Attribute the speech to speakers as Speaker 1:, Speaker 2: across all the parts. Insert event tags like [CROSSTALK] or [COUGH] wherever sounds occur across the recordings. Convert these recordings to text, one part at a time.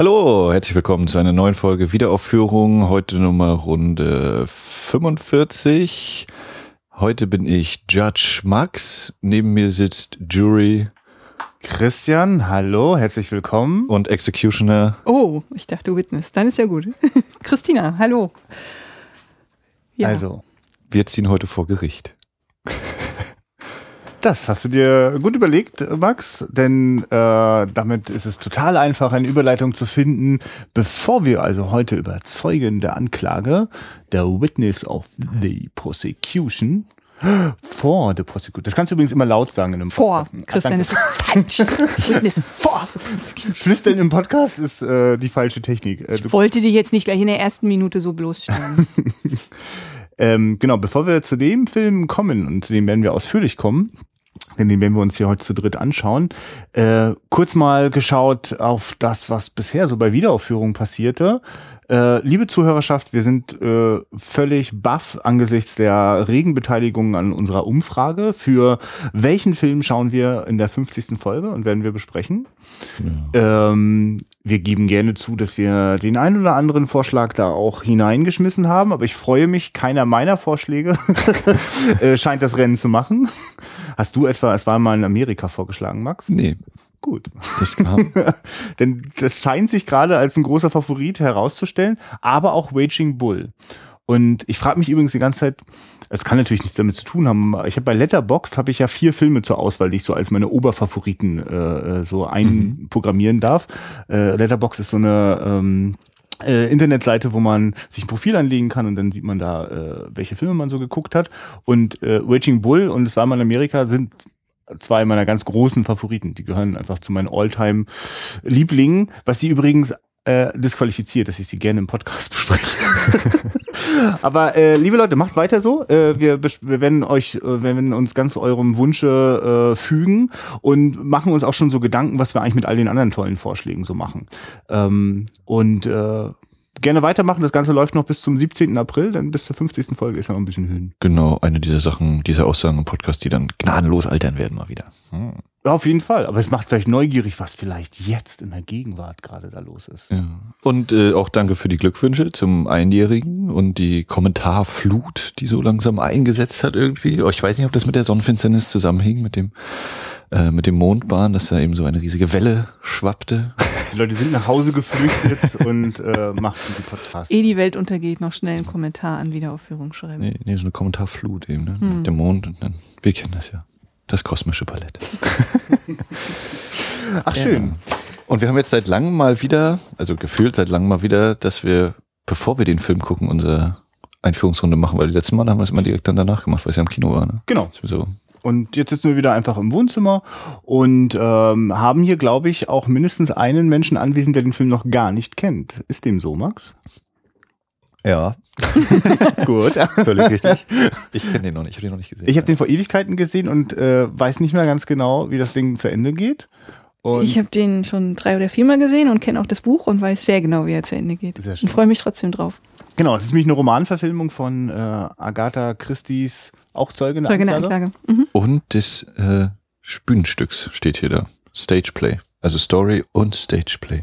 Speaker 1: Hallo, herzlich willkommen zu einer neuen Folge Wiederaufführung. Heute Nummer Runde 45. Heute bin ich Judge Max. Neben mir sitzt Jury
Speaker 2: Christian, hallo, herzlich willkommen.
Speaker 1: und Executioner.
Speaker 3: Oh, ich dachte Witness. Dann ist ja gut. [LAUGHS] Christina, hallo. Ja.
Speaker 2: Also,
Speaker 1: Wir ziehen heute vor Gericht.
Speaker 2: Das hast du dir gut überlegt, Max, denn äh, damit ist es total einfach, eine Überleitung zu finden, bevor wir also heute über Zeugen der Anklage, der Witness of the Prosecution, vor the Prosecution. Das kannst du übrigens immer laut sagen in einem
Speaker 3: vor.
Speaker 2: Podcast. Ah,
Speaker 3: Christian, ist falsch. Witness vor.
Speaker 2: Flüstern im Podcast ist äh, die falsche Technik. Äh,
Speaker 3: Ich wollte dich jetzt nicht gleich in der ersten Minute so bloßstellen. [LAUGHS]
Speaker 2: Ähm, genau, bevor wir zu dem Film kommen, und zu dem werden wir ausführlich kommen, denn den werden wir uns hier heute zu dritt anschauen, äh, kurz mal geschaut auf das, was bisher so bei Wiederaufführungen passierte. Äh, liebe Zuhörerschaft, wir sind äh, völlig baff angesichts der regen Beteiligung an unserer Umfrage. Für welchen Film schauen wir in der 50. Folge und werden wir besprechen? Ähm, wir geben gerne zu, dass wir den einen oder anderen Vorschlag da auch hineingeschmissen haben, aber ich freue mich, keiner meiner Vorschläge [LAUGHS] äh, scheint das Rennen zu machen. Hast du etwa, es war mal in Amerika vorgeschlagen, Max?
Speaker 1: Nee,
Speaker 2: Gut.
Speaker 1: das kam. [LAUGHS]
Speaker 2: Denn das scheint sich gerade als ein großer Favorit herauszustellen, aber auch Waging Bull. Und ich frage mich übrigens die ganze Zeit, es kann natürlich nichts damit zu tun haben. aber Ich habe bei Letterboxd habe ich ja vier Filme zur Auswahl, die ich so als meine Oberfavoriten äh, so einprogrammieren darf. Äh, Letterboxd ist so eine ähm, äh, Internetseite, wo man sich ein Profil anlegen kann und dann sieht man da, äh, welche Filme man so geguckt hat. Und äh, Waging Bull und es war mal in Amerika sind zwei meiner ganz großen Favoriten. Die gehören einfach zu meinen All-Time-Lieblingen, was sie übrigens äh, disqualifiziert, dass ich sie gerne im Podcast [LAUGHS] bespreche. Aber äh, liebe Leute, macht weiter so. Äh, wir, wir werden euch, äh, wir werden uns ganz eurem Wunsche äh, fügen und machen uns auch schon so Gedanken, was wir eigentlich mit all den anderen tollen Vorschlägen so machen. Ähm, und äh, gerne weitermachen. Das Ganze läuft noch bis zum 17. April, dann bis zur 50. Folge ist ja noch ein bisschen Höhen.
Speaker 1: Genau, eine dieser Sachen, diese Aussagen im Podcast, die dann gnadenlos altern werden mal wieder. Hm.
Speaker 2: Ja, auf jeden Fall. Aber es macht vielleicht neugierig, was vielleicht jetzt in der Gegenwart gerade da los ist.
Speaker 1: Ja. Und äh, auch danke für die Glückwünsche zum Einjährigen und die Kommentarflut, die so langsam eingesetzt hat irgendwie. Oh, ich weiß nicht, ob das mit der Sonnenfinsternis zusammenhing, mit dem äh, mit dem Mondbahn, dass da eben so eine riesige Welle schwappte.
Speaker 2: Die Leute sind nach Hause geflüchtet [LAUGHS] und äh, machten die Podcasts.
Speaker 3: Ehe die Welt untergeht, noch schnell einen Kommentar an Wiederaufführung schreiben.
Speaker 1: Nee, nee so eine Kommentarflut eben, ne?
Speaker 3: Hm.
Speaker 1: Mit dem Mond und dann, wir kennen das ja. Das kosmische Ballett. [LAUGHS]
Speaker 2: Ach, schön.
Speaker 1: Und wir haben jetzt seit langem mal wieder, also gefühlt seit langem mal wieder, dass wir, bevor wir den Film gucken, unsere Einführungsrunde machen, weil die letzten Mal haben wir es immer direkt dann danach gemacht, weil es ja im Kino war. Ne?
Speaker 2: Genau.
Speaker 1: So.
Speaker 2: Und jetzt sitzen wir wieder einfach im Wohnzimmer und ähm, haben hier, glaube ich, auch mindestens einen Menschen anwesend, der den Film noch gar nicht kennt. Ist dem so, Max?
Speaker 1: Ja, [LAUGHS]
Speaker 2: Gut.
Speaker 1: völlig richtig. Ich kenne den noch nicht, ich habe den noch nicht gesehen.
Speaker 2: Ich habe den vor Ewigkeiten gesehen und äh, weiß nicht mehr ganz genau, wie das Ding zu Ende geht. Und
Speaker 3: Ich habe den schon drei oder viermal gesehen und kenne auch das Buch und weiß sehr genau, wie er zu Ende geht.
Speaker 2: Sehr schön.
Speaker 3: Und freue mich trotzdem drauf.
Speaker 2: genau, es ist nämlich eine Romanverfilmung von äh, Agatha Christie's auch Zeuge der Anklage.
Speaker 3: Anklage. Mhm.
Speaker 1: Und des äh, Bühnenstücks steht hier da. Stageplay. Also Story und Stageplay.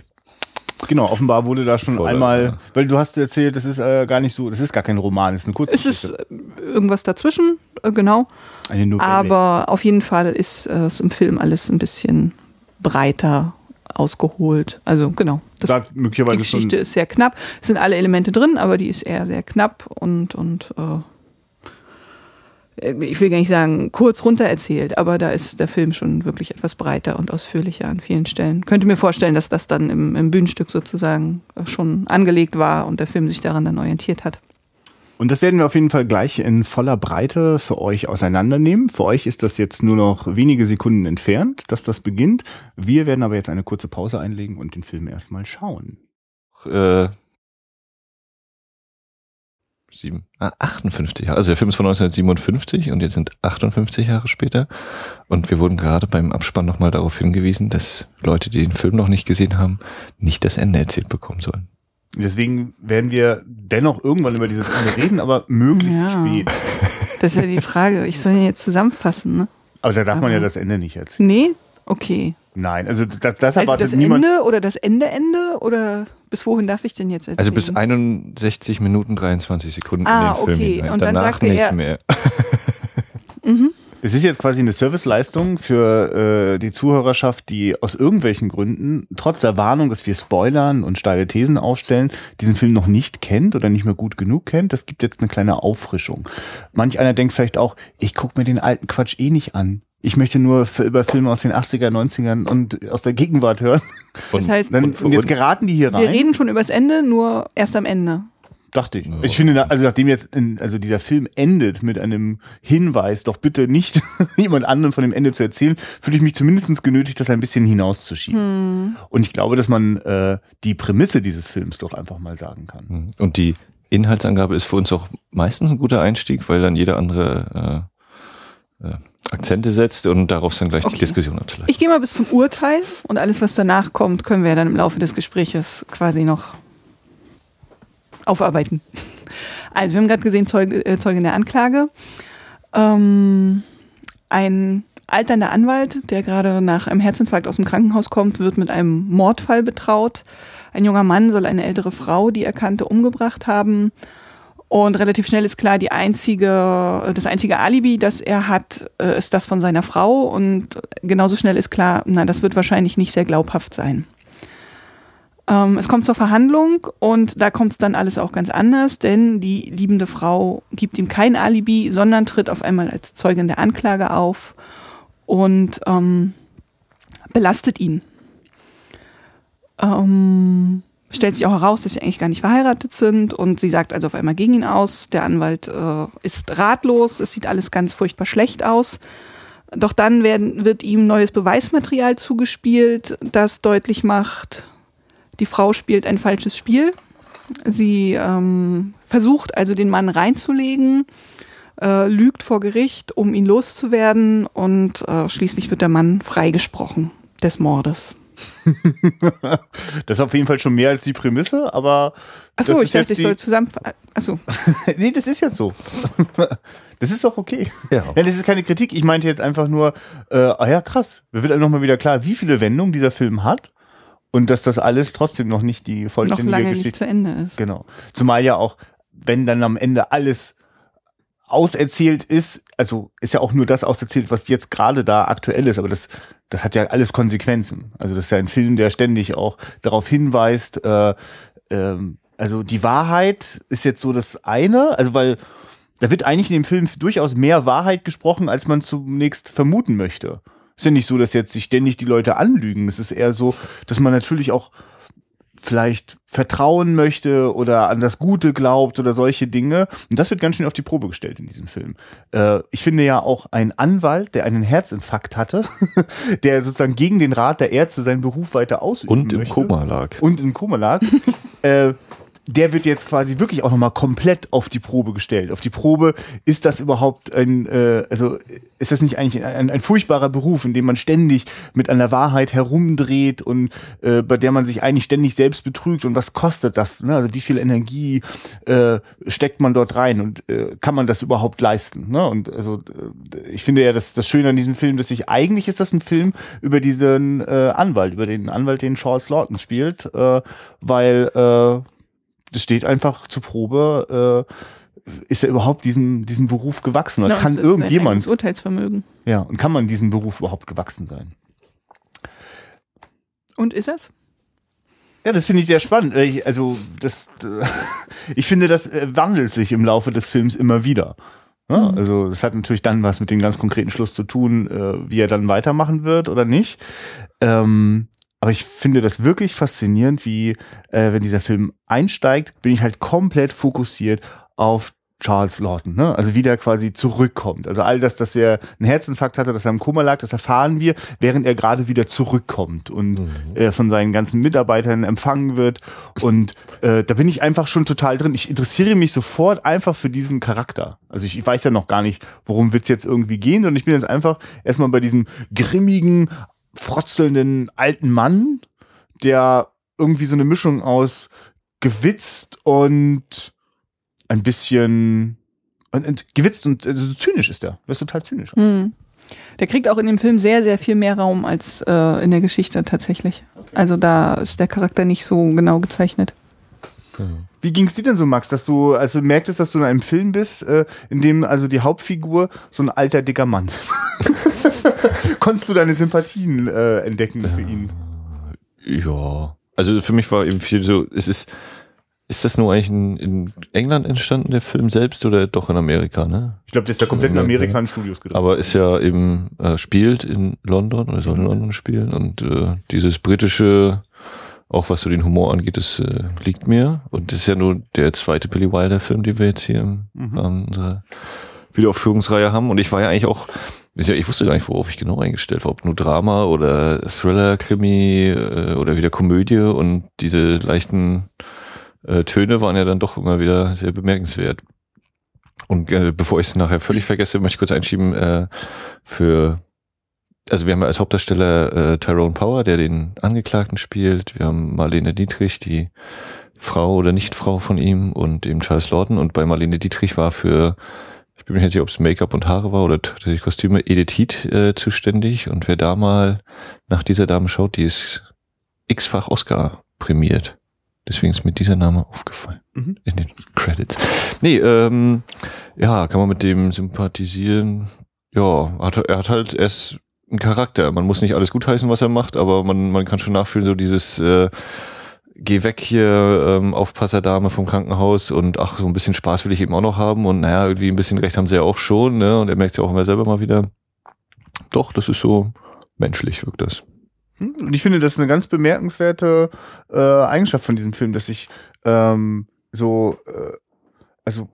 Speaker 2: Genau, offenbar wurde da schon
Speaker 1: Voll,
Speaker 2: einmal,
Speaker 1: ja.
Speaker 2: weil du hast erzählt, das ist äh, gar nicht so, das ist gar kein Roman, das ist eine
Speaker 3: Es
Speaker 2: Kurzgeschichte.
Speaker 3: ist äh, irgendwas dazwischen, äh, genau.
Speaker 2: eine Novelle.
Speaker 3: Aber auf jeden Fall ist äh, es im Film alles ein bisschen breiter ausgeholt. Also genau. Das,
Speaker 2: da hat möglicherweise
Speaker 3: die Geschichte
Speaker 2: schon
Speaker 3: ist sehr knapp. Es sind alle Elemente drin, aber die ist eher sehr knapp und, und äh, ich will gar nicht sagen kurz runter erzählt, aber da ist der Film schon wirklich etwas breiter und ausführlicher an vielen Stellen. Könnte mir vorstellen, dass das dann im, im Bühnenstück sozusagen äh, schon angelegt war und der Film sich daran dann orientiert hat.
Speaker 2: Und das werden wir auf jeden Fall gleich in voller Breite für euch auseinandernehmen. Für euch ist das jetzt nur noch wenige Sekunden entfernt, dass das beginnt. Wir werden aber jetzt eine kurze Pause einlegen und den Film erstmal schauen.
Speaker 1: Äh, sieben, ah, 58 Jahre. Also der Film ist von 1957 und jetzt sind 58 Jahre später. Und wir wurden gerade beim Abspann nochmal darauf hingewiesen, dass Leute, die den Film noch nicht gesehen haben, nicht das Ende erzählt bekommen sollen.
Speaker 2: Deswegen werden wir dennoch irgendwann über dieses Ende reden, aber möglichst
Speaker 3: Ja.
Speaker 2: spät.
Speaker 3: Das ist ja die Frage. Ich soll ihn jetzt zusammenfassen, ne?
Speaker 2: Aber da darf man ja
Speaker 3: Aber-
Speaker 2: das Ende nicht erzählen.
Speaker 3: Nee? Okay.
Speaker 2: Nein, also das, das
Speaker 3: Also
Speaker 2: erwartet
Speaker 3: das
Speaker 2: niemand.
Speaker 3: Ende oder das Ende Ende oder bis wohin darf ich denn jetzt erzählen?
Speaker 1: Also bis 61 Minuten 23 Sekunden
Speaker 3: Ah,
Speaker 1: in den Film
Speaker 3: okay.
Speaker 1: hinein.
Speaker 3: Und dann
Speaker 1: Danach
Speaker 3: sagte
Speaker 1: nicht
Speaker 3: er-
Speaker 1: mehr. [LAUGHS]
Speaker 2: Es ist jetzt quasi eine Serviceleistung für äh, die Zuhörerschaft, die aus irgendwelchen Gründen, trotz der Warnung, dass wir spoilern und steile Thesen aufstellen, diesen Film noch nicht kennt oder nicht mehr gut genug kennt. Das gibt jetzt eine kleine Auffrischung. Manch einer denkt vielleicht auch, ich gucke mir den alten Quatsch eh nicht an. Ich möchte nur für, über Filme aus den 80er, 90ern und aus der Gegenwart hören.
Speaker 3: das heißt,
Speaker 2: Dann,
Speaker 1: Und
Speaker 2: und jetzt geraten die hier
Speaker 3: wir
Speaker 2: rein.
Speaker 3: reden schon übers Ende, nur erst am Ende.
Speaker 2: Dachte ich. Ich finde, also nachdem jetzt, in, also dieser Film endet mit einem Hinweis, doch bitte nicht [LAUGHS] jemand anderen von dem Ende zu erzählen, fühle ich mich zumindest genötigt, das ein bisschen hinauszuschieben. Und ich glaube, dass man äh, die Prämisse dieses Films doch einfach mal sagen kann.
Speaker 1: Mhm. Und die Inhaltsangabe ist für uns auch meistens ein guter Einstieg, weil dann jeder andere äh, äh, Akzente setzt und darauf dann gleich
Speaker 3: Okay.
Speaker 1: die Diskussion abzuleiten.
Speaker 3: Ich gehe mal bis zum Urteil und alles, was danach kommt, können wir dann im Laufe des Gespräches quasi noch aufarbeiten. Also, wir haben gerade gesehen, Zeuge, äh, Zeugin der Anklage. Ähm, ein alternder Anwalt, der gerade nach einem Herzinfarkt aus dem Krankenhaus kommt, wird mit einem Mordfall betraut. Ein junger Mann soll eine ältere Frau, die er kannte, umgebracht haben. Und relativ schnell ist klar, die einzige, das einzige Alibi, das er hat, äh, ist das von seiner Frau. Und genauso schnell ist klar, na, das wird wahrscheinlich nicht sehr glaubhaft sein. Ähm, es kommt zur Verhandlung und da kommt es dann alles auch ganz anders, denn die liebende Frau gibt ihm kein Alibi, sondern tritt auf einmal als Zeugin der Anklage auf und ähm, belastet ihn. Ähm, stellt sich auch heraus, dass sie eigentlich gar nicht verheiratet sind und sie sagt also auf einmal gegen ihn aus. Der Anwalt äh, ist ratlos, es sieht alles ganz furchtbar schlecht aus. Doch dann werden, wird ihm neues Beweismaterial zugespielt, das deutlich macht, die Frau spielt ein falsches Spiel. Sie ähm, versucht also den Mann reinzulegen, äh, lügt vor Gericht, um ihn loszuwerden und äh, schließlich wird der Mann freigesprochen des Mordes. [LAUGHS]
Speaker 2: Das ist auf jeden Fall schon mehr als die Prämisse, aber
Speaker 3: Achso, ich
Speaker 2: ist
Speaker 3: dachte, ich soll zusammen. Achso, [LAUGHS]
Speaker 2: nee, das ist jetzt so. [LAUGHS] Das ist doch okay.
Speaker 1: Ja.
Speaker 2: Ja, das ist keine Kritik. Ich meinte jetzt einfach nur, äh, ah ja, krass. Mir wird nochmal wieder klar, wie viele Wendungen dieser Film hat und dass das alles trotzdem noch nicht die
Speaker 3: noch
Speaker 2: vollständige
Speaker 3: lange nicht
Speaker 2: Geschichte
Speaker 3: zu Ende ist.
Speaker 2: Genau. Zumal ja auch, wenn dann am Ende alles auserzählt ist, also ist ja auch nur das auserzählt, was jetzt gerade da aktuell ist, aber das, das hat ja alles Konsequenzen. Also das ist ja ein Film, der ständig auch darauf hinweist, äh, ähm, also die Wahrheit ist jetzt so das eine, also weil da wird eigentlich in dem Film durchaus mehr Wahrheit gesprochen, als man zunächst vermuten möchte. Ist ja nicht so, dass jetzt sich ständig die Leute anlügen. Es ist eher so, dass man natürlich auch vielleicht vertrauen möchte oder an das Gute glaubt oder solche Dinge. Und das wird ganz schön auf die Probe gestellt in diesem Film. Äh, ich finde ja auch ein Anwalt, der einen Herzinfarkt hatte, [LAUGHS] der sozusagen gegen den Rat der Ärzte seinen Beruf weiter ausüben
Speaker 1: Und im
Speaker 2: möchte
Speaker 1: Koma lag.
Speaker 2: und im Koma lag, [LAUGHS] äh, der wird jetzt quasi wirklich auch nochmal komplett auf die Probe gestellt. Auf die Probe, ist das überhaupt ein, äh, also ist das nicht eigentlich ein, ein furchtbarer Beruf, in dem man ständig mit einer Wahrheit herumdreht und äh, bei der man sich eigentlich ständig selbst betrügt und was kostet das? Ne? Also wie viel Energie äh, steckt man dort rein und äh, kann man das überhaupt leisten? Ne? Und also äh, ich finde ja das, das Schöne an diesem Film, dass ich eigentlich ist das ein Film über diesen äh, Anwalt, über den Anwalt, den Charles Lawton spielt, äh, weil äh, das steht einfach zur Probe, äh, ist er überhaupt diesem, diesem Beruf gewachsen? Oder
Speaker 3: Na,
Speaker 2: kann
Speaker 3: und sein
Speaker 2: irgendjemand,
Speaker 3: Urteilsvermögen.
Speaker 2: ja, und kann man diesem Beruf überhaupt gewachsen sein?
Speaker 3: Und ist es?
Speaker 2: Ja, das finde ich sehr spannend. Äh, Ich, also, das, äh, [LAUGHS] ich finde, das äh, wandelt sich im Laufe des Films immer wieder. Ja,
Speaker 3: Mhm.
Speaker 2: Also, das hat natürlich dann was mit dem ganz konkreten Schluss zu tun, äh, wie er dann weitermachen wird oder nicht. Ähm, aber ich finde das wirklich faszinierend, wie, äh, wenn dieser Film einsteigt, bin ich halt komplett fokussiert auf Charles Lawton, ne? Also wie der quasi zurückkommt. Also all das, dass er einen Herzinfarkt hatte, dass er im Koma lag, das erfahren wir, während er gerade wieder zurückkommt und äh, von seinen ganzen Mitarbeitern empfangen wird. Und äh, da bin ich einfach schon total drin. Ich interessiere mich sofort einfach für diesen Charakter. Also ich, ich weiß ja noch gar nicht, worum wird's jetzt irgendwie gehen, sondern ich bin jetzt einfach erstmal bei diesem grimmigen, frotzelnden alten Mann, der irgendwie so eine Mischung aus gewitzt und ein bisschen und, und gewitzt und also zynisch ist er. Er ist total zynisch.
Speaker 3: Hm. Der kriegt auch in dem Film sehr, sehr viel mehr Raum als äh, in der Geschichte tatsächlich. Also da ist der Charakter nicht so genau gezeichnet.
Speaker 2: Wie ging es dir denn so, Max, dass du, also merktest, dass du in einem Film bist, äh, in dem also die Hauptfigur so ein alter, dicker Mann ist? [LAUGHS] [LAUGHS] Konntest du deine Sympathien äh, entdecken für ihn?
Speaker 1: Ja. Also für mich war eben viel so, es ist, ist das nur eigentlich in, in England entstanden, der Film selbst, oder doch in Amerika, ne?
Speaker 2: Ich glaube, der ist da komplett in Amerika in Studios gedreht.
Speaker 1: Aber ist ja eben, äh, spielt in London oder soll in London spielen und äh, dieses britische, auch was so den Humor angeht, das äh, liegt mir. Und das ist ja nur der zweite Billy Wilder Film, den wir jetzt hier
Speaker 2: Mhm.
Speaker 1: ähm, unserer Wiederaufführungsreihe haben. Und ich war ja eigentlich auch, ich wusste gar nicht, worauf ich genau eingestellt war, ob nur Drama oder Thriller, Krimi äh, oder wieder Komödie und diese leichten äh, Töne waren ja dann doch immer wieder sehr bemerkenswert. Und äh, bevor ich es nachher völlig vergesse, möchte ich kurz einschieben, äh, für, also wir haben als Hauptdarsteller äh, Tyrone Power, der den Angeklagten spielt, wir haben Marlene Dietrich, die Frau oder Nichtfrau von ihm und eben Charles Lawton und bei Marlene Dietrich war für, ich bin mir nicht sicher, ob es Make-up und Haare war oder die Kostüme, Edith Heath äh, zuständig und wer da mal nach dieser Dame schaut, die ist x-fach Oscar prämiert. Deswegen ist mir dieser Name aufgefallen
Speaker 2: Mhm.
Speaker 1: in den Credits. Nee, ähm, ja, kann man mit dem sympathisieren. Ja, hat, er hat halt, er ist ein Charakter. Man muss nicht alles gutheißen, was er macht, aber man, man kann schon nachfühlen, so dieses äh, Geh weg hier, ähm, Aufpasserdame vom Krankenhaus und ach, so ein bisschen Spaß will ich eben auch noch haben und naja, irgendwie ein bisschen Recht haben sie ja auch schon, ne? Und er merkt ja auch immer selber mal wieder. Doch, das ist so menschlich, wirkt das.
Speaker 2: Hm? Und ich finde, das ist eine ganz bemerkenswerte äh, Eigenschaft von diesem Film, dass ich ähm, so, äh, also,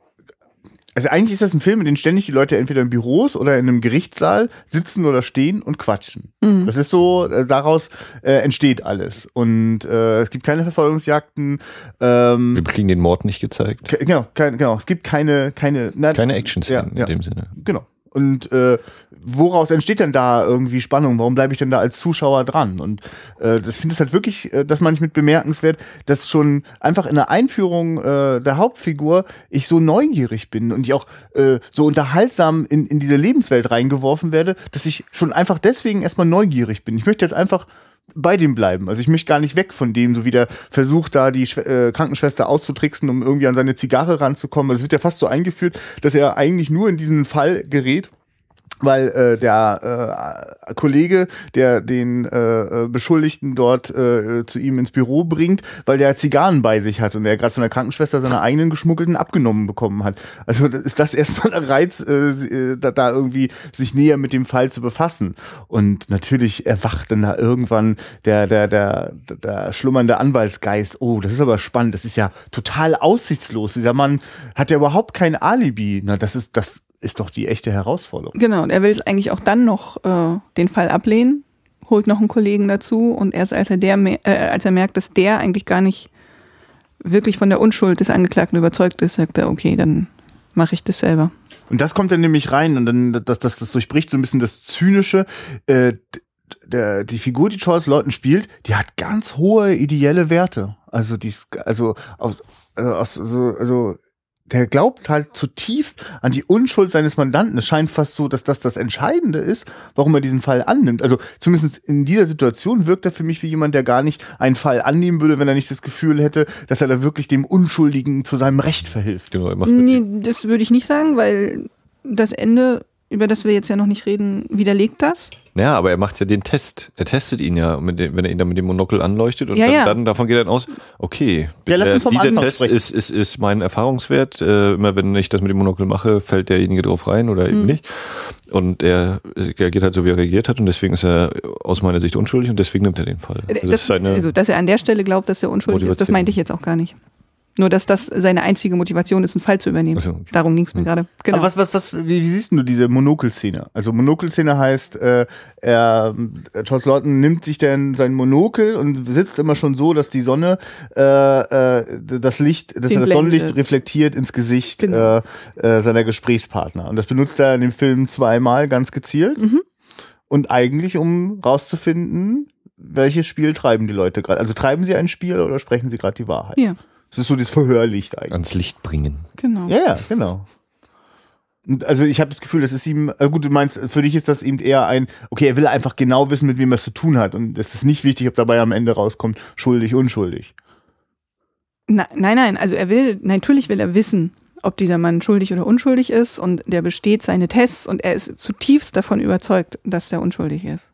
Speaker 2: also eigentlich ist das ein Film, in dem ständig die Leute entweder in Büros oder in einem Gerichtssaal sitzen oder stehen und quatschen.
Speaker 3: Mhm.
Speaker 2: Das ist so, äh, daraus äh, entsteht alles. Und äh, es gibt keine Verfolgungsjagden. Ähm,
Speaker 1: Wir kriegen den Mord nicht gezeigt.
Speaker 2: genau, kein, genau, es gibt keine, keine, na,
Speaker 1: Keine Action-Szenen
Speaker 2: Ja, ja.
Speaker 1: in dem Sinne.
Speaker 2: Genau. Und äh, woraus entsteht denn da irgendwie Spannung? Warum bleibe ich denn da als Zuschauer dran? Und äh, das finde ich halt wirklich, äh, das meine ich mit bemerkenswert, dass schon einfach in der Einführung äh, der Hauptfigur ich so neugierig bin und ich auch äh, so unterhaltsam in, in diese Lebenswelt reingeworfen werde, dass ich schon einfach deswegen erstmal neugierig bin. Ich möchte jetzt einfach bei dem bleiben. Also ich möchte gar nicht weg von dem, so wie der versucht, da die äh, Krankenschwester auszutricksen, um irgendwie an seine Zigarre ranzukommen. Also es wird ja fast so eingeführt, dass er eigentlich nur in diesen Fall gerät, weil äh, der äh, Kollege, der den äh, äh, Beschuldigten dort äh, zu ihm ins Büro bringt, weil der Zigarren bei sich hat und er gerade von der Krankenschwester seine eigenen geschmuggelten abgenommen bekommen hat. Also ist das erstmal ein Reiz, äh, äh, da, da irgendwie sich näher mit dem Fall zu befassen. Und natürlich erwacht dann da irgendwann der, der, der, der schlummernde Anwaltsgeist. Oh, das ist aber spannend. Das ist ja total aussichtslos. Dieser Mann hat ja überhaupt kein Alibi. Na, das ist, das ist doch die echte Herausforderung.
Speaker 3: Genau, und er will es eigentlich auch dann noch äh, den Fall ablehnen, holt noch einen Kollegen dazu und erst als er, der, äh, als er merkt, dass der eigentlich gar nicht wirklich von der Unschuld des Angeklagten überzeugt ist, sagt er, okay, dann mache ich das selber.
Speaker 2: Und das kommt dann nämlich rein und dann, das, das, das durchbricht so ein bisschen das Zynische. Äh, der, die Figur, die Charles Lawton spielt, die hat ganz hohe ideelle Werte. Also die ist, also aus, äh, aus so, also der glaubt halt zutiefst an die Unschuld seines Mandanten. Es scheint fast so, dass das das Entscheidende ist, warum er diesen Fall annimmt. Also zumindest in dieser Situation wirkt er für mich wie jemand, der gar nicht einen Fall annehmen würde, wenn er nicht das Gefühl hätte, dass er da wirklich dem Unschuldigen zu seinem Recht verhilft.
Speaker 1: Genau, er macht
Speaker 3: Nee, das würde ich nicht sagen, weil das Ende, über das wir jetzt ja noch nicht reden, widerlegt das.
Speaker 1: Ja, aber er macht ja den Test. Er testet ihn ja, mit dem, wenn er ihn dann mit dem Monokel anleuchtet und
Speaker 3: Ja,
Speaker 1: dann,
Speaker 3: ja.
Speaker 1: dann davon geht er dann aus, okay,
Speaker 2: Ja, lass
Speaker 1: äh,
Speaker 2: uns vom
Speaker 1: dieser
Speaker 2: Anfang
Speaker 1: Test
Speaker 2: sprechen.
Speaker 1: ist, ist, ist mein Erfahrungswert. Äh, immer wenn ich das mit dem Monokel mache, fällt derjenige drauf rein oder
Speaker 3: Mhm.
Speaker 1: eben nicht. Und er reagiert halt so, wie er reagiert hat und deswegen ist er aus meiner Sicht unschuldig und deswegen nimmt er den Fall. Also das
Speaker 3: das,
Speaker 1: ist seine,
Speaker 3: also, dass er an der Stelle glaubt, dass er unschuldig ist, das meinte ich jetzt auch gar nicht. Nur, dass das seine einzige Motivation ist, einen Fall zu übernehmen.
Speaker 1: So, okay.
Speaker 3: Darum ging es mir gerade. Genau.
Speaker 2: Aber was, was, was, wie, wie siehst du diese Monokelszene? Also Monokelszene heißt, äh, er, äh, Charles Lawton nimmt sich dann sein Monokel und sitzt immer schon so, dass die Sonne äh, äh, das Licht, dass das Sonnenlicht reflektiert ins Gesicht
Speaker 3: Genau.
Speaker 2: äh, äh, seiner Gesprächspartner. Und das benutzt er in dem Film zweimal ganz gezielt.
Speaker 3: Mhm.
Speaker 2: Und eigentlich, um rauszufinden, welches Spiel treiben die Leute gerade. Also treiben sie ein Spiel oder sprechen sie gerade die Wahrheit?
Speaker 3: ja,
Speaker 2: Das ist so das Verhörlicht eigentlich.
Speaker 1: ans Licht bringen.
Speaker 3: genau.
Speaker 2: Ja, ja, genau. Und Also ich habe das Gefühl, das ist ihm, äh gut, du meinst, für dich ist das eben eher ein, okay, er will einfach genau wissen, mit wem er es zu tun hat. Und es ist nicht wichtig, ob dabei am Ende rauskommt, schuldig, unschuldig.
Speaker 3: Na, nein, nein, also er will, natürlich will er wissen, ob dieser Mann schuldig oder unschuldig ist und der besteht seine Tests und er ist zutiefst davon überzeugt, dass er unschuldig ist.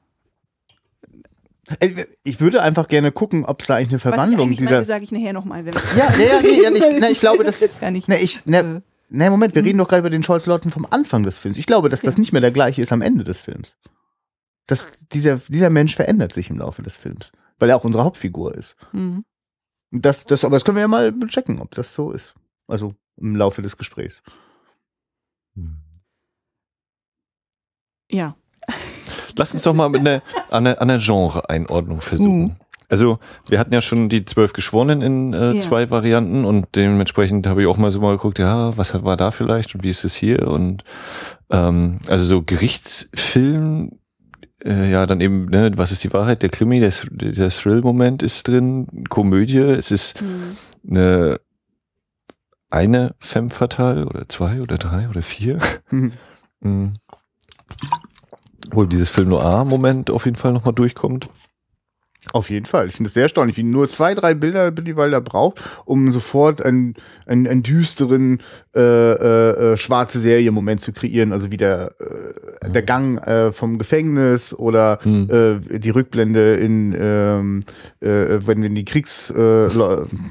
Speaker 2: Äh, Ich würde einfach gerne gucken, ob es da eigentlich eine
Speaker 3: Was ich
Speaker 2: Verwandlung
Speaker 3: eigentlich
Speaker 2: dieser.
Speaker 3: meine, sage ich nachher nochmal. Wenn
Speaker 2: Ja, ja, ja, nee, ja, ich, [LAUGHS] ne, ich glaube, das.
Speaker 3: jetzt gar nicht.
Speaker 2: Ne, ich,
Speaker 3: äh,
Speaker 2: ne, ne, Moment, wir reden doch gerade über den Charles Lawton vom Anfang des Films. Ich glaube, dass das nicht mehr der gleiche ist am Ende des Films. Dass dieser, dieser Mensch verändert sich im Laufe des Films, weil er auch unsere Hauptfigur ist.
Speaker 3: mhm.
Speaker 2: Das, das, aber das können wir ja mal checken, ob das so ist. Also im Laufe des Gesprächs.
Speaker 3: Ja.
Speaker 1: Lass uns doch mal mit einer, an einer, einer Genre-Einordnung versuchen.
Speaker 3: Mhm.
Speaker 1: Also, wir hatten ja schon die zwölf Geschworenen in äh,
Speaker 3: Ja.
Speaker 1: zwei Varianten und dementsprechend habe ich auch mal so mal geguckt, ja, was war da vielleicht und wie ist es hier? Und ähm, also so Gerichtsfilm, äh, ja, dann eben, ne, was ist die Wahrheit? Der Krimi, der, der Thrill-Moment ist drin, Komödie, es ist
Speaker 3: Mhm.
Speaker 1: eine eine Femme fatale oder zwei oder drei oder vier.
Speaker 2: Mhm.
Speaker 1: Mhm. Wo dieses Film Noir-Moment auf jeden Fall nochmal durchkommt.
Speaker 2: Auf jeden Fall. Ich finde es sehr erstaunlich, wie nur zwei, drei Bilder Billy braucht, um sofort einen, einen, einen düsteren äh, äh, äh, schwarze Serie-Moment zu kreieren. Also wie der, äh, der Gang äh, vom Gefängnis oder
Speaker 1: Hm.
Speaker 2: äh, die Rückblende in ähm, äh, wenn wenn die Kriegs äh,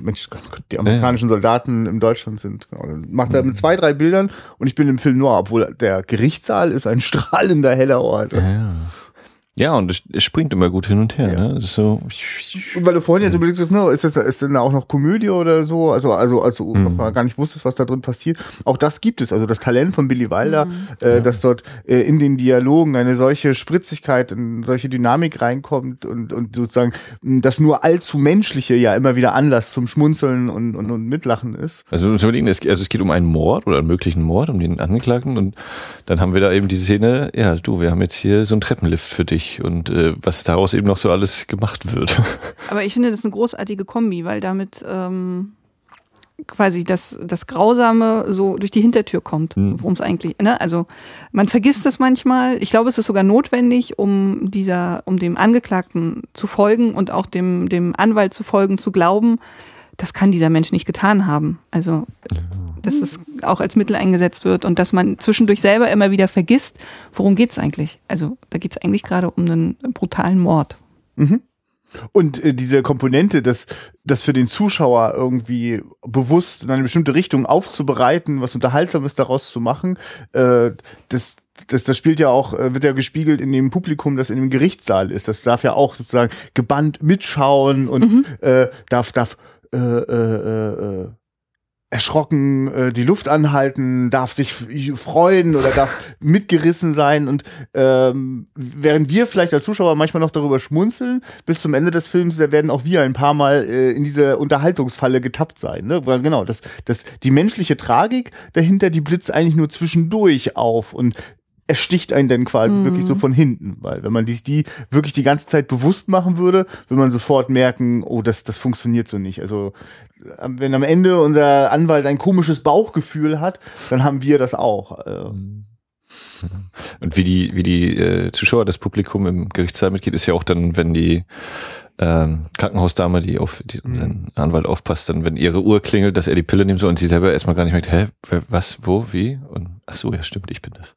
Speaker 2: Mensch, die amerikanischen Soldaten in Deutschland sind. Genau. Macht er mit zwei, drei Bildern und ich bin im Film Noir, obwohl der Gerichtssaal ist ein [LAUGHS] strahlender heller Ort.
Speaker 1: Ja. Ja, und es, es springt immer gut hin und her.
Speaker 2: Ja.
Speaker 1: Ne? Das ist so.
Speaker 2: Und weil du vorhin jetzt überlegt hast, ne, ist das ist denn da auch noch Komödie oder so? Also, also, also
Speaker 1: Mhm.
Speaker 2: noch mal gar nicht wusstest, was da drin passiert. Auch das gibt es. Also das Talent von Billy Wilder, äh, dass dort äh, in den Dialogen eine solche Spritzigkeit, eine solche Dynamik reinkommt und, und sozusagen mh, das nur allzu menschliche ja immer wieder Anlass zum Schmunzeln und, und, und Mitlachen ist.
Speaker 1: Also, uns überlegen, es, also es geht um einen Mord oder einen möglichen Mord, um den Angeklagten. Und dann haben wir da eben die Szene, ja, du, wir haben jetzt hier so einen Treppenlift für dich und äh, was daraus eben noch so alles gemacht wird. [LAUGHS]
Speaker 3: Aber ich finde das eine großartige Kombi, weil damit ähm, quasi das, das Grausame so durch die Hintertür kommt,
Speaker 1: Hm.
Speaker 3: worum es eigentlich, ne? Also man vergisst es manchmal. Ich glaube, es ist sogar notwendig, um dieser, um dem Angeklagten zu folgen und auch dem, dem Anwalt zu folgen, zu glauben, das kann dieser Mensch nicht getan haben. Also dass es auch als Mittel eingesetzt wird und dass man zwischendurch selber immer wieder vergisst, worum geht's eigentlich? Also da geht's eigentlich gerade um einen brutalen Mord.
Speaker 2: Und äh, diese Komponente, das, das für den Zuschauer irgendwie bewusst in eine bestimmte Richtung aufzubereiten, was Unterhaltsames daraus zu machen, äh, das, das, das spielt ja auch, äh, wird ja gespiegelt in dem Publikum, das in dem Gerichtssaal ist. Das darf ja auch sozusagen gebannt mitschauen und äh, darf, darf äh, äh, äh, erschrocken äh, die Luft anhalten, darf sich freuen oder darf [LAUGHS] mitgerissen sein und ähm, während wir vielleicht als Zuschauer manchmal noch darüber schmunzeln, bis zum Ende des Films, da werden auch wir ein paar Mal äh, in diese Unterhaltungsfalle getappt sein. Ne? Weil genau, das, das, die menschliche Tragik dahinter, die blitzt eigentlich nur zwischendurch auf und ersticht einen dann quasi wirklich so von hinten, weil wenn man dies die wirklich die ganze Zeit bewusst machen würde, würde man sofort merken, oh, das das funktioniert so nicht. Also wenn am Ende unser Anwalt ein komisches Bauchgefühl hat, dann haben wir das auch. Äh,
Speaker 1: Und wie die, wie die äh, Zuschauer, das Publikum im Gerichtssaal mitgeht, ist ja auch dann, wenn die ähm, Krankenhausdame, die auf die, unseren Anwalt aufpasst, dann, wenn ihre Uhr klingelt, dass er die Pille nimmt soll und sie selber erstmal gar nicht merkt, hä, wer, was, wo, wie? Und ach so, ja, stimmt, ich bin das.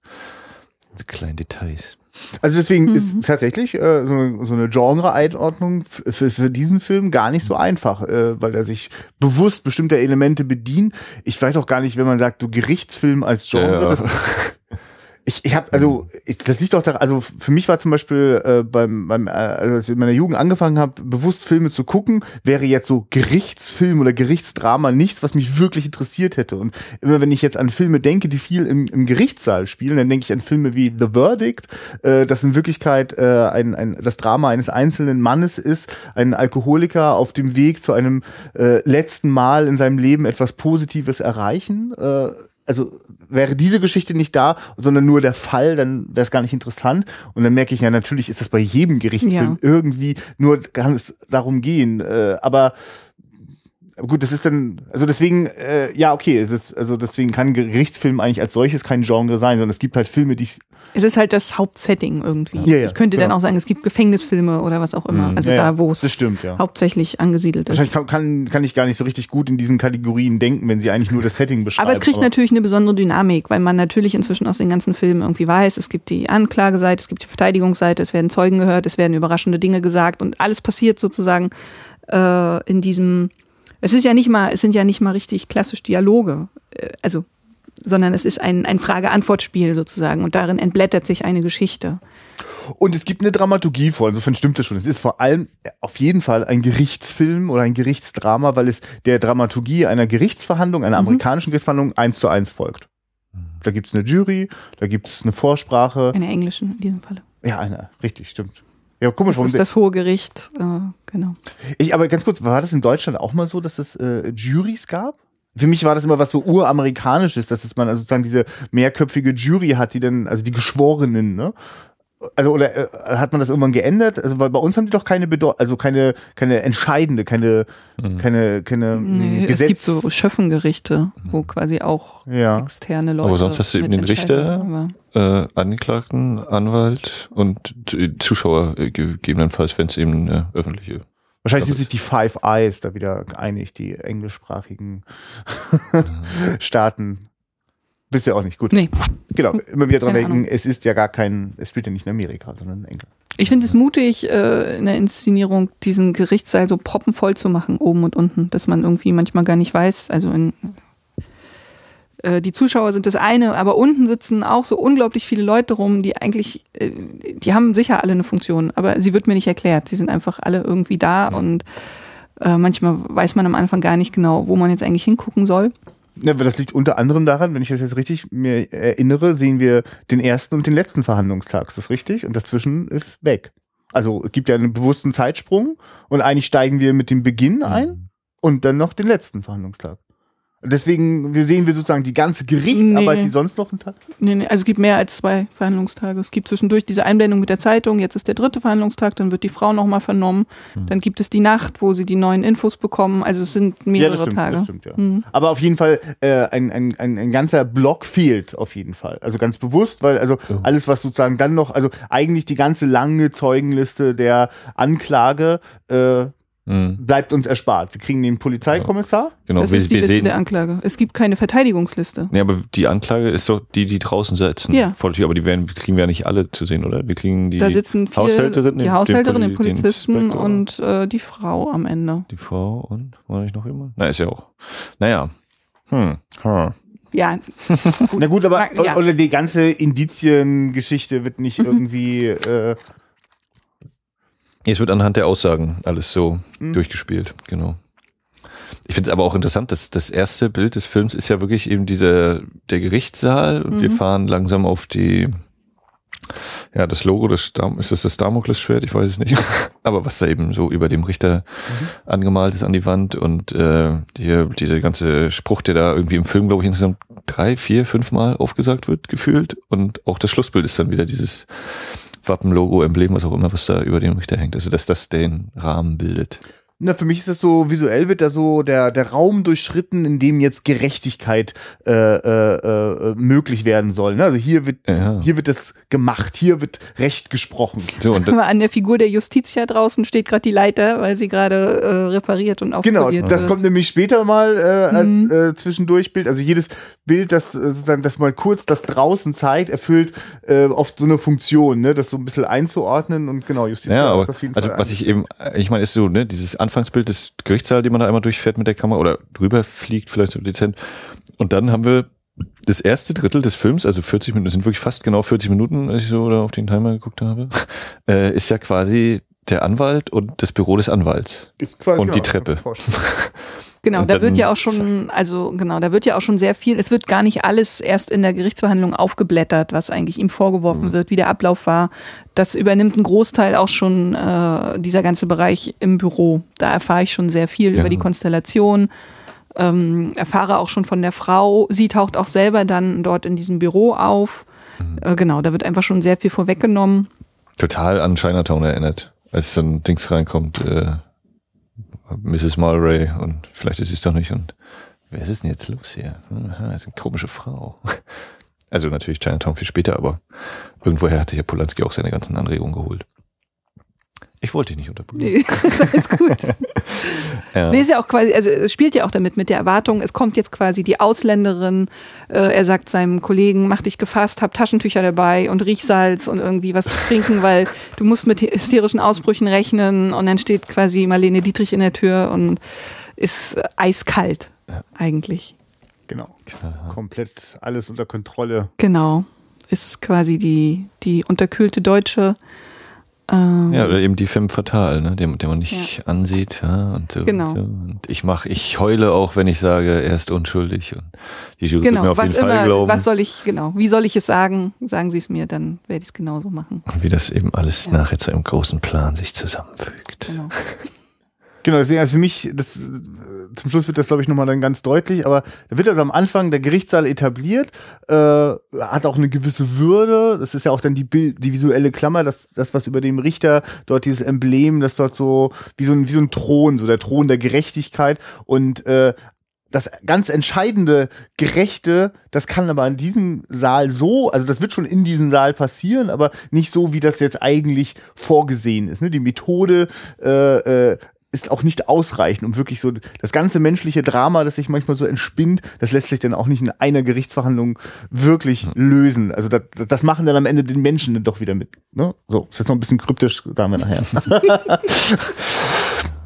Speaker 1: Diese kleinen Details.
Speaker 2: Also deswegen ist tatsächlich äh, so, so eine Genre-Einordnung für diesen Film gar nicht so einfach, äh, weil er sich bewusst bestimmter Elemente bedient. Ich weiß auch gar nicht, wenn man sagt, du Gerichtsfilm als Genre,
Speaker 1: Ja.
Speaker 2: das, [LAUGHS] ich, ich habe also ich, das liegt doch da also für mich war zum Beispiel äh, beim beim äh, also als ich in meiner Jugend angefangen habe bewusst Filme zu gucken wäre jetzt so Gerichtsfilm oder Gerichtsdrama nichts was mich wirklich interessiert hätte. Und immer wenn ich jetzt an Filme denke die viel im, im Gerichtssaal spielen dann denke ich an Filme wie The Verdict äh, das in Wirklichkeit äh, ein, ein das Drama eines einzelnen Mannes ist ein Alkoholiker auf dem Weg zu einem äh, letzten Mal in seinem Leben etwas Positives erreichen. Äh, also wäre diese Geschichte nicht da, sondern nur der Fall, dann wäre es gar nicht interessant. Und dann merke ich ja, natürlich ist das bei jedem Gerichtsfilm
Speaker 3: Ja.
Speaker 2: irgendwie, nur kann es darum gehen. Äh, aber Gut, das ist dann, also deswegen, äh, ja, okay, es ist, also deswegen kann Gerichtsfilm eigentlich als solches kein Genre sein, sondern es gibt halt Filme, die.
Speaker 3: Es ist halt das Hauptsetting irgendwie.
Speaker 2: Ja, ja,
Speaker 3: ich könnte dann
Speaker 2: genau.
Speaker 3: auch sagen, es gibt Gefängnisfilme oder was auch immer.
Speaker 1: Mhm.
Speaker 3: Also
Speaker 2: Ja,
Speaker 3: da, wo es
Speaker 2: stimmt, ja.
Speaker 3: hauptsächlich angesiedelt
Speaker 2: Wahrscheinlich
Speaker 3: ist.
Speaker 2: kann, kann, kann ich gar nicht so richtig gut in diesen Kategorien denken, wenn sie eigentlich nur das Setting beschreiben.
Speaker 3: Aber es kriegt natürlich eine besondere Dynamik, weil man natürlich inzwischen aus den ganzen Filmen irgendwie weiß, es gibt die Anklageseite, es gibt die Verteidigungsseite, es werden Zeugen gehört, es werden überraschende Dinge gesagt und alles passiert sozusagen äh, in diesem. Es ist ja nicht mal, es sind ja nicht mal richtig klassisch Dialoge, äh, also, sondern es ist ein, ein Frage-Antwort-Spiel sozusagen und darin entblättert sich eine Geschichte.
Speaker 2: Und es gibt eine Dramaturgie vor, insofern stimmt das schon. Es ist vor allem äh, auf jeden Fall ein Gerichtsfilm oder ein Gerichtsdrama, weil es der Dramaturgie einer Gerichtsverhandlung, einer amerikanischen Gerichtsverhandlung eins zu eins folgt. Da gibt's eine Jury, da gibt's eine Vorsprache.
Speaker 3: Eine englischen in diesem Falle.
Speaker 2: Ja, eine, richtig, stimmt. Ja, komisch,
Speaker 3: Das
Speaker 2: warum
Speaker 3: ist das Hohe Gericht, äh, genau.
Speaker 2: Ich, aber ganz kurz, war das in Deutschland auch mal so, dass es äh, Juries gab? Für mich war das immer was so uramerikanisches, dass es man also sozusagen diese mehrköpfige Jury hat, die dann, also die Geschworenen, ne? Also oder äh, hat man das irgendwann geändert? Also weil bei uns haben die doch keine Bedeu also keine keine entscheidende, keine keine keine
Speaker 3: Nee,
Speaker 2: Gesetz.
Speaker 3: es gibt so Schöffengerichte, wo quasi auch
Speaker 2: ja.
Speaker 3: externe Leute.
Speaker 1: Aber sonst hast du eben den. Richter, äh, Angeklagten, Anwalt und Zuschauer äh, gegebenenfalls, wenn es eben eine öffentliche.
Speaker 2: Wahrscheinlich sind sich die Five Eyes da wieder einig, die englischsprachigen [LAUGHS] Staaten. Bist ja auch nicht gut.
Speaker 3: Nee,
Speaker 2: Genau, immer wieder dran denken, es ist ja gar kein, es spielt ja nicht in Amerika, sondern in England.
Speaker 3: ich finde es mutig, äh, in der Inszenierung diesen Gerichtssaal so proppenvoll zu machen, oben und unten, dass man irgendwie manchmal gar nicht weiß. Also in, äh, die Zuschauer sind das eine, aber unten sitzen auch so unglaublich viele Leute rum, die eigentlich, äh, die haben sicher alle eine Funktion, aber sie wird mir nicht erklärt. Sie sind einfach alle irgendwie da und äh, manchmal weiß man am Anfang gar nicht genau, wo man jetzt eigentlich hingucken soll.
Speaker 2: Ja, aber das liegt unter anderem daran, wenn ich das jetzt richtig mir erinnere, sehen wir den ersten und den letzten Verhandlungstag. Ist das richtig? Und dazwischen ist weg. Also es gibt ja einen bewussten Zeitsprung und eigentlich steigen wir mit dem Beginn ein und dann noch den letzten Verhandlungstag. Deswegen wir sehen wir sozusagen die ganze Gerichtsarbeit,
Speaker 3: Nee.
Speaker 2: die sonst noch einen Tag.
Speaker 3: Nee, nee, also es gibt mehr als zwei Verhandlungstage. Es gibt zwischendurch diese Einblendung mit der Zeitung, jetzt ist der dritte Verhandlungstag, dann wird die Frau nochmal vernommen, dann gibt es die Nacht, wo sie die neuen Infos bekommen. Also es sind mehrere
Speaker 2: ja, das stimmt,
Speaker 3: Tage.
Speaker 2: das stimmt, ja.
Speaker 3: Mhm.
Speaker 2: Aber auf jeden Fall äh, ein, ein, ein, ein ganzer Block fehlt auf jeden Fall. Also ganz bewusst, weil also
Speaker 1: Ja.
Speaker 2: alles, was sozusagen dann noch, also eigentlich die ganze lange Zeugenliste der Anklage äh,
Speaker 1: Mhm.
Speaker 2: bleibt uns erspart. Wir kriegen den Polizeikommissar.
Speaker 1: Genau,
Speaker 3: Das
Speaker 1: wir,
Speaker 3: ist die
Speaker 1: wir
Speaker 3: Liste
Speaker 1: sehen.
Speaker 3: der Anklage. Es gibt keine Verteidigungsliste.
Speaker 1: Nee, aber die Anklage ist doch die, die draußen sitzen.
Speaker 3: Ja.
Speaker 1: Vor der Tür, aber die werden, kriegen wir ja nicht alle zu sehen, oder? Wir kriegen die,
Speaker 3: da sitzen vier,
Speaker 1: Haushälterin, den-
Speaker 3: die Haushälterin, den,
Speaker 1: den Poli- den
Speaker 3: Polizisten
Speaker 1: Inspektor.
Speaker 3: und äh, die Frau am Ende.
Speaker 1: die Frau und war nicht noch jemand? Na, ist ja auch. Naja. Hm. hm.
Speaker 3: Ja, [LAUGHS]
Speaker 2: Na gut, aber
Speaker 3: Na, ja.
Speaker 2: oder die ganze Indiziengeschichte wird nicht [LAUGHS] irgendwie äh,
Speaker 1: Es wird anhand der Aussagen alles so
Speaker 2: Mhm.
Speaker 1: durchgespielt, genau. Ich finde es aber auch interessant, dass das erste Bild des Films ist ja wirklich eben dieser der Gerichtssaal und wir
Speaker 3: Mhm.
Speaker 1: fahren langsam auf die ja das Logo des Dam ist das das Damoklesschwert ich weiß es nicht [LAUGHS] aber was da eben so über dem Richter angemalt ist an die Wand und äh, hier dieser ganze Spruch der da irgendwie im Film glaube ich insgesamt drei vier fünf Mal aufgesagt wird gefühlt und auch das Schlussbild ist dann wieder dieses Wappen, Logo, Emblem, was auch immer, was da über dem Richter hängt. Also, dass das den Rahmen bildet.
Speaker 2: Na, für mich ist es so, visuell wird da so der, der Raum durchschritten, in dem jetzt Gerechtigkeit äh, äh, äh, möglich werden soll. Ne? Also hier wird,
Speaker 1: Ja.
Speaker 2: hier wird das gemacht, hier wird Recht gesprochen.
Speaker 1: So, und
Speaker 3: aber an der Figur der Justitia draußen steht gerade die Leiter, weil sie gerade äh, repariert und
Speaker 2: Genau,
Speaker 3: aufpoliert
Speaker 2: das
Speaker 3: wird.
Speaker 2: kommt nämlich später mal äh, als
Speaker 3: Mhm.
Speaker 2: äh, Zwischendurchbild. Also jedes Bild, das äh, sozusagen, das mal kurz das draußen zeigt, erfüllt äh, oft so eine Funktion, ne? das so ein bisschen einzuordnen und genau, Justiz
Speaker 1: ja, aber,
Speaker 2: ist auf jeden
Speaker 1: also,
Speaker 2: Fall
Speaker 1: was ich eben, ich meine, ist so, ne, dieses Anfangsbild des Gerichtssaal, den man da einmal durchfährt mit der Kamera oder drüber fliegt, vielleicht so dezent. Und dann haben wir das erste Drittel des Films, also 40 Minuten, das sind wirklich fast genau 40 Minuten, als ich so da auf den Timer geguckt habe, [LAUGHS] äh, ist ja quasi der Anwalt und das Büro des Anwalts.
Speaker 2: ist quasi,
Speaker 1: und die
Speaker 2: genau,
Speaker 1: Treppe. [LAUGHS]
Speaker 3: Genau, da wird ja auch schon, also genau, da wird ja auch schon sehr viel, es wird gar nicht alles erst in der Gerichtsverhandlung aufgeblättert, was eigentlich ihm vorgeworfen
Speaker 1: Mhm.
Speaker 3: wird, wie der Ablauf war. Das übernimmt einen Großteil auch schon äh, dieser ganze Bereich im Büro. Da erfahre ich schon sehr viel
Speaker 1: Ja.
Speaker 3: über die Konstellation, ähm, erfahre auch schon von der Frau. Sie taucht auch selber dann dort in diesem Büro auf.
Speaker 1: Mhm.
Speaker 3: Äh, genau, da wird einfach schon sehr viel vorweggenommen.
Speaker 1: Total an Chinatown erinnert, als dann Dings reinkommt, äh, Mrs. Mulray und vielleicht ist sie es doch nicht und wer ist es denn jetzt los hier? Aha, das ist eine komische Frau. [LAUGHS] Also natürlich Chinatown viel später, aber irgendwoher hatte ja Polanski auch seine ganzen Anregungen geholt. Ich wollte dich nicht unterbrechen.
Speaker 3: Nee, [LAUGHS] alles gut. [LAUGHS]
Speaker 1: Ja.
Speaker 3: Nee, ist ja auch quasi, also es spielt ja auch damit mit der Erwartung, es kommt jetzt quasi die Ausländerin, äh, er sagt seinem Kollegen, mach dich gefasst, hab Taschentücher dabei und Riechsalz und irgendwie was zu trinken, [LAUGHS] weil du musst mit hysterischen Ausbrüchen rechnen und dann steht quasi Marlene Dietrich in der Tür und ist äh, eiskalt eigentlich.
Speaker 2: Genau.
Speaker 1: Knallhart.
Speaker 2: Komplett alles unter Kontrolle.
Speaker 3: Genau. Ist quasi die, die unterkühlte Deutsche. Ähm,
Speaker 1: Ja, oder eben die Femme fatale, ne, den, den man nicht ansieht, ja, und so.
Speaker 3: Genau.
Speaker 1: Und, und ich mach, ich heule auch, wenn ich sage, er ist unschuldig und die Jury wird mir
Speaker 3: genau,
Speaker 1: auf jeden Fall
Speaker 3: immer,
Speaker 1: glauben.
Speaker 3: was soll ich, genau, wie soll ich es sagen? Sagen Sie es mir, dann werde ich es genauso machen.
Speaker 1: und wie das eben alles
Speaker 3: Ja.
Speaker 1: nachher zu einem großen Plan sich zusammenfügt.
Speaker 3: Genau. [LAUGHS]
Speaker 2: Genau, deswegen, also für mich, das, zum Schluss wird das, glaube ich, nochmal dann ganz deutlich, aber da wird also am Anfang der Gerichtssaal etabliert, äh, hat auch eine gewisse Würde, das ist ja auch dann die, Bild, die visuelle Klammer, das, das, was über dem Richter, dort dieses Emblem, das dort so, wie so ein, wie so ein Thron, so der Thron der Gerechtigkeit und äh, das ganz entscheidende Gerechte, das kann aber in diesem Saal so, also das wird schon in diesem Saal passieren, aber nicht so, wie das jetzt eigentlich vorgesehen ist. Ne? Die Methode äh, äh, ist auch nicht ausreichend, um wirklich so das ganze menschliche Drama, das sich manchmal so entspinnt, das lässt sich dann auch nicht in einer Gerichtsverhandlung wirklich lösen. Also das, das machen dann am Ende den Menschen dann doch wieder mit. Ne? So, ist jetzt noch ein bisschen kryptisch, sagen wir nachher. [LAUGHS] [LAUGHS]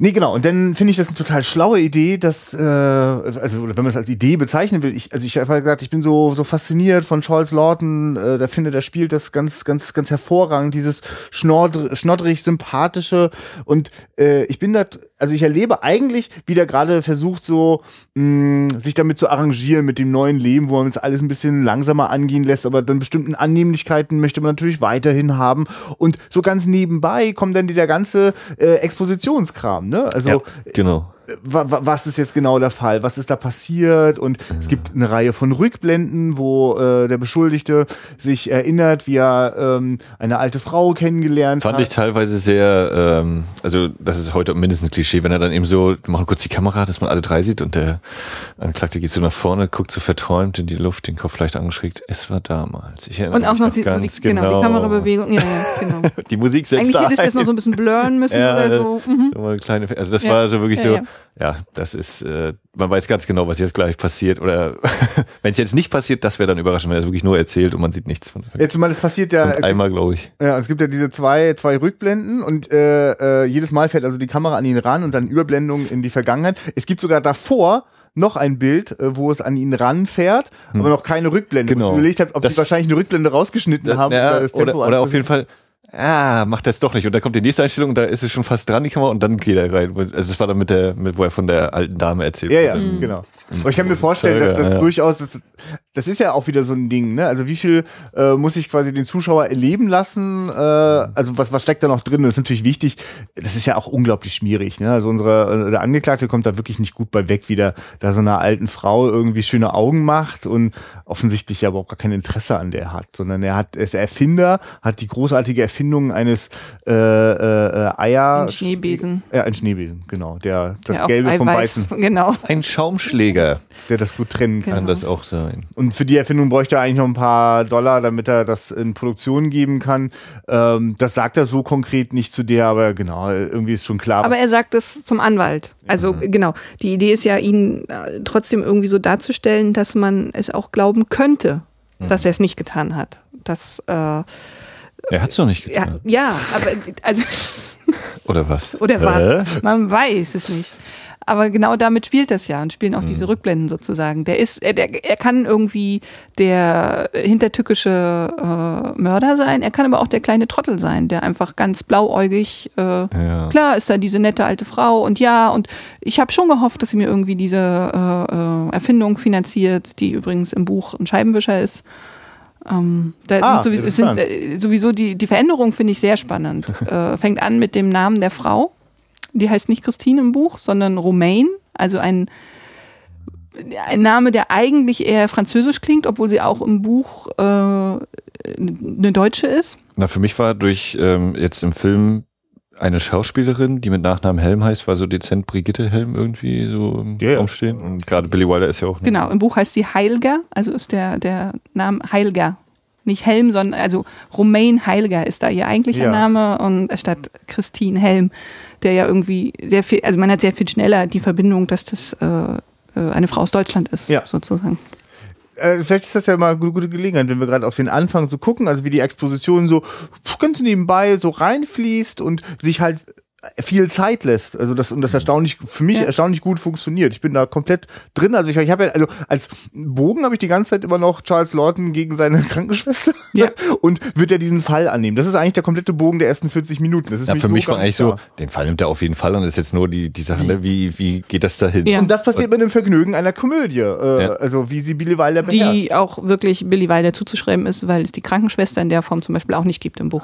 Speaker 2: Nee, genau. Und dann finde ich das eine total schlaue Idee, dass, äh, also wenn man es als Idee bezeichnen will, ich, also ich habe gesagt, ich bin so, so fasziniert von Charles Lawton, äh, der finde, der spielt das ganz, ganz, ganz hervorragend, dieses schnoddr schnoddrig, sympathische und äh, ich bin da, also ich erlebe eigentlich, wie der gerade versucht, so mh, sich damit zu arrangieren mit dem neuen Leben, wo man es alles ein bisschen langsamer angehen lässt, aber dann bestimmten Annehmlichkeiten möchte man natürlich weiterhin haben und so ganz nebenbei kommt dann dieser ganze äh, Expositionskram, ne? Also
Speaker 1: Ja, genau.
Speaker 2: Wa- wa- was ist jetzt genau der Fall? Was ist da passiert? Und es gibt eine Reihe von Rückblenden, wo äh, der Beschuldigte sich erinnert, wie er ähm, eine alte Frau kennengelernt
Speaker 1: Fand
Speaker 2: hat.
Speaker 1: ich teilweise sehr, ähm, also das ist heute mindestens ein Klischee, wenn er dann eben so, wir machen kurz die Kamera, dass man alle drei sieht und der Anklagte geht so nach vorne, guckt so verträumt in die Luft, den Kopf leicht angeschrägt. Es war damals. Ich erinnere
Speaker 3: Und auch
Speaker 1: mich
Speaker 3: noch die, so die,
Speaker 1: ganz
Speaker 3: genau. die Kamerabewegung. Ja, ja, [LAUGHS] genau.
Speaker 1: Die Musik setzt
Speaker 3: Eigentlich
Speaker 1: da
Speaker 3: hätte es jetzt noch so ein bisschen blurren müssen
Speaker 1: Ja,
Speaker 3: oder so. Mhm.
Speaker 1: So eine kleine, also das
Speaker 3: Ja.
Speaker 1: war so wirklich
Speaker 3: Ja,
Speaker 1: so,
Speaker 3: ja.
Speaker 1: das ist, äh, man weiß ganz genau, was jetzt gleich passiert. Oder [LAUGHS] wenn es jetzt nicht passiert, das wäre dann überraschend, wenn er es wirklich nur erzählt und man sieht nichts von.
Speaker 2: Ja, zumal es passiert ja, es
Speaker 1: einmal, glaube ich.
Speaker 2: Ja, es gibt ja diese zwei, zwei Rückblenden und äh, äh, jedes Mal fährt also die Kamera an ihn ran und dann Überblendung in die Vergangenheit. Es gibt sogar davor noch ein Bild, äh, wo es an ihn ranfährt, aber noch keine Rückblende.
Speaker 1: Genau.
Speaker 2: Ich überlegt habe, ob
Speaker 1: Das-
Speaker 2: sie wahrscheinlich eine Rückblende rausgeschnitten haben.
Speaker 1: ja,
Speaker 2: das
Speaker 1: oder,
Speaker 2: Tempo
Speaker 1: oder auf jeden Fall, ah, macht das doch nicht. Und da kommt die nächste Einstellung, da ist es schon fast dran, die Kamera, und dann geht er rein. Also das war dann mit der, mit, wo er von der alten Dame erzählt.
Speaker 2: Ja, ja,
Speaker 3: Mhm.
Speaker 2: genau. Aber ich kann mir vorstellen, dass das
Speaker 1: Ja.
Speaker 2: durchaus, das, das ist ja auch wieder so ein Ding, ne? Also wie viel äh, muss ich quasi den Zuschauer erleben lassen? Äh, also was, was steckt da noch drin? Das ist natürlich wichtig. Das ist ja auch unglaublich schwierig, ne? Also unsere, äh, der Angeklagte kommt da wirklich nicht gut bei weg, wie der da so einer alten Frau irgendwie schöne Augen macht und offensichtlich ja überhaupt gar kein Interesse an der hat, sondern er hat, er ist Erfinder, hat die großartige Erfindung eines äh, äh, äh, Eier...
Speaker 3: Ein Schneebesen.
Speaker 2: Ja, ein Schneebesen, genau. Der das
Speaker 3: Der auch
Speaker 2: Gelbe vom
Speaker 3: Eiweiß-
Speaker 2: Weißen, [LAUGHS]
Speaker 3: Genau.
Speaker 1: Ein Schaumschläger
Speaker 2: der das gut trennen kann.
Speaker 1: kann das auch sein.
Speaker 2: Und für die Erfindung bräuchte er eigentlich noch ein paar Dollar, damit er das in Produktion geben kann. Ähm, das sagt er so konkret nicht zu der, aber genau, irgendwie ist schon klar.
Speaker 3: Aber er sagt es zum Anwalt. Also genau, die Idee ist ja, ihn äh, trotzdem irgendwie so darzustellen, dass man es auch glauben könnte, dass er es nicht getan hat. Das, äh, ja,
Speaker 1: Er hat's doch nicht getan.
Speaker 3: ja, aber also
Speaker 1: Oder was? [LAUGHS]
Speaker 3: oder was? Man weiß es nicht. Aber genau damit spielt das ja und spielen auch diese Rückblenden sozusagen. Der ist, er, der, er kann irgendwie der hintertückische äh, Mörder sein, er kann aber auch der kleine Trottel sein, der einfach ganz blauäugig äh,
Speaker 1: Ja.
Speaker 3: Klar ist da diese nette alte Frau und ja, und ich habe schon gehofft, dass sie mir irgendwie diese äh, äh, Erfindung finanziert, die übrigens im Buch ein Scheibenwischer ist. Ähm, da
Speaker 2: Ah,
Speaker 3: sind sowieso, es sind, äh, sowieso die, die Veränderung finde ich sehr spannend. [LAUGHS] äh, fängt an mit dem Namen der Frau. Die heißt nicht Christine im Buch, sondern Romaine, also ein, ein Name, der eigentlich eher französisch klingt, obwohl sie auch im Buch äh, eine Deutsche ist.
Speaker 1: Na, für mich war durch ähm, jetzt im Film eine Schauspielerin, die mit Nachnamen Helm heißt, war so dezent Brigitte Helm irgendwie so im
Speaker 2: Ja, ja.
Speaker 1: Raum stehen. Und gerade Billy Wilder ist ja auch.
Speaker 3: Genau, im Buch heißt sie Heilger, also ist der, der Name Heilger. Nicht Helm, sondern also Romain Heilger ist da ihr eigentlicher
Speaker 2: Ja.
Speaker 3: Name und statt Christine Helm, der ja irgendwie sehr viel, also man hat sehr viel schneller die Verbindung, dass das äh, äh, eine Frau aus Deutschland ist,
Speaker 2: Ja.
Speaker 3: sozusagen.
Speaker 2: äh, vielleicht ist das ja mal eine gute Gelegenheit, wenn wir gerade auf den Anfang so gucken, also wie die Exposition so ganz nebenbei so reinfließt und sich halt viel Zeit lässt. Also das und das erstaunlich für mich
Speaker 3: Ja.
Speaker 2: erstaunlich gut funktioniert. Ich bin da komplett drin. Also ich, ich habe ja also als Bogen habe ich die ganze Zeit immer noch Charles Lawton gegen seine [LAUGHS] Krankenschwester
Speaker 3: Ja. [LAUGHS]
Speaker 2: und wird er diesen Fall annehmen. Das ist eigentlich der komplette Bogen der ersten 40 Minuten. Das ist
Speaker 1: Ja, für
Speaker 2: so
Speaker 1: mich war eigentlich
Speaker 2: nicht
Speaker 1: so, den Fall nimmt er auf jeden Fall und ist jetzt nur die, die Sache, ne? wie, wie geht das dahin?
Speaker 3: Ja.
Speaker 2: Und das passiert mit dem Vergnügen einer Komödie. Äh,
Speaker 1: Ja.
Speaker 2: Also wie sie Billy Wilder beherrscht.
Speaker 3: Die auch wirklich Billy Wilder zuzuschreiben ist, weil es die Krankenschwester in der Form zum Beispiel auch nicht gibt im Buch.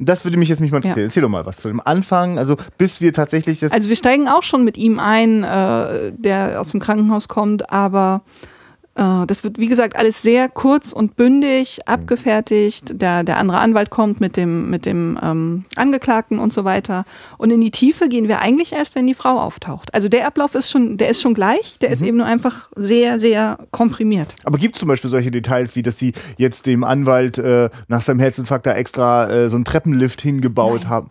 Speaker 2: Das würde mich jetzt nicht mal interessieren.
Speaker 3: Ja.
Speaker 2: Erzähl doch mal was zu dem Anfang, also bis wir tatsächlich das.
Speaker 3: Also wir steigen auch schon mit ihm ein, äh, der aus dem Krankenhaus kommt, aber äh, das wird, wie gesagt, alles sehr kurz und bündig abgefertigt. Der, der andere Anwalt kommt mit dem, mit dem ähm, Angeklagten und so weiter. Und in die Tiefe gehen wir eigentlich erst, wenn die Frau auftaucht. Also der Ablauf ist schon, der ist schon gleich, der ist eben nur einfach sehr, sehr komprimiert.
Speaker 2: aber gibt es zum Beispiel solche Details, wie dass sie jetzt dem Anwalt äh, nach seinem Herzinfarkt da extra äh, so einen Treppenlift hingebaut
Speaker 3: Nein.
Speaker 2: haben?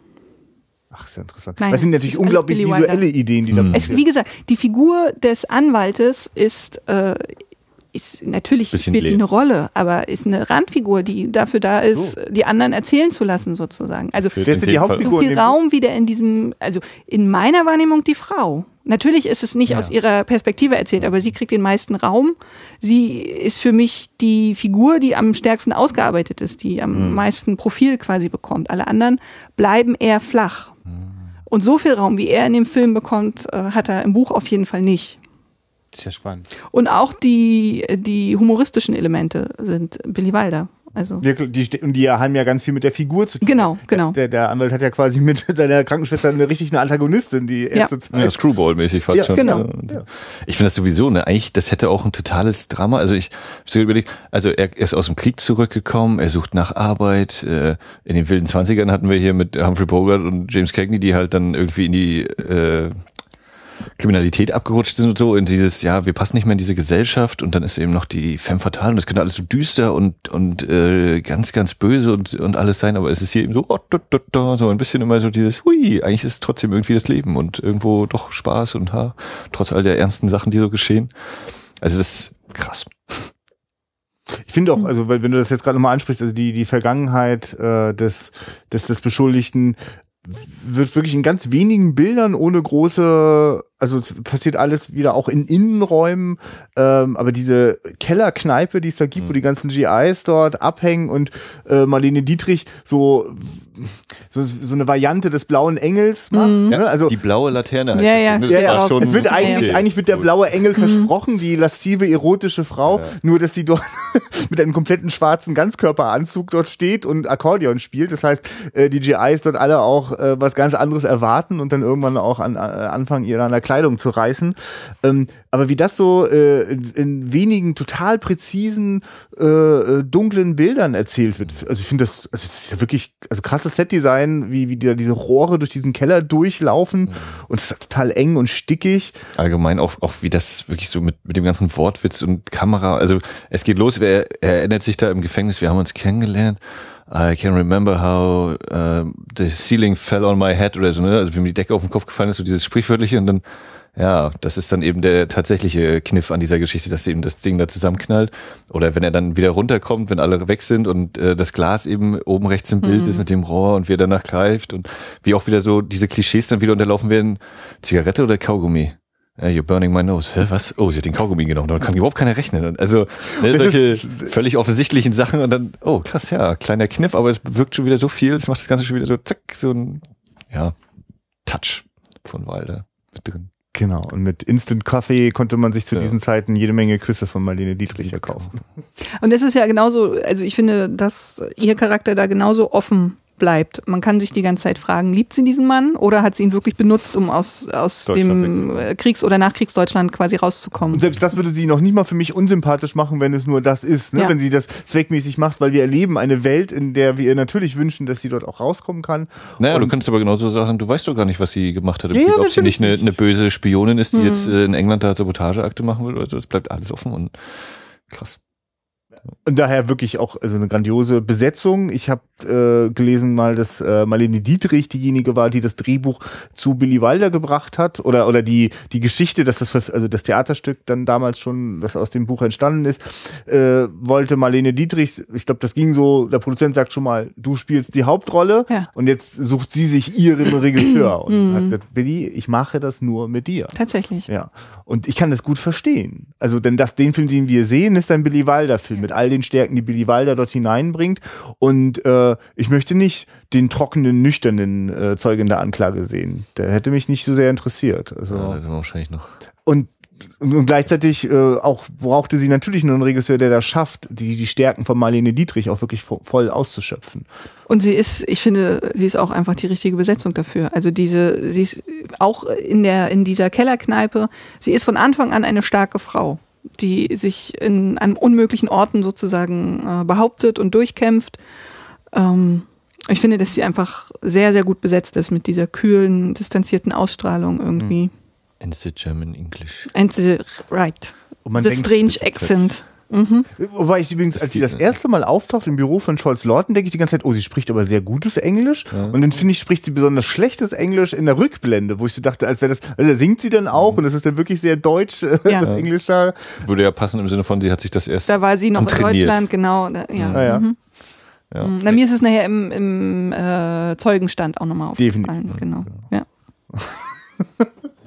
Speaker 2: Ach, ist ja interessant.
Speaker 3: Nein,
Speaker 2: das sind natürlich unglaublich visuelle. Ideen, die da
Speaker 1: Hm.
Speaker 3: Es, wie gesagt, die Figur des Anwaltes ist, äh, ist natürlich
Speaker 1: Bisschen
Speaker 3: spielt die eine Rolle, aber ist eine Randfigur, die dafür da ist,
Speaker 2: So.
Speaker 3: die anderen erzählen zu lassen, sozusagen. Also so viel? Raum wieder in diesem, also in meiner Wahrnehmung die Frau. Natürlich ist es nicht aus ihrer Perspektive erzählt, aber sie kriegt den meisten Raum. Sie ist für mich die Figur, die am stärksten ausgearbeitet ist, die am meisten Profil quasi bekommt. Alle anderen bleiben eher flach. Und so viel Raum, wie er in dem Film bekommt, äh, hat er im Buch auf jeden Fall nicht.
Speaker 2: Ja spannend.
Speaker 3: Und auch die, die humoristischen Elemente sind Billy Wilder. Also
Speaker 2: die, und die haben ja ganz viel mit der Figur zu tun.
Speaker 3: genau, genau.
Speaker 2: Der, der Anwalt hat ja quasi mit [LAUGHS] seiner Krankenschwester eine richtig eine Antagonistin, die erste Zeit.
Speaker 1: Ja, Screwball-mäßig fast
Speaker 2: Ja,
Speaker 1: schon.
Speaker 3: genau.
Speaker 1: Ich finde das sowieso, ne, eigentlich, das hätte auch ein totales Drama. Also ich hab so überlegt, also er ist aus dem Krieg zurückgekommen, er sucht nach Arbeit. Äh, in den wilden Zwanzigern hatten wir hier mit Humphrey Bogart und James Cagney, die halt dann irgendwie in die äh, Kriminalität abgerutscht sind und so, in dieses, ja, wir passen nicht mehr in diese Gesellschaft und dann ist eben noch die Femme fatale und das könnte alles so düster und, und äh, ganz, ganz böse und, und alles sein, aber es ist hier eben so, oh, da, da, da, so ein bisschen immer so dieses, hui, eigentlich ist es trotzdem irgendwie das Leben und irgendwo doch Spaß und ha, trotz all der ernsten Sachen, die so geschehen. Also das ist krass.
Speaker 2: Ich finde
Speaker 3: Hm.
Speaker 2: auch, also weil, wenn du das jetzt gerade nochmal ansprichst, also die, die Vergangenheit äh, des, des, des Beschuldigten wird wirklich in ganz wenigen Bildern ohne große, also es passiert alles wieder auch in Innenräumen, ähm, aber diese Kellerkneipe, die es da gibt, wo die ganzen GIs dort abhängen und äh, Marlene Dietrich so, so, so eine Variante des blauen Engels macht. Ne? Also
Speaker 1: die blaue Laterne heißt
Speaker 3: Ja,
Speaker 1: das
Speaker 3: ja.
Speaker 1: Das
Speaker 2: ja, ja.
Speaker 1: schon
Speaker 2: es wird eigentlich,
Speaker 1: okay.
Speaker 2: eigentlich wird der blaue Engel versprochen, die laszive, erotische Frau, nur dass sie dort [LAUGHS] mit einem kompletten schwarzen Ganzkörperanzug dort steht und Akkordeon spielt. Das heißt, äh, die GIs dort alle auch äh, was ganz anderes erwarten und dann irgendwann auch an, äh, anfangen, ihre an der Kleidung zu reißen. Ähm, aber wie das so äh, in, in wenigen total präzisen, äh, äh, dunklen Bildern erzählt wird. Also ich finde das, also das ist ja wirklich, also krasses Setdesign, wie, wie die, da diese Rohre durch diesen Keller durchlaufen und es ist total eng und stickig.
Speaker 1: allgemein auch, auch wie das wirklich so mit, mit dem ganzen Wortwitz und Kamera, also es geht los, er, er erinnert sich da im Gefängnis, wir haben uns kennengelernt. I can remember how uh, the ceiling fell on my head oder so, ne? Also wie mir die Decke auf den Kopf gefallen ist, so dieses sprichwörtliche und dann, ja, das ist dann eben der tatsächliche Kniff an dieser Geschichte, dass eben das Ding da zusammenknallt. Oder wenn er dann wieder runterkommt, wenn alle weg sind und äh, das Glas eben oben rechts im Bild ist mit dem Rohr und wie er danach greift und wie auch wieder so diese Klischees dann wieder unterlaufen werden. Zigarette oder Kaugummi? You're burning my nose. Hä, was? Oh, sie hat den Kaugummi genommen. Damit kann überhaupt keiner rechnen. Und Also ne, solche völlig offensichtlichen Sachen und dann, oh krass, ja, kleiner Kniff, aber es wirkt schon wieder so viel, es macht das Ganze schon wieder so zack, so ein, ja, Touch von Wilder mit drin.
Speaker 2: Genau. Und mit Instant Coffee konnte man sich zu
Speaker 1: Ja.
Speaker 2: diesen Zeiten jede Menge Küsse von Marlene Dietrich erkaufen.
Speaker 3: Und es ist ja genauso, also ich finde, dass ihr Charakter da genauso offen bleibt. Man kann sich die ganze Zeit fragen, liebt sie diesen Mann oder hat sie ihn wirklich benutzt, um aus, aus dem Kriegs- oder Nachkriegsdeutschland quasi rauszukommen?
Speaker 2: Und selbst das würde sie noch nicht mal für mich unsympathisch machen, wenn es nur das ist. Ne?
Speaker 3: Ja.
Speaker 2: Wenn sie das zweckmäßig macht, weil wir erleben eine Welt, in der wir ihr natürlich wünschen, dass sie dort auch rauskommen kann.
Speaker 1: Naja,
Speaker 2: Und-
Speaker 1: du könntest aber genauso sagen, du weißt doch gar nicht, was sie gemacht hat. im
Speaker 2: Ja,
Speaker 1: Krieg. Ob sie nicht eine, eine böse Spionin ist, die
Speaker 3: Hm.
Speaker 1: jetzt äh, in England da Sabotageakte machen will oder so. Es bleibt alles offen und krass.
Speaker 2: Und daher wirklich auch also eine grandiose Besetzung. Ich habe äh, gelesen mal, dass äh, Marlene Dietrich diejenige war, die das Drehbuch zu Billy Wilder gebracht hat oder oder die die Geschichte, dass das also das Theaterstück dann damals schon, das aus dem Buch entstanden ist, äh, wollte Marlene Dietrich. Ich glaube, das ging so. Der Produzent sagt schon mal, du spielst die Hauptrolle
Speaker 3: Ja.
Speaker 2: und jetzt sucht sie sich ihren Regisseur [CLEARS THROAT] und hat gesagt, Billy, ich mache das nur mit dir.
Speaker 3: Tatsächlich.
Speaker 2: Ja, und ich kann das gut verstehen. Also, denn das, den Film, den wir sehen, ist ein Billy Wilder-Film mit all den Stärken, die Billy Wilder dort hineinbringt. Und äh, ich möchte nicht den trockenen, nüchternen äh, Zeugen der Anklage sehen. Der hätte mich nicht so sehr interessiert. Also,
Speaker 1: Ja, da sind wir wahrscheinlich noch.
Speaker 2: und, und, gleichzeitig äh, auch brauchte sie natürlich nur einen Regisseur, der das schafft, die, die Stärken von Marlene Dietrich auch wirklich vo voll auszuschöpfen.
Speaker 3: Und sie ist, ich finde, sie ist auch einfach die richtige Besetzung dafür. Also diese, sie ist auch in der, in dieser Kellerkneipe, sie ist von Anfang an eine starke Frau, die sich in, an unmöglichen Orten sozusagen äh, behauptet und durchkämpft. Ähm, ich finde, dass sie einfach sehr, sehr gut besetzt ist mit dieser kühlen, distanzierten Ausstrahlung irgendwie.
Speaker 1: And the German English.
Speaker 3: And the, right.
Speaker 2: Und man
Speaker 3: the
Speaker 2: denkt-
Speaker 3: strange accent. Mhm.
Speaker 2: Wobei ich übrigens,
Speaker 1: Das
Speaker 2: als sie das erste Mal auftaucht im Büro von Scholz Lawton, denke ich die ganze Zeit, oh, sie spricht aber sehr gutes Englisch.
Speaker 1: Ja.
Speaker 2: Und dann finde ich, spricht sie besonders schlechtes Englisch in der Rückblende, wo ich so dachte, als wäre das, also da singt sie dann auch und das ist dann wirklich sehr deutsch, äh,
Speaker 3: Ja.
Speaker 2: das Englisch da.
Speaker 1: Würde ja passen im Sinne von, sie hat sich das erst
Speaker 3: Da war sie noch in. Deutschland, genau. Da, ja.
Speaker 2: Ah, ja.
Speaker 3: Mhm.
Speaker 1: Ja.
Speaker 3: Mhm. Na, mir ist es nachher im, im äh, Zeugenstand auch nochmal aufgefallen.
Speaker 2: Definitiv.
Speaker 3: Genau. Ja.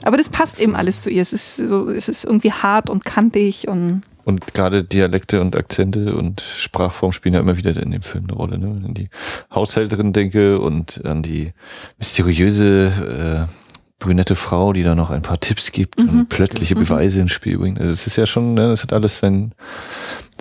Speaker 3: Aber das passt eben alles zu ihr. Es ist so, es ist irgendwie hart und kantig und
Speaker 1: Und gerade Dialekte und Akzente und Sprachform spielen ja immer wieder in dem Film eine Rolle. Ne? Wenn ich an die Haushälterin denke und an die mysteriöse äh, brünette Frau, die da noch ein paar Tipps gibt und plötzliche Beweise ins Spiel bringt. Also es ist ja schon, ne, das hat alles sein,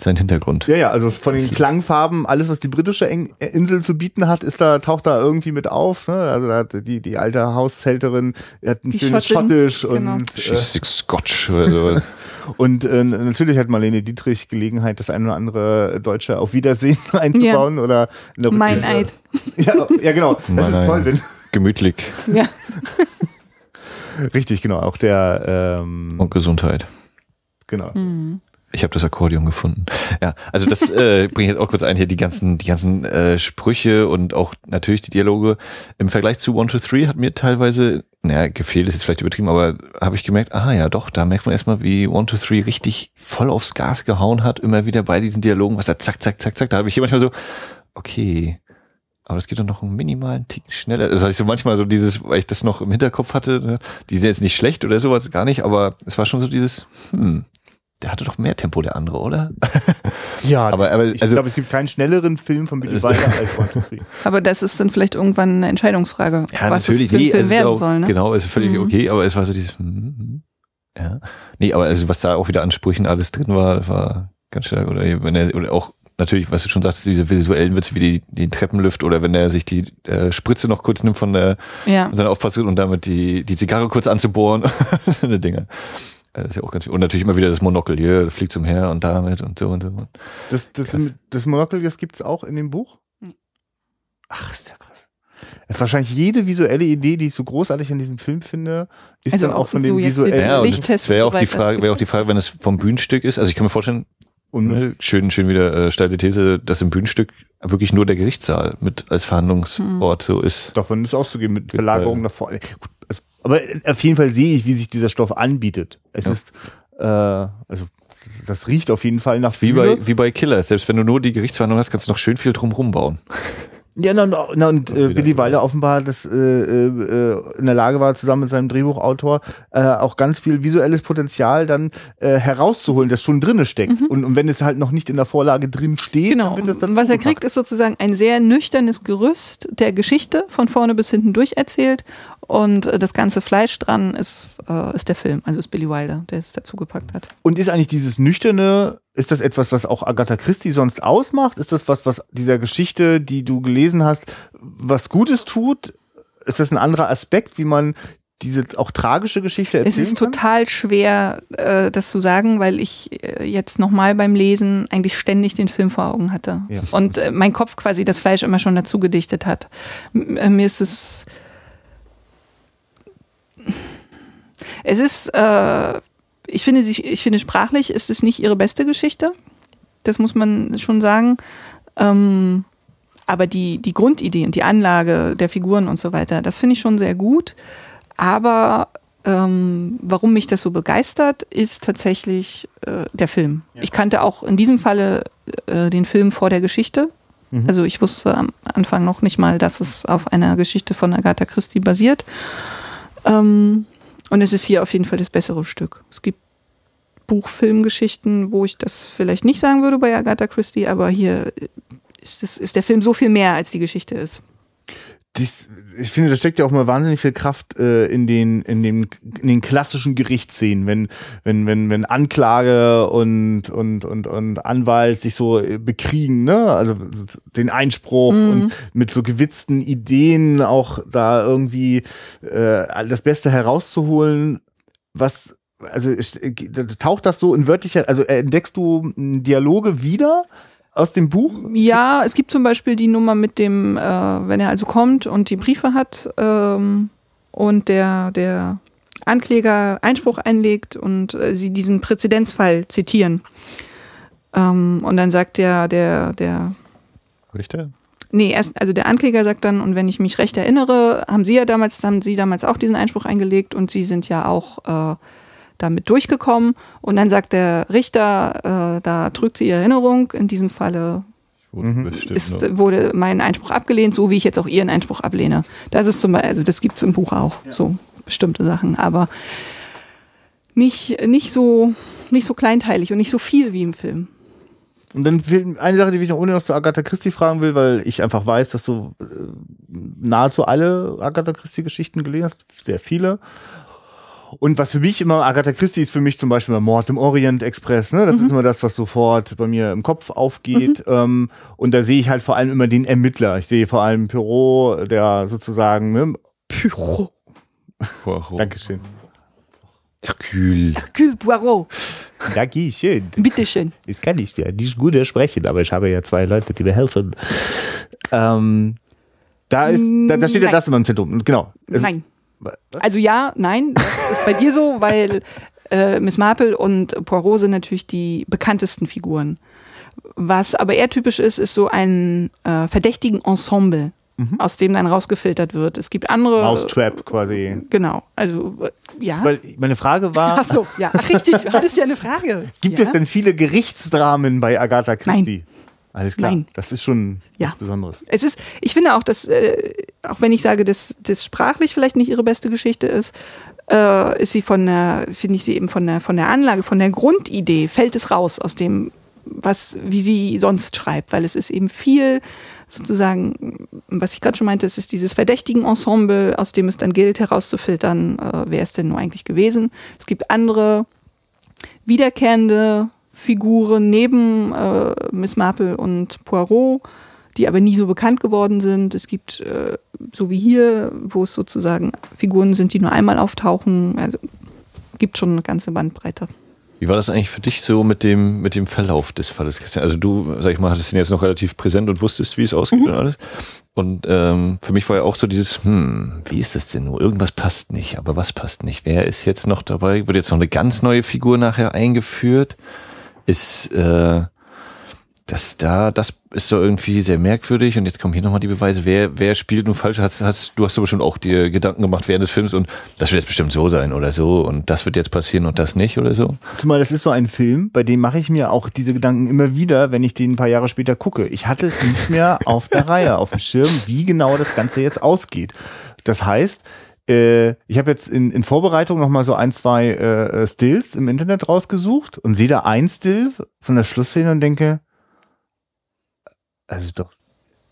Speaker 1: sein Hintergrund.
Speaker 2: Ja, ja, also von den Klangfarben, alles, was die britische Insel zu bieten hat, ist da, taucht da irgendwie mit auf. Ne? Also da hat die, die alte Haushälterin hat ein
Speaker 3: Die
Speaker 2: schönes Schottisch
Speaker 3: genau.
Speaker 2: und, äh,
Speaker 1: Scotch oder so. [LAUGHS]
Speaker 2: und äh, natürlich hat Marlene Dietrich Gelegenheit, das ein oder andere Deutsche auf Wiedersehen [LAUGHS] einzubauen oder in der
Speaker 3: mein Eid.
Speaker 2: Ja, ja, genau. Das ist toll, wenn
Speaker 1: Gemütlich
Speaker 3: Ja. [LAUGHS]
Speaker 2: Richtig, genau. Auch der, ähm,
Speaker 1: und Gesundheit.
Speaker 2: genau.
Speaker 3: Mhm.
Speaker 1: Ich habe das Akkordeon gefunden. Ja, also das äh, [LAUGHS] bringe ich jetzt auch kurz ein hier, die ganzen, die ganzen äh, Sprüche und auch natürlich die Dialoge. Im Vergleich zu One, Two, Three hat mir teilweise, naja, gefehlt ist jetzt vielleicht übertrieben, aber habe ich gemerkt, ah ja doch, da merkt man erstmal, wie One, Two, Three richtig voll aufs Gas gehauen hat, immer wieder bei diesen Dialogen, was er zack, zack, zack, zack, da habe ich hier manchmal so, okay, aber das geht doch noch einen minimalen Tick schneller. Das heißt so manchmal so dieses, weil ich das noch im Hinterkopf hatte, ne? die sind jetzt nicht schlecht oder sowas, gar nicht, aber es war schon so dieses, hm, der hatte doch mehr Tempo, der andere, oder? [LAUGHS]
Speaker 2: Ja,
Speaker 1: Aber- aber,
Speaker 2: ich
Speaker 1: also-
Speaker 2: glaube, es gibt keinen schnelleren Film von Billy
Speaker 1: Das-
Speaker 2: Wilder [LAUGHS] als One, Three.
Speaker 3: Aber das ist dann vielleicht irgendwann eine Entscheidungsfrage,
Speaker 1: Ja,
Speaker 3: was
Speaker 1: natürlich,
Speaker 3: es für
Speaker 1: nee,
Speaker 3: Film
Speaker 1: es ist
Speaker 3: werden
Speaker 1: auch,
Speaker 3: soll. Ne?
Speaker 1: genau, ist völlig
Speaker 3: Mhm.
Speaker 1: okay, aber es war so dieses, hm, hm, ja. Nee, aber also was da auch wieder an Sprüchen alles drin war, das war ganz stark, oder wenn er, oder auch, natürlich, was du schon sagst, diese visuellen Witze wie die, den Treppenlift oder wenn er sich die äh, Spritze noch kurz nimmt von der,
Speaker 3: Ja.
Speaker 1: von seiner Aufpasserin und damit die, die Zigarre kurz anzubohren, [LAUGHS] so eine Dinge. Das ist ja auch ganz viel. Und natürlich immer wieder das Monokel hier, das fliegt zum Her und damit und so und so.
Speaker 2: Das, das,
Speaker 1: Krass.
Speaker 2: das Monokel, das gibt's auch in dem Buch? Ach, ist ja krass. Das ist wahrscheinlich jede visuelle Idee, die ich so großartig an diesem Film finde, ist
Speaker 3: Also
Speaker 2: dann
Speaker 3: auch
Speaker 2: auch von
Speaker 3: so die
Speaker 2: visuellen.
Speaker 3: Ja,
Speaker 1: Ja, und es wäre auch die. Frage, wäre auch die Frage, wenn es vom Bühnenstück ist. Also ich kann mir vorstellen,
Speaker 2: Und
Speaker 1: Ne, Schön, schön wieder äh, steile These, dass im Bühnenstück wirklich nur der Gerichtssaal mit als Verhandlungsort so ist.
Speaker 2: davon ist auszugehen mit. Verlagerung nach vorne. Gut, also, aber auf jeden Fall sehe ich, wie sich dieser Stoff anbietet. Es
Speaker 1: Ja.
Speaker 2: ist, äh, also das riecht auf jeden Fall nach
Speaker 1: Wie bei, wie bei Killers. Selbst wenn du nur die Gerichtsverhandlung hast, kannst du noch schön viel drumherum bauen. [LAUGHS]
Speaker 2: Ja, na, na, na, und äh, Billy Wilder offenbar das, äh, äh, in der Lage war, zusammen mit seinem Drehbuchautor äh, auch ganz viel visuelles Potenzial dann äh, herauszuholen, das schon drinne steckt. Und, und wenn es halt noch nicht in der Vorlage drin steht,
Speaker 3: Genau.
Speaker 2: dann wird es dann
Speaker 3: Und was er kriegt, ist sozusagen ein sehr nüchternes Gerüst der Geschichte von vorne bis hinten durcherzählt. Und äh, das ganze Fleisch dran ist, äh, ist der Film, also ist Billy Wilder, der es dazu gepackt hat.
Speaker 2: Und ist eigentlich dieses Nüchterne ist das etwas, was auch Agatha Christie sonst ausmacht? Ist das was, was dieser Geschichte, die du gelesen hast, was Gutes tut? Ist das ein anderer Aspekt, wie man diese auch tragische Geschichte erzählen
Speaker 3: Es ist
Speaker 2: kann?
Speaker 3: total schwer, äh, das zu sagen, weil ich äh, jetzt nochmal beim Lesen eigentlich ständig den Film vor Augen hatte.
Speaker 2: Ja.
Speaker 3: Und äh, mein Kopf quasi das Fleisch immer schon dazu gedichtet hat. M äh, mir ist es. Es ist, äh, ich finde, ich finde sprachlich ist es nicht ihre beste Geschichte. Das muss man schon sagen. Ähm, aber die, die Grundidee und die Anlage der Figuren und so weiter, das finde ich schon sehr gut. Aber ähm, warum mich das so begeistert, ist tatsächlich äh, der Film. Ich kannte auch in diesem Falle äh, den Film vor der Geschichte.
Speaker 2: Mhm.
Speaker 3: Also ich wusste am Anfang noch nicht mal, dass es auf einer Geschichte von Agatha Christie basiert. Ähm, und es ist hier auf jeden Fall das bessere Stück. Es gibt Buchfilmgeschichten, wo ich das vielleicht nicht sagen würde bei Agatha Christie, aber hier ist, das, ist der Film so viel mehr, als die Geschichte ist.
Speaker 2: Dies, ich finde, da steckt ja auch mal wahnsinnig viel Kraft äh, in den in den in den klassischen Gerichtsszenen, wenn wenn wenn wenn Anklage und und und und Anwalt sich so äh, bekriegen, ne? Also den Einspruch
Speaker 3: Mhm.
Speaker 2: und mit so gewitzten Ideen auch da irgendwie äh, das Beste herauszuholen, was also äh, taucht das so in wörtlicher, also entdeckst du m, Dialoge wieder aus dem Buch?
Speaker 3: Ja, es gibt zum Beispiel die Nummer mit dem, äh, wenn er also kommt und die Briefe hat ähm, und der, der Ankläger Einspruch einlegt und äh, sie diesen Präzedenzfall zitieren. Ähm, und dann sagt der, der, der,
Speaker 1: Richter?
Speaker 3: nee, erst, also der Ankläger sagt dann, und wenn ich mich recht erinnere, haben sie ja damals, haben sie damals auch diesen Einspruch eingelegt und sie sind ja auch äh, damit durchgekommen. Und dann sagt der Richter, äh, da trügt sie ihre Erinnerung, in diesem Falle
Speaker 1: Wurde
Speaker 2: Mhm.
Speaker 3: ist, wurde mein Einspruch abgelehnt, so wie ich jetzt auch Ihren Einspruch ablehne. Das ist zum Beispiel, also das gibt es im Buch auch, so bestimmte Sachen, aber nicht, nicht so nicht so kleinteilig und nicht so viel wie im Film.
Speaker 2: Und dann eine Sache, die ich noch ohne noch zu Agatha Christie fragen will, weil ich einfach weiß, dass du äh, nahezu alle Agatha Christie Geschichten gelesen hast, sehr viele. Und was für mich immer, Agatha Christie ist für mich zum Beispiel mal Mord im Orient Express, ne? Das ist immer das, was sofort bei mir im Kopf aufgeht. Ähm, und da sehe ich halt vor allem immer den Ermittler. Ich sehe vor allem Perot, der sozusagen, ne?
Speaker 3: Pyro.
Speaker 1: Poirot.
Speaker 2: Dankeschön.
Speaker 1: Hercule.
Speaker 3: Hercule Poirot.
Speaker 2: Dankeschön.
Speaker 3: Bitteschön.
Speaker 2: Das kann ich ja nicht gut sprechen, aber ich habe ja zwei Leute, die mir helfen. Ähm, da ist, da, da steht ja
Speaker 3: Nein.
Speaker 2: das immer im Zentrum. Genau. Also-
Speaker 3: Nein. Also ja, nein, das ist bei dir so, [LAUGHS] weil äh, Miss Marple und Poirot sind natürlich die bekanntesten Figuren. Was aber eher typisch ist, ist so ein äh, verdächtigen Ensemble, aus dem dann rausgefiltert wird. Es gibt andere.
Speaker 2: Mousetrap quasi.
Speaker 3: Genau. Also äh, ja.
Speaker 2: Weil meine Frage war,
Speaker 3: Ach so, ja. Ach, richtig, du hattest ja eine Frage. [LAUGHS]
Speaker 2: gibt
Speaker 3: ja?
Speaker 2: es denn viele Gerichtsdramen bei Agatha Christie? Alles klar.
Speaker 3: Nein.
Speaker 2: Das ist schon
Speaker 3: Ja.
Speaker 2: was Besonderes.
Speaker 3: Es ist, ich finde auch, dass, äh, auch wenn ich sage, dass das sprachlich vielleicht nicht ihre beste Geschichte ist, äh, ist sie von der, finde ich sie eben von der, von der Anlage, von der Grundidee, fällt es raus aus dem, was, wie sie sonst schreibt, weil es ist eben viel, sozusagen, was ich gerade schon meinte, es ist dieses verdächtigen Ensemble, aus dem es dann gilt, herauszufiltern, äh, wer ist denn nur eigentlich gewesen. Es gibt andere wiederkehrende Figuren neben äh, Miss Marple und Poirot, die aber nie so bekannt geworden sind. Es gibt, äh, so wie hier, wo es sozusagen Figuren sind, die nur einmal auftauchen. Also gibt schon eine ganze Bandbreite.
Speaker 1: Wie war das eigentlich für dich so mit dem, mit dem Verlauf des Falles, Christian? Also du, sag ich mal, hattest ihn jetzt noch relativ präsent und wusstest, wie es ausgeht und alles. Und ähm, für mich war ja auch so dieses, hm, wie ist das denn nur? Irgendwas passt nicht, aber was passt nicht? Wer ist jetzt noch dabei? Wird jetzt noch eine ganz neue Figur nachher eingeführt? Ist äh, das da, das ist so irgendwie sehr merkwürdig und jetzt kommen hier nochmal die Beweise. Wer, wer spielt nun falsch? Hast, hast, du hast doch bestimmt auch dir Gedanken gemacht während des Films und das wird jetzt bestimmt so sein oder so und das wird jetzt passieren und das nicht oder so.
Speaker 2: Zumal das ist so ein Film, bei dem mache ich mir auch diese Gedanken immer wieder, wenn ich den ein paar Jahre später gucke. Ich hatte es nicht mehr auf der Reihe, auf dem Schirm, wie genau das Ganze jetzt ausgeht. Das heißt, äh, ich habe jetzt in, in Vorbereitung noch mal so ein, zwei äh, Stills im Internet rausgesucht und sehe da ein Still von der Schlussszene und denke, also doch.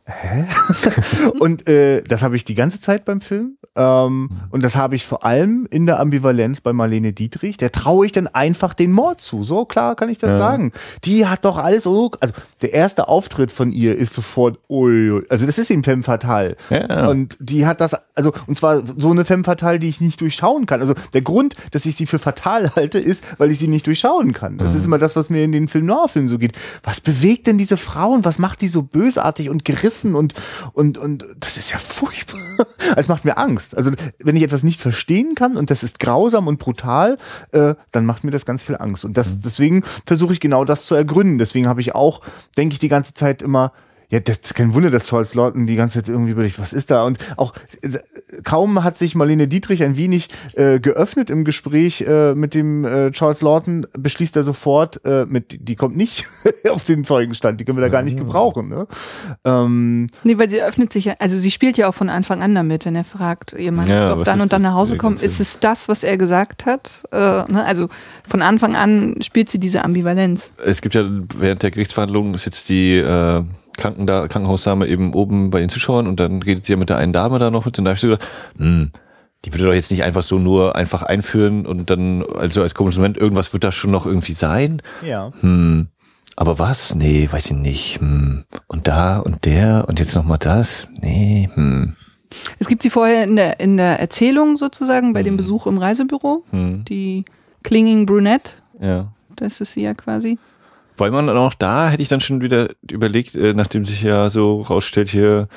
Speaker 2: Hä? [LAUGHS] und äh, das habe ich die ganze Zeit beim Film Ähm, und das habe ich vor allem in der Ambivalenz bei Marlene Dietrich. Der traue ich dann einfach den Mord zu. So klar kann ich das
Speaker 1: Ja.
Speaker 2: sagen. Die hat doch alles so. Also der erste Auftritt von ihr ist sofort, ui, ui. also das ist ihm femme fatale.
Speaker 1: Ja.
Speaker 2: Und die hat das, also, und zwar so eine femme fatale, die ich nicht durchschauen kann. Also der Grund, dass ich sie für fatal [LAUGHS] halte, ist, weil ich sie nicht durchschauen kann. Das ist immer das, was mir in den Film Noir-Filmen so geht. Was bewegt denn diese Frauen? Was macht die so bösartig und gerissen und, und, und das ist ja furchtbar. [LAUGHS] Es macht mir Angst. Also wenn ich etwas nicht verstehen kann und das ist grausam und brutal, äh, dann macht mir das ganz viel Angst. Und das, deswegen versuche ich genau das zu ergründen. Deswegen habe ich auch, denke ich die ganze Zeit immer, ja, das ist kein Wunder, dass Charles Lawton die ganze Zeit irgendwie überlegt, was ist da? Und auch äh, kaum hat sich Marlene Dietrich ein wenig äh, geöffnet im Gespräch äh, mit dem äh, Charles Lawton, beschließt er sofort, äh, mit, die kommt nicht [LAUGHS] auf den Zeugenstand, die können wir da gar nicht gebrauchen. Ne? Ähm,
Speaker 3: Nee, weil sie öffnet sich ja, also sie spielt ja auch von Anfang an damit, wenn er fragt, ihr Mann
Speaker 1: Ja,
Speaker 3: ist doch dann
Speaker 1: ist
Speaker 3: und dann nach Hause
Speaker 1: ganze-
Speaker 3: ist es das, was er gesagt hat? Äh, ne? Also von Anfang an spielt sie diese Ambivalenz.
Speaker 1: Es gibt ja während der Gerichtsverhandlungen sitzt die äh, Kranken Krankenhausdame eben oben bei den Zuschauern und dann redet sie ja mit der einen Dame da noch mit und da hab ich so gedacht, hm, die würde doch jetzt nicht einfach so nur einfach einführen und dann, also als komisches Moment, irgendwas wird da schon noch irgendwie sein.
Speaker 2: ja.
Speaker 1: Hm, aber was? Nee, weiß ich nicht. Hm. Und da und der und jetzt nochmal das? Nee, hm.
Speaker 3: Es gibt sie vorher in der, in der Erzählung sozusagen, bei dem Besuch im Reisebüro,
Speaker 1: Hm.
Speaker 3: die Clinging Brunette,
Speaker 1: Ja.
Speaker 3: das ist sie ja quasi.
Speaker 1: Weil man dann auch da hätte ich dann schon wieder überlegt, äh, nachdem sich ja so rausstellt hier,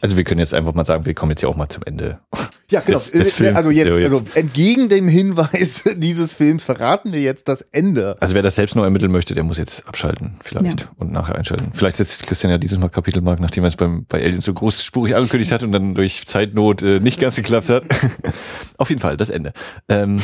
Speaker 1: also wir können jetzt einfach mal sagen, wir kommen jetzt ja auch mal zum Ende.
Speaker 2: Ja, genau.
Speaker 1: Des- des
Speaker 2: Äh,
Speaker 1: Films
Speaker 2: also jetzt. also entgegen dem Hinweis [LAUGHS] dieses Films verraten wir jetzt das Ende.
Speaker 1: Also wer das selbst nur ermitteln möchte, der muss jetzt abschalten vielleicht
Speaker 3: Ja.
Speaker 1: und nachher einschalten. Vielleicht setzt Christian ja dieses Mal Kapitelmark, nachdem er es beim, bei Aliens so großspurig angekündigt hat und dann durch Zeitnot äh, nicht ganz geklappt hat. [LAUGHS] Auf jeden Fall, das Ende. Ähm,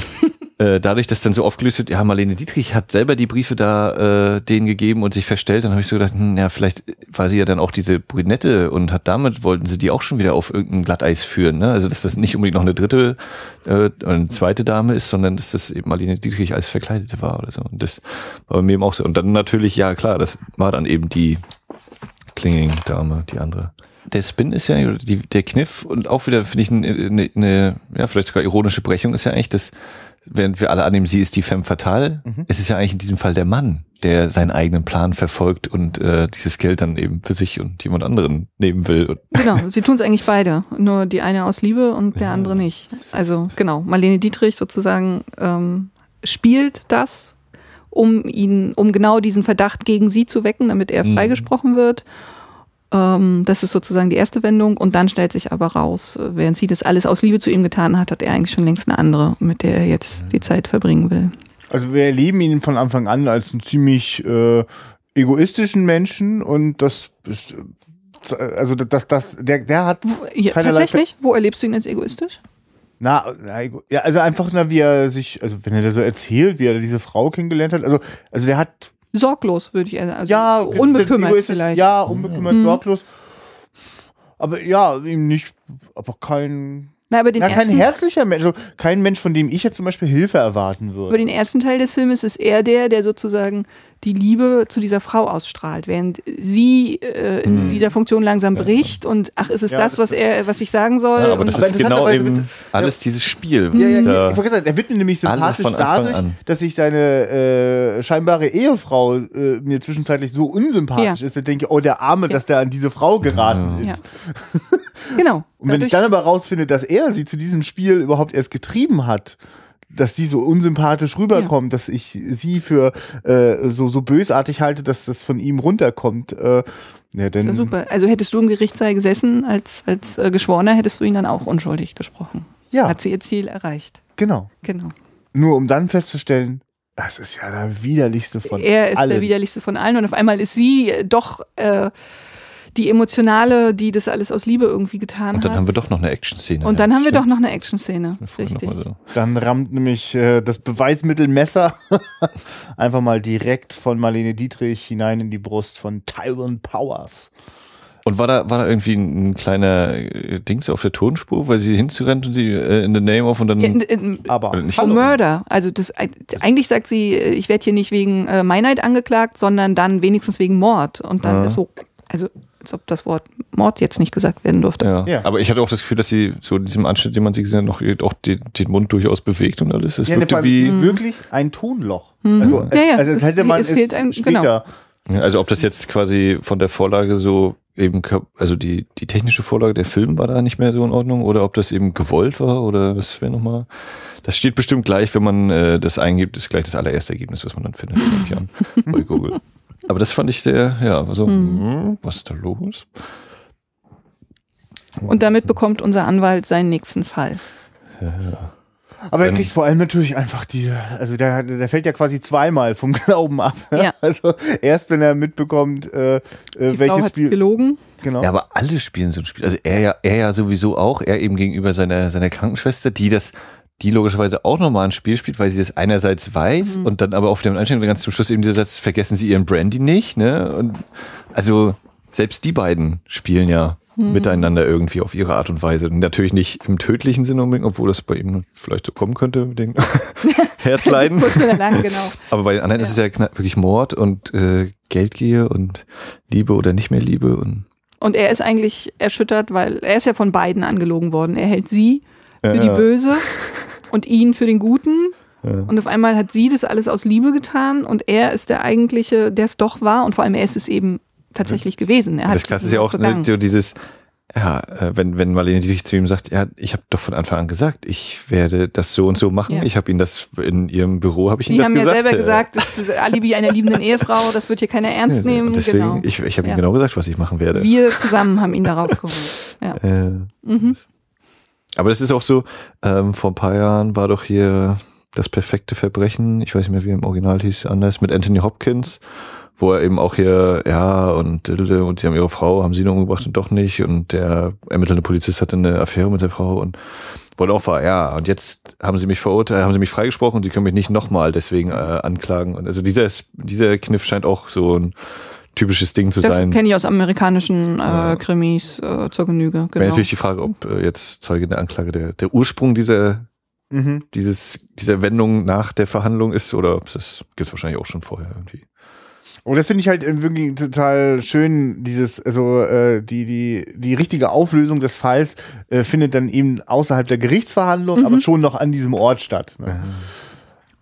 Speaker 1: äh, dadurch, dass dann so aufgelöst wird, ja, Marlene Dietrich hat selber die Briefe da äh, denen gegeben und sich verstellt, dann habe ich so gedacht, hm, ja, vielleicht war sie ja dann auch diese Brünette und hat damit, wollten sie die auch schon wieder auf irgendein Glatteis führen. Ne? Also dass das nicht unbedingt noch eine dritte äh, eine zweite Dame ist, sondern dass das eben Marlene Dietrich als Verkleidete war oder so. Und das war bei mir eben auch so. Und dann natürlich, ja klar, das war dann eben die Klinging-Dame, die andere. Der Spin ist ja, die, der Kniff und auch wieder, finde ich, eine, eine, eine, ja, vielleicht sogar ironische Brechung ist ja eigentlich, dass, während wir alle annehmen, sie ist die femme fatale, es ist ja eigentlich in diesem Fall der Mann, der seinen eigenen Plan verfolgt und äh, dieses Geld dann eben für sich und jemand anderen nehmen will. Und, [LAUGHS]
Speaker 3: Genau, sie tun es eigentlich beide. Nur die eine aus Liebe und der andere nicht. Also genau, Marlene Dietrich sozusagen ähm, spielt das, um ihn, um genau diesen Verdacht gegen sie zu wecken, damit er
Speaker 1: Mhm.
Speaker 3: freigesprochen wird. Ähm, das ist sozusagen die erste Wendung und dann stellt sich aber raus, äh, während sie das alles aus Liebe zu ihm getan hat, hat er eigentlich schon längst eine andere, mit der er jetzt die Zeit verbringen will.
Speaker 2: Also wir erleben ihn von Anfang an als einen ziemlich äh, egoistischen Menschen und das ist, äh, also das, das, der, der hat
Speaker 3: Ja, tatsächlich? Wo erlebst du ihn als egoistisch?
Speaker 2: Na, na, ja, also einfach, na, wie er sich, also wenn er da so erzählt, wie er diese Frau kennengelernt hat, also, also der hat,
Speaker 3: Sorglos, würde ich sagen. Also
Speaker 2: ja,
Speaker 3: unbekümmert
Speaker 2: egoistisch,
Speaker 3: vielleicht.
Speaker 2: Ja, unbekümmert,
Speaker 3: Mhm.
Speaker 2: sorglos. Aber ja, ihm nicht, aber kein,
Speaker 3: Na, aber den
Speaker 2: na, kein herzlicher Mensch, also kein Mensch, von dem ich jetzt zum Beispiel Hilfe erwarten
Speaker 3: über
Speaker 2: würde.
Speaker 3: den ersten Teil des Filmes ist er der, der sozusagen die Liebe zu dieser Frau ausstrahlt, während sie äh, in dieser Funktion langsam bricht und ach, ist es
Speaker 2: Ja,
Speaker 3: das,
Speaker 2: das
Speaker 3: was er, was ich sagen soll?
Speaker 1: ja, aber
Speaker 3: und
Speaker 1: das
Speaker 2: Aber
Speaker 1: ist genau eben
Speaker 2: wird-
Speaker 1: alles dieses Spiel.
Speaker 2: Ja, ja,
Speaker 1: da-
Speaker 2: ja, ich wollte sagen, er wird mir nämlich sympathisch dadurch,
Speaker 1: an.
Speaker 2: dass sich seine äh, scheinbare Ehefrau äh, mir zwischenzeitlich so unsympathisch
Speaker 3: Ja.
Speaker 2: ist. Da denke ich, oh, der Arme, dass der an diese Frau geraten
Speaker 3: Ja.
Speaker 2: ist.
Speaker 3: genau.
Speaker 2: Und wenn ich dann aber rausfinde, dass er sie zu diesem Spiel überhaupt erst getrieben hat, dass die so unsympathisch rüberkommt, dass ich sie für äh, so, so bösartig halte, dass das von ihm runterkommt, äh, ja,
Speaker 3: ist ja super. Also hättest du im Gerichtssaal gesessen als, als äh, Geschworener, hättest du ihn dann auch unschuldig gesprochen.
Speaker 2: ja,
Speaker 3: Hat sie ihr Ziel erreicht.
Speaker 2: genau.
Speaker 3: Genau.
Speaker 2: Nur um dann festzustellen, das ist ja der widerlichste von
Speaker 3: er ist
Speaker 2: allen.
Speaker 3: der widerlichste von allen und auf einmal ist sie doch äh, die emotionale, die das alles aus Liebe irgendwie getan
Speaker 1: und dann
Speaker 3: hat.
Speaker 1: haben wir doch noch eine Action-Szene.
Speaker 3: und
Speaker 1: ja,
Speaker 3: dann haben wir
Speaker 1: stimmt.
Speaker 3: doch noch eine Action-Szene. Richtig.
Speaker 1: so.
Speaker 2: Dann rammt nämlich äh, das Beweismittel Messer [LAUGHS] einfach mal direkt von Marlene Dietrich hinein in die Brust von Tyrone Powers.
Speaker 1: Und war da, war da irgendwie ein, ein kleiner äh, Dings auf der Tonspur, weil sie hinzurennt und sie äh, in the name of und dann.
Speaker 3: Ja, in, in,
Speaker 2: Aber
Speaker 1: Äh, nicht- Hallo.
Speaker 3: Murder. Also das eigentlich sagt sie, äh, ich werde hier nicht wegen äh, Meinheit angeklagt, sondern dann wenigstens wegen Mord. Und dann
Speaker 1: Ja.
Speaker 3: ist so, also als ob das Wort Mord jetzt nicht gesagt werden durfte.
Speaker 1: Ja.
Speaker 2: Ja.
Speaker 1: Aber ich hatte auch das Gefühl, dass sie so in diesem Anschnitt, den man sie gesehen hat, noch auch den, den Mund durchaus bewegt und alles. Es
Speaker 2: Ja, ne,
Speaker 1: wirkte
Speaker 2: allem
Speaker 1: wie,
Speaker 2: wirklich ein Tonloch. Also, als,
Speaker 3: Mhm. Ja, ja,
Speaker 2: also als
Speaker 3: es-
Speaker 2: hätte man
Speaker 3: es
Speaker 2: es,
Speaker 3: fehlt ein- genau.
Speaker 2: später.
Speaker 1: Ja, also ob das jetzt quasi von der Vorlage so eben, also die, die technische Vorlage, der Film war da nicht mehr so in Ordnung oder ob das eben gewollt war oder das wäre nochmal, das steht bestimmt gleich, wenn man äh, das eingibt, ist gleich das allererste Ergebnis, was man dann findet, nehme ich an, bei Google. [LAUGHS] Aber das fand ich sehr, ja, war so, hm, was ist da los?
Speaker 3: Und damit bekommt unser Anwalt seinen nächsten Fall.
Speaker 2: Aber er kriegt vor allem natürlich einfach die, also der, der fällt ja quasi zweimal vom [LAUGHS] Glauben ab.
Speaker 3: Ja.
Speaker 2: Also erst wenn er mitbekommt, äh, äh,
Speaker 3: Die Frau
Speaker 2: welches
Speaker 3: hat
Speaker 2: Spiel.
Speaker 3: gelogen.
Speaker 2: Genau.
Speaker 1: Ja, aber alle spielen so ein Spiel. Also er ja, er ja sowieso auch, er eben gegenüber seiner, seiner Krankenschwester, die das, die logischerweise auch nochmal ein Spiel spielt, weil sie das einerseits weiß
Speaker 3: Mhm.
Speaker 1: und dann aber auf dem Einstellung ganz zum Schluss eben dieser Satz, vergessen Sie Ihren Brandy nicht, ne? Und also selbst die beiden spielen ja
Speaker 3: Mhm.
Speaker 1: miteinander irgendwie auf ihre Art und Weise. Natürlich nicht im tödlichen Sinne unbedingt, obwohl das bei ihm vielleicht so kommen könnte mit den [LAUGHS] Herzleiden.
Speaker 3: Lang, genau.
Speaker 1: Aber bei den anderen ist es ja wirklich Mord und äh, Geldgier und Liebe oder nicht mehr Liebe und
Speaker 3: Und er ist eigentlich erschüttert, weil er ist ja von beiden angelogen worden. Er hält sie für
Speaker 1: Ja,
Speaker 3: die. Böse [LAUGHS] und ihn für den Guten.
Speaker 1: Ja.
Speaker 3: Und auf einmal hat sie das alles aus Liebe getan und er ist der eigentliche, der es doch war und vor allem er ist es eben tatsächlich gewesen. Er hat
Speaker 1: das Klasse ist ja auch ne, so dieses, ja, äh, wenn, wenn Marlene Dietrich zu ihm sagt, ja, ich habe doch von Anfang an gesagt, ich werde das so und so machen.
Speaker 3: Ja.
Speaker 1: Ich habe Ihnen das in Ihrem Büro, habe ich Ihnen das
Speaker 3: haben ja
Speaker 1: gesagt.
Speaker 3: selber
Speaker 1: äh,
Speaker 3: gesagt, das ist Alibi einer liebenden Ehefrau, das wird hier keiner [LAUGHS] ernst nehmen.
Speaker 1: Und deswegen,
Speaker 3: genau.
Speaker 1: ich, ich habe
Speaker 3: Ja.
Speaker 1: Ihnen genau gesagt, was ich machen werde.
Speaker 3: Wir zusammen haben ihn da rausgeholt. Ja. [LAUGHS]
Speaker 1: Äh,
Speaker 3: Mhm.
Speaker 1: Aber das ist auch so, ähm, vor ein paar Jahren war doch hier das perfekte Verbrechen, ich weiß nicht mehr, wie im Original hieß, anders, mit Anthony Hopkins, wo er eben auch hier, ja, und und sie haben ihre Frau, haben sie nur umgebracht und doch nicht, und der ermittelnde Polizist hatte eine Affäre mit der Frau und dann auch war, ja, und jetzt haben sie mich verurteilt, haben sie mich freigesprochen und sie können mich nicht nochmal deswegen äh, anklagen. Und also dieser, dieser Kniff scheint auch so ein typisches Ding zu
Speaker 3: Das
Speaker 1: sein.
Speaker 3: kenne ich aus amerikanischen äh. Krimis äh, zur Genüge.
Speaker 1: Wäre
Speaker 3: Genau.
Speaker 1: natürlich die Frage, ob äh, jetzt Zeuge der Anklage der, der Ursprung dieser,
Speaker 2: Mhm.
Speaker 1: dieses, dieser Wendung nach der Verhandlung ist oder ob das gibt's wahrscheinlich auch schon vorher irgendwie.
Speaker 2: Und das finde ich halt äh, wirklich total schön, dieses, also äh, die, die, die richtige Auflösung des Falls äh, findet dann eben außerhalb der Gerichtsverhandlung,
Speaker 3: Mhm.
Speaker 2: aber schon noch an diesem Ort statt. Ne?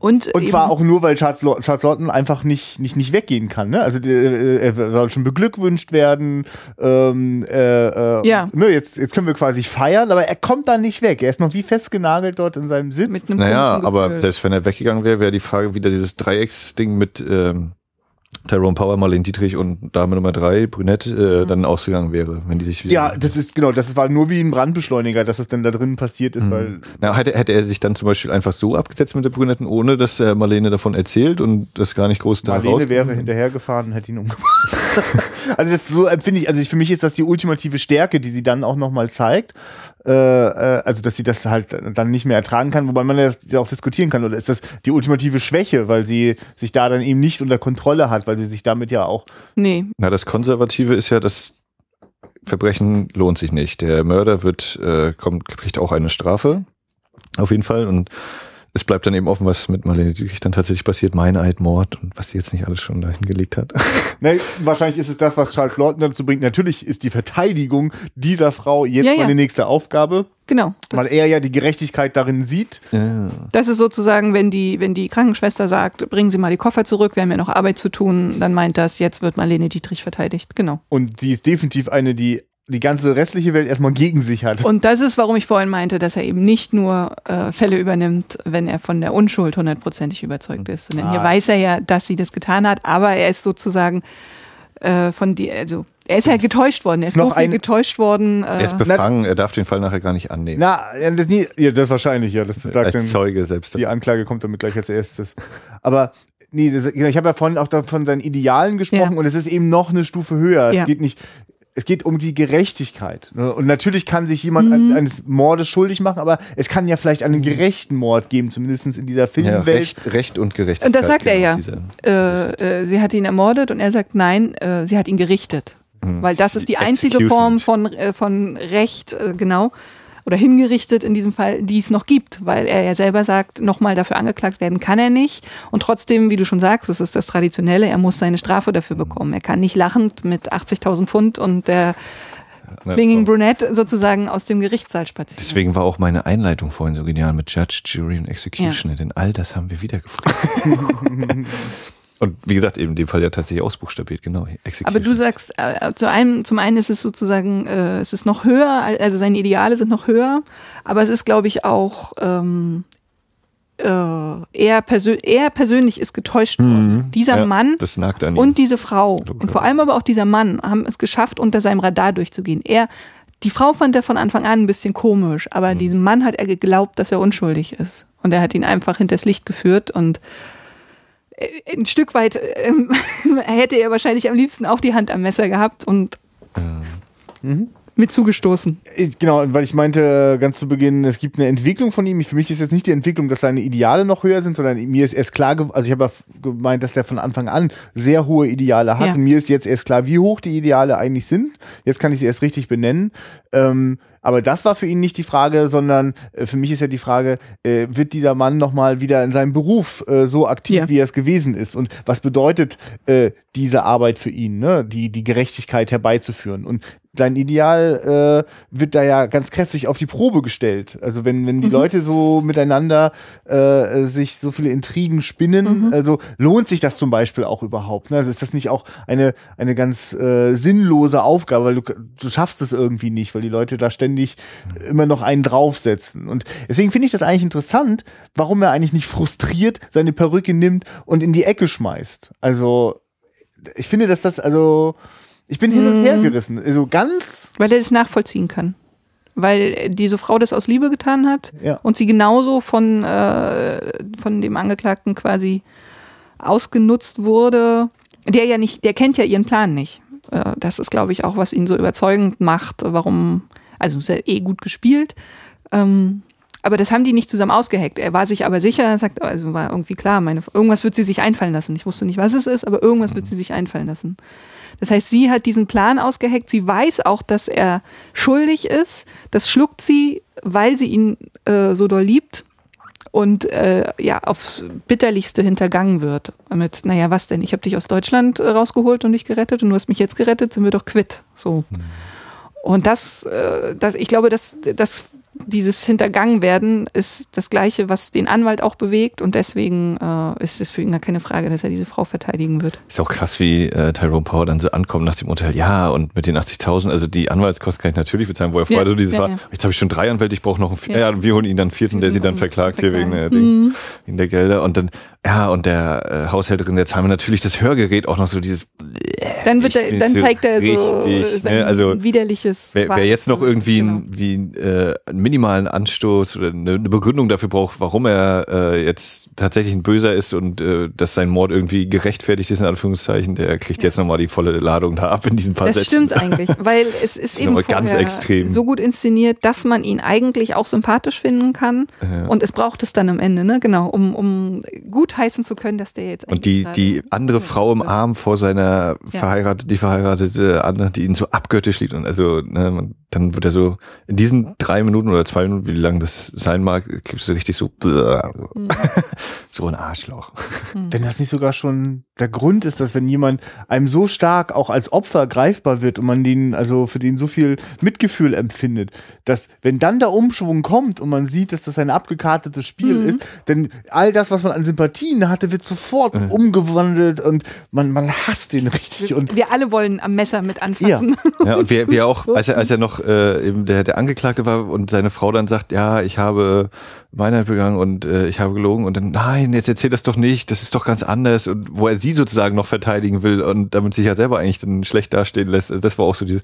Speaker 3: Und,
Speaker 2: Und zwar auch nur, weil Charles, Charles Lawton einfach nicht, nicht, nicht weggehen kann. Ne? Also äh, er soll schon beglückwünscht werden. Ähm, äh, äh,
Speaker 3: Ja.
Speaker 2: ne, jetzt, jetzt können wir quasi feiern, aber er kommt da nicht weg. Er ist noch wie festgenagelt dort in seinem Sitz.
Speaker 3: mit einem
Speaker 1: Naja, aber selbst wenn er weggegangen wäre, wäre die Frage wieder dieses Dreiecksding mit ähm, Tyrone Power, Marlene Dietrich und Dame Nummer drei, Brünette, äh,
Speaker 3: Mhm.
Speaker 1: dann ausgegangen wäre, wenn die sich wieder.
Speaker 2: ja, das ist genau, das war nur wie ein Brandbeschleuniger, dass es denn da drinnen passiert ist, weil
Speaker 1: Na, hätte, hätte er sich dann zum Beispiel einfach so abgesetzt mit der Brünetten, ohne dass er Marlene davon erzählt und das gar nicht groß da
Speaker 2: Marlene wäre hinterhergefahren und hätte ihn umgebracht. [LAUGHS] also das so empfinde ich, also ich, für mich ist das die ultimative Stärke, die sie dann auch nochmal zeigt. Äh, äh, also dass sie das halt dann nicht mehr ertragen kann, wobei man das ja auch diskutieren kann. Oder ist das die ultimative Schwäche, weil sie sich da dann eben nicht unter Kontrolle hat, weil sie sich damit ja auch
Speaker 3: Nee,
Speaker 1: Na, das Konservative ist ja, das Verbrechen lohnt sich nicht. Der Mörder wird, äh, kommt, kriegt auch eine Strafe. Auf jeden Fall. Und es bleibt dann eben offen, was mit Marlene Dietrich dann tatsächlich passiert. Meineid, Mord und was sie jetzt nicht alles schon dahin gelegt hat. [LAUGHS]
Speaker 2: Ne, wahrscheinlich ist es das, was Charles Lawton dazu bringt. Natürlich ist die Verteidigung dieser Frau jetzt
Speaker 3: Ja, ja.
Speaker 2: meine nächste Aufgabe,
Speaker 3: genau.
Speaker 2: weil er ja die Gerechtigkeit darin sieht.
Speaker 1: ja.
Speaker 3: das ist sozusagen, wenn die, wenn die Krankenschwester sagt, bringen Sie mal die Koffer zurück, wir haben ja noch Arbeit zu tun, dann meint das, jetzt wird Marlene Dietrich verteidigt. Genau.
Speaker 2: Und sie ist definitiv eine, die die ganze restliche Welt erstmal gegen sich hat.
Speaker 3: Und das ist, warum ich vorhin meinte, dass er eben nicht nur äh, Fälle übernimmt, wenn er von der Unschuld hundertprozentig überzeugt ist, sondern hier
Speaker 2: Ah.
Speaker 3: weiß er ja, dass sie das getan hat, aber er ist sozusagen äh, von die, also er ist ja getäuscht worden, er ist
Speaker 2: Ist noch ein-
Speaker 3: getäuscht worden.
Speaker 1: Er
Speaker 3: Äh,
Speaker 1: ist befangen, er darf den Fall nachher gar nicht annehmen.
Speaker 2: Na, ja, das, nie, ja, das wahrscheinlich, ja. Das sagt
Speaker 1: als
Speaker 2: dann,
Speaker 1: Zeuge selbst.
Speaker 2: die Anklage kommt damit gleich als erstes. Aber nee, das, ich habe ja vorhin auch da von seinen Idealen gesprochen
Speaker 3: Ja.
Speaker 2: und es ist eben noch eine Stufe höher.
Speaker 3: Ja.
Speaker 2: Es geht nicht, es geht um die Gerechtigkeit. ne? Und natürlich kann sich jemand
Speaker 3: Mhm.
Speaker 2: an, eines Mordes schuldig machen, aber es kann ja vielleicht einen gerechten Mord geben, zumindest in dieser
Speaker 1: ja,
Speaker 2: Filmwelt.
Speaker 1: Recht, Recht und Gerechtigkeit.
Speaker 3: Und das sagt er ja. äh, äh, sie hat ihn ermordet und er sagt, nein, äh, sie hat ihn gerichtet.
Speaker 1: hm,
Speaker 3: Weil das ist die einzige
Speaker 1: Execution.
Speaker 3: Form von, äh, von Recht, äh, genau. Oder hingerichtet in diesem Fall, die es noch gibt, weil er ja selber sagt, nochmal dafür angeklagt werden kann er nicht. Und trotzdem, wie du schon sagst, das ist das Traditionelle, er muss seine Strafe dafür bekommen. Er kann nicht lachend mit 80.000 Pfund und der Clinging Brunette sozusagen aus dem Gerichtssaal spazieren.
Speaker 1: Deswegen war auch meine Einleitung vorhin so genial mit Judge, Jury und Executioner, denn all das haben wir wiedergefunden. [LAUGHS] [LAUGHS] und wie gesagt, eben in dem Fall ja tatsächlich ausbuchstabiert, genau.
Speaker 3: Aber du sagst, äh, zu einem, zum einen ist es sozusagen, äh, es ist noch höher, also seine Ideale sind noch höher, aber es ist, glaube ich, auch ähm, äh, er, persö er persönlich ist getäuscht worden.
Speaker 1: Mhm.
Speaker 3: Dieser
Speaker 1: Ja,
Speaker 3: Mann und diese Frau und
Speaker 1: Logischerweise.
Speaker 3: vor allem aber auch dieser Mann haben es geschafft, unter seinem Radar durchzugehen. Er, die Frau fand er von Anfang an ein bisschen komisch, aber
Speaker 1: Mhm.
Speaker 3: diesem Mann hat er geglaubt, dass er unschuldig ist. Und er hat ihn einfach hinters Licht geführt und äh, ein Stück weit ähm, [LAUGHS] hätte er wahrscheinlich am liebsten auch die Hand am Messer gehabt und mit zugestoßen.
Speaker 2: Ich- Genau, weil ich meinte äh, ganz zu Beginn, es gibt eine Entwicklung von ihm. Für mich ist jetzt nicht die Entwicklung, dass seine Ideale noch höher sind, sondern mir ist erst klar, also ich habe ja gemeint, dass der von Anfang an sehr hohe Ideale hat.
Speaker 3: Ja.
Speaker 2: Und mir ist jetzt erst klar, wie hoch die Ideale eigentlich sind. Jetzt kann ich sie erst richtig benennen. Ähm, aber das war für ihn nicht die Frage, sondern äh, für mich ist ja die Frage, äh, wird dieser Mann nochmal wieder in seinem Beruf äh, so aktiv,
Speaker 3: Ja.
Speaker 2: wie er es gewesen ist? Und was bedeutet äh, diese Arbeit für ihn, ne? die, die Gerechtigkeit herbeizuführen? Und sein Ideal äh, wird da ja ganz kräftig auf die Probe gestellt. Also wenn, wenn die Leute so miteinander äh, sich so viele Intrigen spinnen, also lohnt sich das zum Beispiel auch überhaupt. Ne? Also ist das nicht auch eine, eine ganz äh, sinnlose Aufgabe, weil du, du schaffst es irgendwie nicht, weil die Leute da ständig immer noch einen draufsetzen. Und deswegen finde ich das eigentlich interessant, warum er eigentlich nicht frustriert seine Perücke nimmt und in die Ecke schmeißt. Also ich finde, dass das, also ich bin hin und her gerissen. Also ganz,
Speaker 3: Weil er das nachvollziehen kann. Weil diese Frau das aus Liebe getan hat
Speaker 2: Ja.
Speaker 3: und sie genauso von, äh, von dem Angeklagten quasi ausgenutzt wurde. Der ja nicht, der kennt ja ihren Plan nicht. Äh, das ist, glaube ich, auch, was ihn so überzeugend macht, warum, also ist ja eh gut gespielt. Ähm, aber das haben die nicht zusammen ausgeheckt. Er war sich aber sicher, er sagt, also war irgendwie klar, meine, irgendwas wird sie sich einfallen lassen. Ich wusste nicht, was es ist, aber irgendwas wird sie sich einfallen lassen. Das heißt, sie hat diesen Plan ausgeheckt. Sie weiß auch, dass er schuldig ist. Das schluckt sie, weil sie ihn äh, so doll liebt und äh, ja aufs bitterlichste hintergangen wird. Mit, naja, was denn? Ich habe dich aus Deutschland äh, rausgeholt und dich gerettet und du hast mich jetzt gerettet, sind wir doch quitt. So. Und das, äh, das, ich glaube, dass, dass dieses Hintergangenwerden ist das Gleiche, was den Anwalt auch bewegt und deswegen äh, ist es für ihn gar keine Frage, dass er diese Frau verteidigen wird.
Speaker 1: Ist auch krass, wie äh, Tyrone Power dann so ankommt nach dem Urteil. Ja, und mit den 80.000, also die Anwaltskosten kann ich natürlich bezahlen, wo er vorher
Speaker 3: Ja,
Speaker 1: so dieses
Speaker 3: ja,
Speaker 1: war,
Speaker 3: ja.
Speaker 1: jetzt habe ich schon drei Anwälte, ich brauche noch einen vierten.
Speaker 3: Ja.
Speaker 1: Ja. wir holen ihn dann einen vierten, der sie dann
Speaker 3: und
Speaker 1: verklagt hier wegen, der Dings,
Speaker 3: Mhm.
Speaker 1: wegen der Gelder. Und dann, ja, und der äh, Haushälterin, der wir natürlich das Hörgerät auch noch so dieses
Speaker 3: Dann, wird er, dann
Speaker 1: so
Speaker 3: zeigt er so
Speaker 1: richtig,
Speaker 3: sein
Speaker 1: ne, also
Speaker 3: widerliches.
Speaker 1: Wer, wer jetzt noch irgendwie,
Speaker 3: Genau.
Speaker 1: ein, wie, äh, einen minimalen Anstoß oder eine, eine Begründung dafür braucht, warum er äh, jetzt tatsächlich ein Böser ist und äh, dass sein Mord irgendwie gerechtfertigt ist, in Anführungszeichen, der kriegt jetzt nochmal die volle Ladung da ab in diesen paar
Speaker 3: Das
Speaker 1: Sätzen.
Speaker 3: stimmt eigentlich, [LAUGHS] weil es ist
Speaker 1: ist
Speaker 3: eben
Speaker 1: ganz extrem.
Speaker 3: so gut inszeniert, dass man ihn eigentlich auch sympathisch finden kann.
Speaker 1: Ja.
Speaker 3: Und es braucht es dann am Ende, ne? Genau, um, um gut heißen zu können, dass der jetzt
Speaker 1: Und die, die andere Frau im Arm vor seiner
Speaker 3: Ja.
Speaker 1: verheiratete, die verheiratete andere, die ihn so abgöttisch liebt und also, ne, dann wird er so in diesen drei Minuten oder zwei Minuten, wie lang das sein mag, klippst du richtig so,
Speaker 3: Mhm. [LAUGHS]
Speaker 1: so ein Arschloch.
Speaker 2: wenn das nicht sogar schon der Grund ist, dass wenn jemand einem so stark auch als Opfer greifbar wird und man den, also für den so viel Mitgefühl empfindet, dass wenn dann der Umschwung kommt und man sieht, dass das ein abgekartetes Spiel
Speaker 3: Mhm.
Speaker 2: ist, denn all das, was man an Sympathien hatte, wird sofort umgewandelt und man, man hasst den richtig und
Speaker 3: Wir alle wollen am Messer mit anfassen.
Speaker 1: Ja, und wie, wie er auch, [LAUGHS] als er, als er noch äh, eben der, der Angeklagte war und seine Frau dann sagt, ja, ich habe Meinheit begangen und äh, ich habe gelogen und dann, nein, jetzt erzähl das doch nicht, das ist doch ganz anders und wo er sie sozusagen noch verteidigen will und damit sich ja selber eigentlich dann schlecht dastehen lässt, das war auch so diese,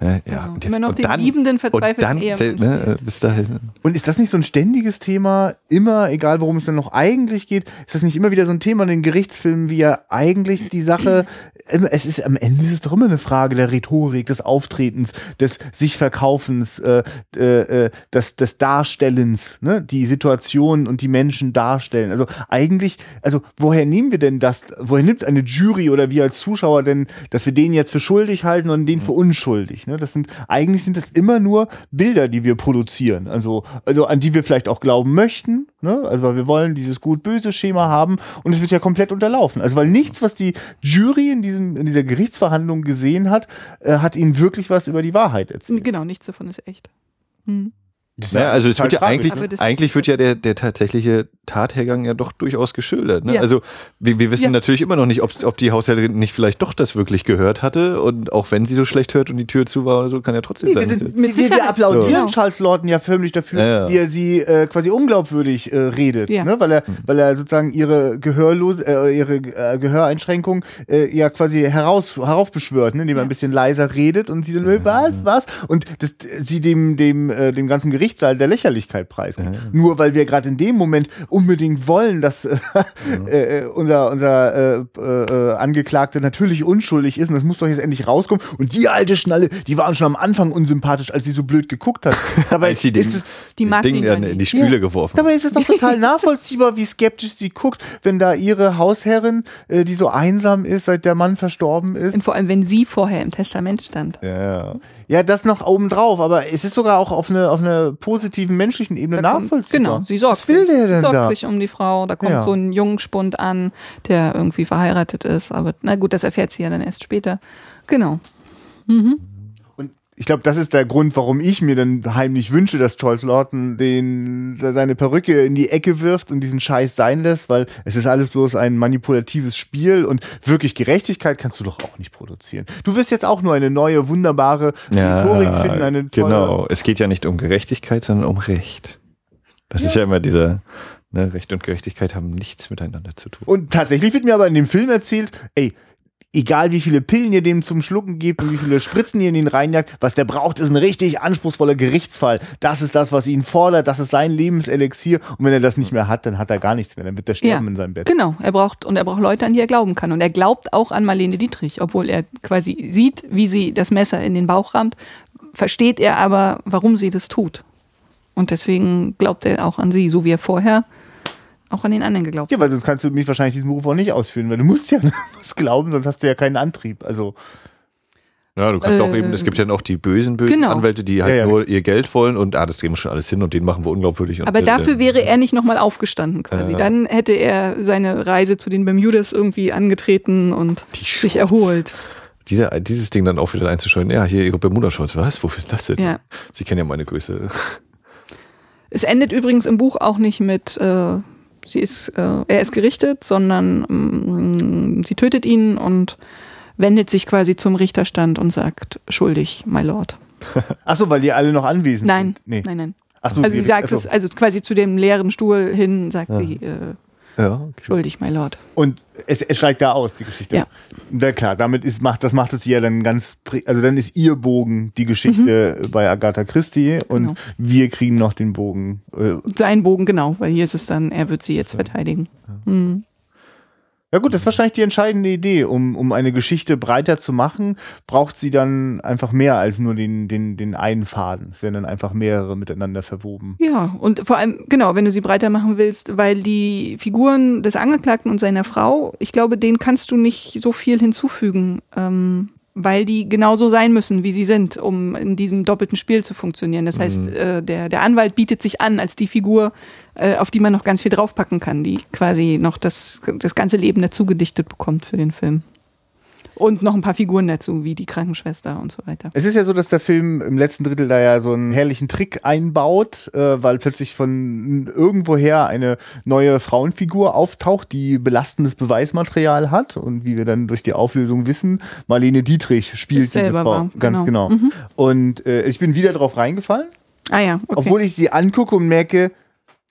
Speaker 1: ne, ja,
Speaker 3: Genau.
Speaker 1: und
Speaker 3: Immer noch
Speaker 1: und
Speaker 3: den liebenden, verzweifelten
Speaker 1: und dann, ne, äh, bis dahin.
Speaker 2: Und ist das nicht so ein ständiges Thema, immer, egal worum es dann noch eigentlich geht, ist das nicht immer wieder so ein Thema in den Gerichtsfilmen, wie ja eigentlich die Sache, immer- es ist am Ende ist es doch immer eine Frage der Rhetorik, des Auftretens, des sich Verkaufens, äh, äh, des, des Darstellens, ne? die Situation und die Menschen darstellen. Also eigentlich, also woher nehmen wir denn das, woher woher nimmt eine Jury oder wir als Zuschauer denn, dass wir den jetzt für schuldig halten und den für unschuldig? Ne? Das sind, eigentlich sind das immer nur Bilder, die wir produzieren. Also, also an die wir vielleicht auch glauben möchten. Ne? Also weil wir wollen dieses gut-böse Schema haben und es wird ja komplett unterlaufen. Also weil nichts, was die Jury in, diesem, in dieser Gerichtsverhandlung gesehen hat, äh, hat ihnen wirklich was über die Wahrheit erzählt.
Speaker 3: Genau, nichts davon ist echt. Hm.
Speaker 1: Naja, also es wird ja
Speaker 2: tragisch.
Speaker 1: eigentlich, eigentlich wird ja der, der tatsächliche Tathergang ja doch durchaus geschildert. Ne?
Speaker 3: Ja.
Speaker 1: Also wir, wir wissen
Speaker 3: Ja.
Speaker 1: natürlich immer noch nicht, ob's- ob die Haushälterin nicht vielleicht doch das wirklich gehört hatte und auch wenn sie so schlecht hört und die Tür zu war oder so, kann ja trotzdem
Speaker 2: Nee, wir,
Speaker 1: sein.
Speaker 2: sind,
Speaker 3: Mit
Speaker 2: wir, wir
Speaker 3: Sicherheit.
Speaker 2: applaudieren
Speaker 3: So.
Speaker 2: Charles Lawton ja förmlich dafür,
Speaker 1: Ja, ja.
Speaker 2: wie er sie äh, quasi unglaubwürdig äh, redet,
Speaker 3: Ja.
Speaker 2: ne? weil er, weil er sozusagen ihre Gehörlose, äh, ihre äh, Gehöreinschränkung äh, ja quasi heraus heraufbeschwört, ne? indem er
Speaker 3: Ja.
Speaker 2: ein bisschen leiser redet und sie dann was was und das, sie dem dem äh, dem ganzen Gerichtssaal der Lächerlichkeit preisgibt. Nur weil wir gerade in dem Moment unbedingt wollen, dass äh, äh, unser unser äh, äh, Angeklagte natürlich unschuldig ist und das muss doch jetzt endlich rauskommen und die alte Schnalle, die waren schon am Anfang unsympathisch, als sie so blöd geguckt hat. [LAUGHS] Dabei
Speaker 1: Als sie
Speaker 2: ist
Speaker 1: den,
Speaker 2: es
Speaker 3: Die
Speaker 1: den Ding
Speaker 3: ja
Speaker 1: in die. Spüle
Speaker 2: ja,
Speaker 1: geworfen.
Speaker 2: Dabei ist es doch total [LAUGHS] nachvollziehbar, wie skeptisch sie guckt, wenn da ihre Hausherrin, äh, die so einsam ist, seit der Mann verstorben ist.
Speaker 3: Und vor allem, wenn sie vorher im Testament stand.
Speaker 2: Ja, ja, das noch obendrauf, aber es ist sogar auch auf einer auf einer positiven menschlichen Ebene
Speaker 3: Da kommt-
Speaker 2: nachvollziehbar.
Speaker 3: Genau, sie sorgt
Speaker 2: Was will
Speaker 3: sich.
Speaker 2: der
Speaker 3: sie
Speaker 2: denn
Speaker 3: sorgt
Speaker 2: da?
Speaker 3: sich um die Frau. Da kommt
Speaker 2: Ja.
Speaker 3: so ein Jungspund an, der irgendwie verheiratet ist. Aber na gut, das erfährt sie ja dann erst später. Genau.
Speaker 2: Und ich glaube, das ist der Grund, warum ich mir dann heimlich wünsche, dass Charles Lawton den, seine Perücke in die Ecke wirft und diesen Scheiß sein lässt, weil es ist alles bloß ein manipulatives Spiel und wirklich Gerechtigkeit kannst du doch auch nicht produzieren. Du wirst jetzt auch nur eine neue, wunderbare Rhetorik finden, eine tolle,
Speaker 1: genau. Es geht ja nicht um Gerechtigkeit, sondern um Recht. Das ist ja immer dieser, ne, Recht und Gerechtigkeit haben nichts miteinander zu tun.
Speaker 2: Und tatsächlich wird mir aber in dem Film erzählt, ey, egal wie viele Pillen ihr dem zum Schlucken gebt und wie viele Spritzen ihr in ihn reinjagt, was der braucht, ist ein richtig anspruchsvoller Gerichtsfall. Das ist das, was ihn fordert, das ist sein Lebenselixier. Und wenn er das nicht mehr hat, dann hat er gar nichts mehr, dann wird er sterben
Speaker 3: Ja,
Speaker 2: in seinem Bett.
Speaker 3: Genau, er braucht und er braucht Leute, an die er glauben kann. Und er glaubt auch an Marlene Dietrich, obwohl er quasi sieht, wie sie das Messer in den Bauch rammt, versteht er aber, warum sie das tut. Und deswegen glaubt er auch an sie, so wie er vorher auch an den anderen geglaubt
Speaker 2: Ja, weil sonst kannst du mich wahrscheinlich diesen Beruf auch nicht ausführen, weil du musst ja [LAUGHS] was glauben, sonst hast du ja keinen Antrieb. Also,
Speaker 1: Ja, du kannst auch
Speaker 3: Äh,
Speaker 1: eben, es gibt ja noch die bösen, bösen
Speaker 3: genau.
Speaker 1: Anwälte, die halt
Speaker 2: Ja, ja.
Speaker 1: nur ihr Geld wollen und ah, das drehen wir schon alles hin und den machen wir unglaubwürdig. Und,
Speaker 3: Aber
Speaker 1: äh,
Speaker 3: dafür wäre er nicht nochmal aufgestanden quasi.
Speaker 1: Ja.
Speaker 3: Dann hätte er seine Reise zu den Bermudas irgendwie angetreten und
Speaker 1: Die
Speaker 3: sich erholt.
Speaker 1: Dieser, dieses Ding dann auch wieder einzuscheuen, ja, hier ihre Bermuda-Shorts, was? Wofür ist das denn?
Speaker 3: Ja.
Speaker 1: Sie kennen ja meine Größe.
Speaker 3: Es endet übrigens im Buch auch nicht mit, äh, sie ist, äh, er ist gerichtet, sondern mm, sie tötet ihn und wendet sich quasi zum Richterstand und sagt, schuldig, my lord.
Speaker 2: ach so, weil die alle noch anwesend
Speaker 3: Nein,
Speaker 2: sind. Nee.
Speaker 3: nein, nein.
Speaker 2: Ach so,
Speaker 3: Also sie sagt
Speaker 2: ach so.
Speaker 3: es, also quasi zu dem leeren Stuhl hin, sagt sie, äh,
Speaker 1: Ja, okay.
Speaker 3: schuldig, my lord.
Speaker 2: Und es, es steigt da aus, die Geschichte.
Speaker 3: Ja.
Speaker 2: Na klar, damit ist, macht, das macht es ja dann ganz, pri- also dann ist ihr Bogen die Geschichte bei Agatha Christie und
Speaker 3: Mhm. Genau.
Speaker 2: wir kriegen noch den Bogen. Äh,
Speaker 3: Sein Bogen, genau, weil hier ist es dann, er wird sie jetzt verteidigen. Hm.
Speaker 2: Ja gut, das ist wahrscheinlich die entscheidende Idee. Um, um eine Geschichte breiter zu machen, braucht sie dann einfach mehr als nur den, den, den einen Faden. Es werden dann einfach mehrere miteinander verwoben.
Speaker 3: Ja, und vor allem, genau, wenn du sie breiter machen willst, weil die Figuren des Angeklagten und seiner Frau, ich glaube, denen kannst du nicht so viel hinzufügen, ähm, weil die genauso sein müssen, wie sie sind, um in diesem doppelten Spiel zu funktionieren. Das heißt, äh, der, der Anwalt bietet sich an als die Figur, äh, auf die man noch ganz viel draufpacken kann, die quasi noch das, das ganze Leben dazu gedichtet bekommt für den Film. Und noch ein paar Figuren dazu, wie die Krankenschwester und so weiter.
Speaker 2: Es ist ja so, dass der Film im letzten Drittel da ja so einen herrlichen Trick einbaut, äh, weil plötzlich von irgendwoher eine neue Frauenfigur auftaucht, die belastendes Beweismaterial hat und wie wir dann durch die Auflösung wissen, Marlene Dietrich spielt diese Frau.
Speaker 3: war,
Speaker 2: Ganz
Speaker 3: genau.
Speaker 2: genau. Und äh, ich bin wieder drauf reingefallen,
Speaker 3: Ah ja, okay.
Speaker 2: obwohl ich sie angucke und merke,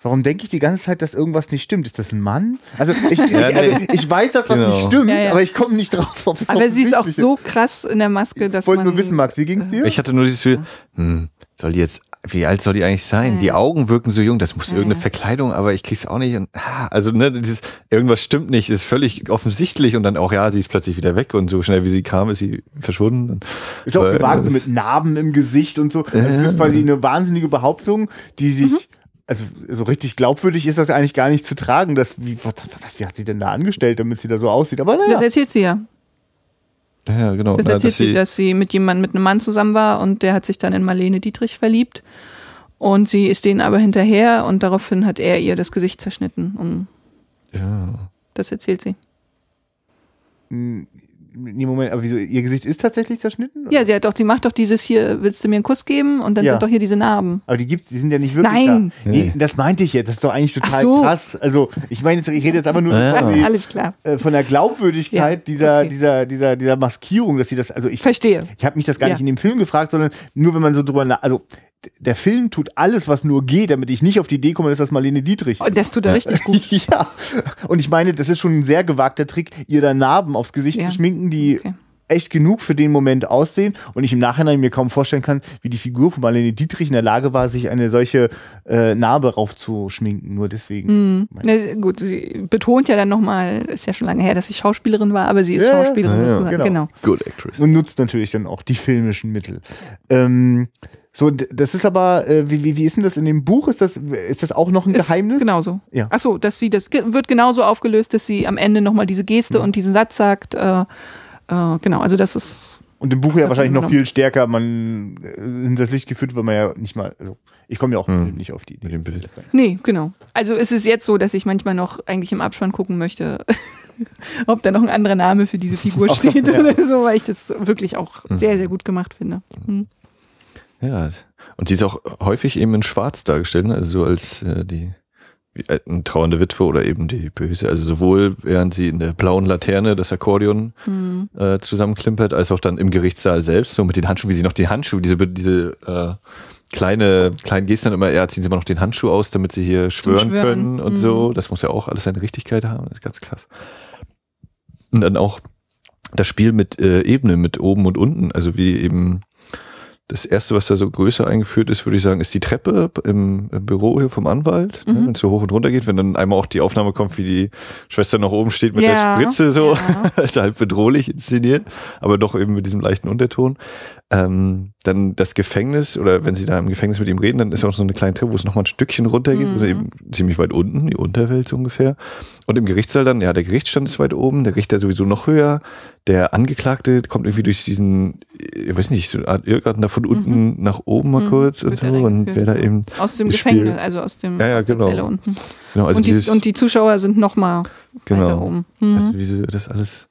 Speaker 2: Warum denke ich die ganze Zeit, dass irgendwas nicht stimmt? Ist das ein Mann? Also ich, [LAUGHS] ich, also ich weiß, dass was
Speaker 1: Genau.
Speaker 2: nicht stimmt,
Speaker 3: Ja, ja.
Speaker 2: aber ich komme nicht drauf. Ob das
Speaker 3: Aber sie ist auch so krass in der Maske, dass
Speaker 2: Ich wollte
Speaker 3: man...
Speaker 2: nur wissen, Max, wie ging's dir?
Speaker 1: Ich hatte nur dieses Gefühl, hm, soll die jetzt, wie alt soll die eigentlich sein?
Speaker 3: Ja.
Speaker 1: Die Augen wirken so jung, das muss
Speaker 3: Ja,
Speaker 1: irgendeine
Speaker 3: ja.
Speaker 1: Verkleidung, aber ich krieg's auch nicht. Und, also, ne, dieses, irgendwas stimmt nicht, ist völlig offensichtlich und dann auch, ja, sie ist plötzlich wieder weg und so schnell wie sie kam, ist sie verschwunden. Und,
Speaker 2: Ist auch
Speaker 1: äh,
Speaker 2: gewagt, so mit Narben im Gesicht und so. Das ist quasi eine wahnsinnige Behauptung, die sich also so richtig glaubwürdig ist das eigentlich gar nicht zu tragen, dass, wie, was, was, wie hat sie denn da angestellt, damit sie da so aussieht? Aber
Speaker 3: Das
Speaker 2: naja.
Speaker 3: erzählt sie ja.
Speaker 1: Ja, ja, genau.
Speaker 3: Das erzählt
Speaker 1: dass
Speaker 3: sie,
Speaker 1: sie,
Speaker 3: dass sie mit jemandem, mit einem Mann zusammen war und der hat sich dann in Marlene Dietrich verliebt. Und sie ist denen aber hinterher und daraufhin hat er ihr das Gesicht zerschnitten. Und
Speaker 1: ja.
Speaker 3: das erzählt sie.
Speaker 2: Nee, Moment, aber wieso, ihr Gesicht ist tatsächlich zerschnitten?
Speaker 3: Ja, sie hat doch, sie macht doch dieses hier, willst du mir einen Kuss geben? Und dann
Speaker 2: Ja.
Speaker 3: sind doch hier diese Narben.
Speaker 2: Aber die gibt's, die sind ja nicht wirklich
Speaker 3: Nein.
Speaker 2: da. Nee, das meinte ich jetzt. Das ist doch eigentlich total
Speaker 3: so.
Speaker 2: krass. Also, ich meine jetzt, ich rede jetzt einfach nur
Speaker 1: Ja.
Speaker 2: quasi,
Speaker 3: Alles klar.
Speaker 2: äh, von der Glaubwürdigkeit
Speaker 3: Ja,
Speaker 2: dieser,
Speaker 3: okay.
Speaker 2: dieser, dieser, dieser Maskierung, dass sie das, also ich,
Speaker 3: Verstehe.
Speaker 2: ich habe mich das gar
Speaker 3: Ja.
Speaker 2: nicht in dem Film gefragt, sondern nur wenn man so drüber, na also der Film tut alles, was nur geht, damit ich nicht auf die Idee komme, dass das Marlene Dietrich
Speaker 3: Und das tut er richtig gut. [LAUGHS]
Speaker 2: ja. Und ich meine, das ist schon ein sehr gewagter Trick, ihr da Narben aufs Gesicht
Speaker 3: Ja.
Speaker 2: zu schminken, die
Speaker 3: Okay.
Speaker 2: Echt genug für den Moment aussehen und ich im Nachhinein mir kaum vorstellen kann, wie die Figur von Marlene Dietrich in der Lage war, sich eine solche äh, Narbe raufzuschminken. Nur deswegen.
Speaker 3: Mhm. Na, gut, sie betont ja dann nochmal, ist ja schon lange her, dass sie Schauspielerin war, aber sie ist
Speaker 2: Ja, ja.
Speaker 3: Schauspielerin.
Speaker 1: Ja, ja,
Speaker 2: genau.
Speaker 3: genau.
Speaker 1: Good Actress.
Speaker 2: Und nutzt natürlich dann auch die filmischen Mittel. Ähm, so, das ist aber, äh, wie, wie, wie ist denn das in dem Buch? Ist das, ist das auch noch ein
Speaker 3: Ist
Speaker 2: Geheimnis?
Speaker 3: Genauso.
Speaker 2: Ja.
Speaker 3: Achso, dass sie das wird genauso aufgelöst, dass sie am Ende nochmal diese Geste und diesen Satz sagt. Äh, äh, genau, also das ist.
Speaker 2: Und im Buch ja wahrscheinlich noch viel stärker, man äh, in das Licht geführt, weil man ja nicht mal, also ich komme ja auch
Speaker 1: Hm.
Speaker 2: Nicht auf die Idee.
Speaker 1: Mit dem Bild.
Speaker 3: Nee, genau. Also es ist jetzt so, dass ich manchmal noch eigentlich im Abspann gucken möchte, [LAUGHS] ob da noch ein anderer Name für diese Figur [LAUGHS] steht
Speaker 2: ja.
Speaker 3: oder so, weil ich das wirklich auch sehr, sehr gut gemacht finde. Hm.
Speaker 1: Ja, und sie ist auch häufig eben in Schwarz dargestellt, ne? also so als äh, die äh, eine trauernde Witwe oder eben die Böse. Also sowohl während sie in der blauen Laterne das Akkordeon
Speaker 3: Hm.
Speaker 1: äh, zusammenklimpert, als auch dann im Gerichtssaal selbst, so mit den Handschuhen, wie sie noch die Handschuhe, diese, diese äh, kleine, kleinen Gesten immer, ja, ziehen sie immer noch den Handschuh aus, damit sie hier schwören,
Speaker 3: Schwören.
Speaker 1: können und
Speaker 3: Mhm.
Speaker 1: so. Das muss ja auch alles seine Richtigkeit haben, das ist ganz krass. Und dann auch das Spiel mit äh, Ebene, mit oben und unten, also wie eben das erste, was da so größer eingeführt ist, würde ich sagen, ist die Treppe im, im Büro hier vom Anwalt, ne,
Speaker 3: Mhm.
Speaker 1: wenn es so hoch und runter geht, wenn dann einmal auch die Aufnahme kommt, wie die Schwester noch oben steht mit
Speaker 3: Ja,
Speaker 1: der Spritze so,
Speaker 3: ja. [LAUGHS]
Speaker 1: also halb bedrohlich inszeniert, aber doch eben mit diesem leichten Unterton. Ähm, dann das Gefängnis oder wenn sie da im Gefängnis mit ihm reden, dann ist auch so eine kleine Treppe, wo es nochmal ein Stückchen runtergeht,
Speaker 3: Mhm.
Speaker 1: also eben ziemlich weit unten, die Unterwelt so ungefähr. Und im Gerichtssaal dann, ja, der Gerichtsstand ist weit oben, der Richter sowieso noch höher, der Angeklagte kommt irgendwie durch diesen, ich weiß nicht, so eine Art Irrgarten da von unten nach oben mal
Speaker 3: Mhm.
Speaker 1: kurz und so und wer da eben,
Speaker 3: Aus dem Gefängnis,
Speaker 1: Spiel-
Speaker 3: also aus dem
Speaker 1: Ja, ja,
Speaker 3: aus der
Speaker 1: genau.
Speaker 3: Zelle unten.
Speaker 1: genau, also
Speaker 3: und, die,
Speaker 1: dieses,
Speaker 3: und die Zuschauer sind nochmal
Speaker 1: Genau.
Speaker 3: weiter oben. Mhm.
Speaker 1: also wie so das alles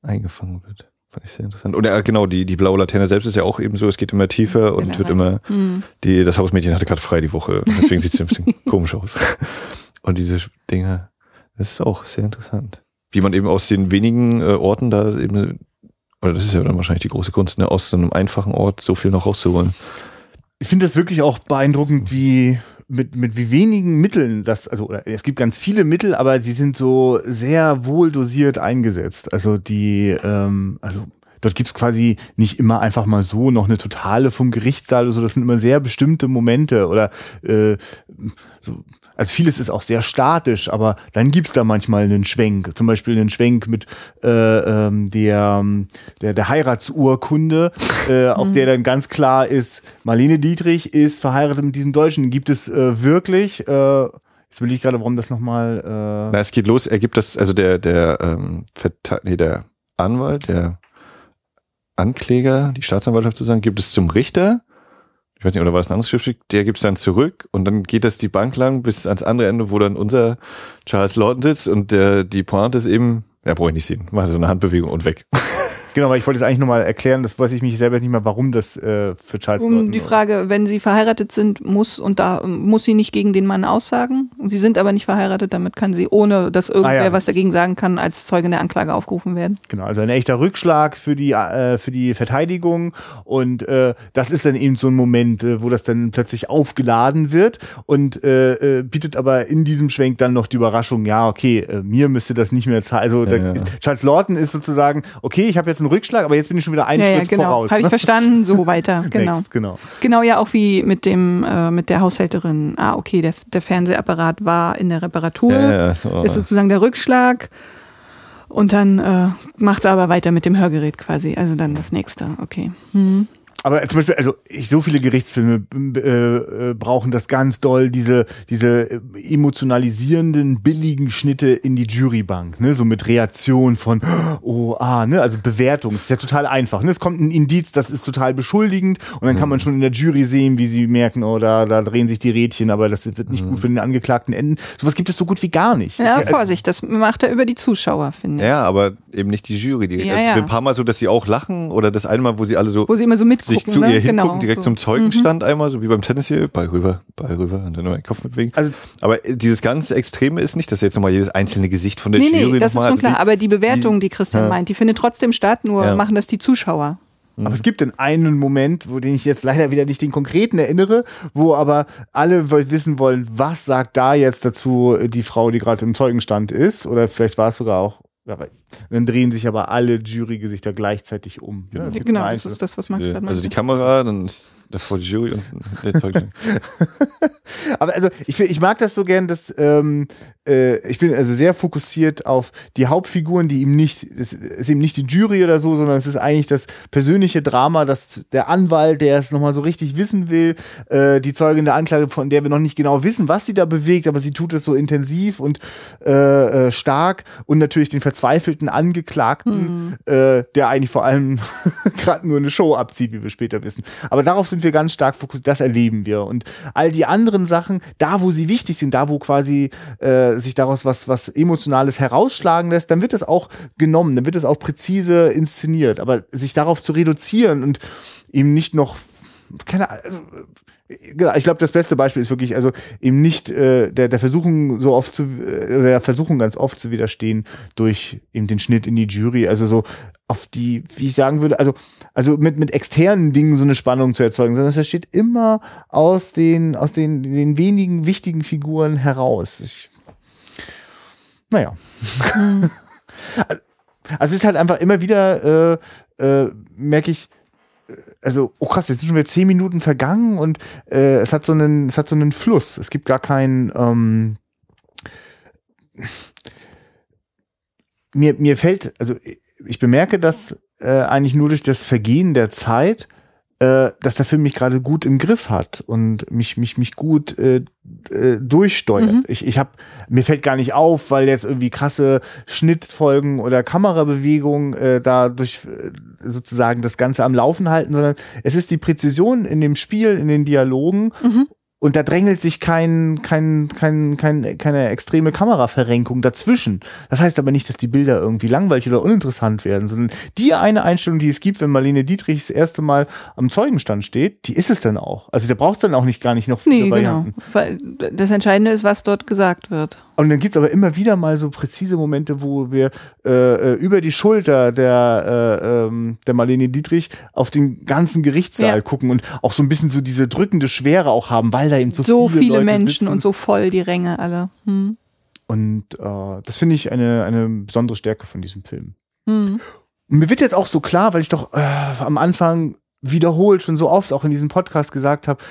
Speaker 1: eingefangen wird. Fand ich sehr interessant. Und ja, genau, die, die blaue Laterne selbst ist ja auch eben so, es geht immer tiefer und wird immer,
Speaker 3: Mhm.
Speaker 1: die, das Hausmädchen hatte gerade frei die Woche, deswegen sieht es ein bisschen [LAUGHS] komisch aus. Und diese Dinge, das ist auch sehr interessant. Wie man eben aus den wenigen äh, Orten da eben, oder das ist ja dann wahrscheinlich die große Kunst, ne, aus so einem einfachen Ort so viel noch rauszuholen.
Speaker 2: Ich finde das wirklich auch beeindruckend, wie mit, mit wie wenigen Mitteln das, also es gibt ganz viele Mittel, aber sie sind so sehr wohl dosiert eingesetzt. Also die, ähm, also dort gibt's quasi nicht immer einfach mal so noch eine Totale vom Gerichtssaal oder so. Das sind immer sehr bestimmte Momente oder äh, so. Also vieles ist auch sehr statisch, aber dann gibt's da manchmal einen Schwenk. Zum Beispiel einen Schwenk mit äh, ähm, der, ähm, der, der Heiratsurkunde, äh, auf der dann ganz klar ist, Marlene Dietrich ist verheiratet mit diesem Deutschen. Gibt es äh, wirklich, äh, jetzt will ich gerade, warum das nochmal, äh,
Speaker 1: Na, es geht los, er gibt das, also der, der, ähm, nee, der Anwalt, der Ankläger, die Staatsanwaltschaft sozusagen, gibt es zum Richter. Ich weiß nicht, oder war es ein anderes Schriftstück? Der gibt es dann zurück und dann geht das die Bank lang bis ans andere Ende, wo dann unser Charles Lawton sitzt und der, die Pointe ist eben, ja, brauche ich nicht sehen, macht so eine Handbewegung und weg. [LAUGHS]
Speaker 2: genau, weil ich wollte jetzt eigentlich nochmal erklären, das weiß ich mich selber nicht mehr, warum das äh, für Charles
Speaker 3: Um
Speaker 2: Lawton
Speaker 3: die Frage, wenn sie verheiratet sind, muss und da muss sie nicht gegen den Mann aussagen. Sie sind aber nicht verheiratet, damit kann sie, ohne dass irgendwer
Speaker 2: Ah, ja.
Speaker 3: was dagegen sagen kann, als Zeuge in der Anklage aufgerufen werden.
Speaker 2: Genau, also ein echter Rückschlag für die, äh, für die Verteidigung. Und äh, das ist dann eben so ein Moment, äh, wo das dann plötzlich aufgeladen wird und äh, äh, bietet aber in diesem Schwenk dann noch die Überraschung, ja, okay, äh, mir müsste das nicht mehr zahlen. Also da,
Speaker 1: Ja, ja.
Speaker 2: Charles Lawton ist sozusagen, okay, ich habe jetzt einen Rückschlag, aber jetzt bin ich schon wieder einen
Speaker 3: ja, ja,
Speaker 2: Schritt
Speaker 3: genau.
Speaker 2: voraus.
Speaker 3: Habe ich
Speaker 2: ne?
Speaker 3: verstanden, so [LAUGHS] weiter. Genau.
Speaker 2: Next, genau.
Speaker 3: Genau, ja, auch wie mit dem, äh, mit der Haushälterin. Ah, okay, der, der Fernsehapparat war in der Reparatur.
Speaker 1: ja, so.
Speaker 3: ist sozusagen der Rückschlag. Und dann äh, macht er aber weiter mit dem Hörgerät quasi. Also dann das nächste, okay. Mhm.
Speaker 2: Aber zum Beispiel, also ich, so viele Gerichtsfilme äh, äh, brauchen das ganz doll, diese, diese äh, emotionalisierenden, billigen Schnitte in die Jurybank, ne? So mit Reaktion von oh, ah, ne? Also Bewertung. Das ist ja total einfach. Ne? Es kommt ein Indiz, das ist total beschuldigend und dann kann man schon in der Jury sehen, wie sie merken, oh, da, da drehen sich die Rädchen, aber das wird nicht gut für den Angeklagten enden. Sowas gibt es so gut wie gar nicht.
Speaker 3: Ja,
Speaker 2: ist
Speaker 3: Vorsicht, das macht er über die Zuschauer, finde ich.
Speaker 1: Ja, aber eben nicht die Jury. Die,
Speaker 3: Ja,
Speaker 1: es
Speaker 3: ja.
Speaker 1: ist ein paar Mal so, dass sie auch lachen oder das eine Mal, wo sie alle so
Speaker 3: Wo sie immer so mitgucken.
Speaker 1: Sich zu
Speaker 3: ne?
Speaker 1: ihr hingucken,
Speaker 3: genau,
Speaker 1: direkt
Speaker 3: so.
Speaker 1: zum Zeugenstand einmal, so wie beim Tennis hier, Ball rüber, Ball rüber und dann noch den Kopf mitwegen.
Speaker 2: Also-
Speaker 1: aber äh, dieses ganz Extreme ist nicht, dass jetzt nochmal jedes einzelne Gesicht von der
Speaker 3: Nee,
Speaker 1: Jury
Speaker 3: nee, das ist schon klar. aber die Bewertung, die Christian
Speaker 1: Ja.
Speaker 3: meint, die findet trotzdem statt, nur
Speaker 1: Ja.
Speaker 3: machen das die Zuschauer.
Speaker 2: Aber es gibt den einen Moment, wo den ich jetzt leider wieder nicht den konkreten erinnere, wo aber alle wissen wollen, was sagt da jetzt dazu die Frau, die gerade im Zeugenstand ist, oder vielleicht war es sogar auch. Ja, aber Dann drehen sich aber alle Jurygesichter gleichzeitig um. ne? Es gibt
Speaker 3: Genau, das ist das, was Max gerade
Speaker 1: also die
Speaker 3: meinte.
Speaker 1: Kamera, dann ist davor die Jury und der [LAUGHS] Zeugenstand.
Speaker 2: Aber also ich, ich mag das so gern, dass ähm, äh, ich bin also sehr fokussiert auf die Hauptfiguren, die ihm nicht, es ist eben nicht die Jury oder so, sondern es ist eigentlich das persönliche Drama, dass der Anwalt, der es nochmal so richtig wissen will, äh, die Zeugin der Anklage, von der wir noch nicht genau wissen, was sie da bewegt, aber sie tut es so intensiv und äh, äh, stark und natürlich den verzweifelten Angeklagten, äh, der eigentlich vor allem [LAUGHS] gerade nur eine Show abzieht, wie wir später wissen. Aber darauf sind wir ganz stark fokussiert, das erleben wir. Und all die anderen Sachen, da wo sie wichtig sind, da wo quasi äh, sich daraus was, was Emotionales herausschlagen lässt, dann wird es auch genommen, dann wird es auch präzise inszeniert. Aber sich darauf zu reduzieren und eben nicht noch, keine Ahnung, Genau, ich glaube, das beste Beispiel ist wirklich, also eben nicht äh, der, der Versuchung so oft zu, äh, der Versuchung ganz oft zu widerstehen durch eben den Schnitt in die Jury. Also so auf die, wie ich sagen würde, also, also mit, mit externen Dingen so eine Spannung zu erzeugen, sondern es entsteht immer aus den, aus den, den wenigen wichtigen Figuren heraus. Ich, naja. [LAUGHS] also es ist halt einfach immer wieder, äh, äh, merke ich, also, oh krass, jetzt sind schon wieder zehn Minuten vergangen und äh, es hat so einen, es hat so einen Fluss. Es gibt gar keinen, ähm, mir, mir fällt, also ich bemerke das äh, eigentlich nur durch das Vergehen der Zeit, äh, dass der Film mich gerade gut im Griff hat und mich, mich, mich gut äh, äh, durchsteuert.
Speaker 3: Mhm.
Speaker 2: Ich, ich hab, mir fällt gar nicht auf, weil jetzt irgendwie krasse Schnittfolgen oder Kamerabewegungen äh, da durch äh, sozusagen das Ganze am Laufen halten, sondern es ist die Präzision in dem Spiel, in den Dialogen
Speaker 3: Mhm.
Speaker 2: Und da drängelt sich kein, kein, kein, kein, keine extreme Kameraverrenkung dazwischen. Das heißt aber nicht, dass die Bilder irgendwie langweilig oder uninteressant werden, sondern die eine Einstellung, die es gibt, wenn Marlene Dietrich das erste Mal am Zeugenstand steht, die ist es dann auch. Also da braucht es dann auch nicht gar nicht noch viele
Speaker 3: Nee, genau.
Speaker 2: Varianten.
Speaker 3: Weil das Entscheidende ist, was dort gesagt wird.
Speaker 2: Und dann gibt's aber immer wieder mal so präzise Momente, wo wir äh, äh, über die Schulter der, äh, ähm, der Marlene Dietrich auf den ganzen Gerichtssaal
Speaker 3: Ja.
Speaker 2: gucken und auch so ein bisschen so diese drückende Schwere auch haben, weil da eben so,
Speaker 3: So
Speaker 2: viele,
Speaker 3: viele Menschen
Speaker 2: sitzen.
Speaker 3: und so voll die Ränge alle. Hm.
Speaker 2: Und äh, das finde ich eine, eine besondere Stärke von diesem Film.
Speaker 3: Hm.
Speaker 2: Und mir wird jetzt auch so klar, weil ich doch äh, am Anfang wiederholt schon so oft auch in diesem Podcast gesagt habe,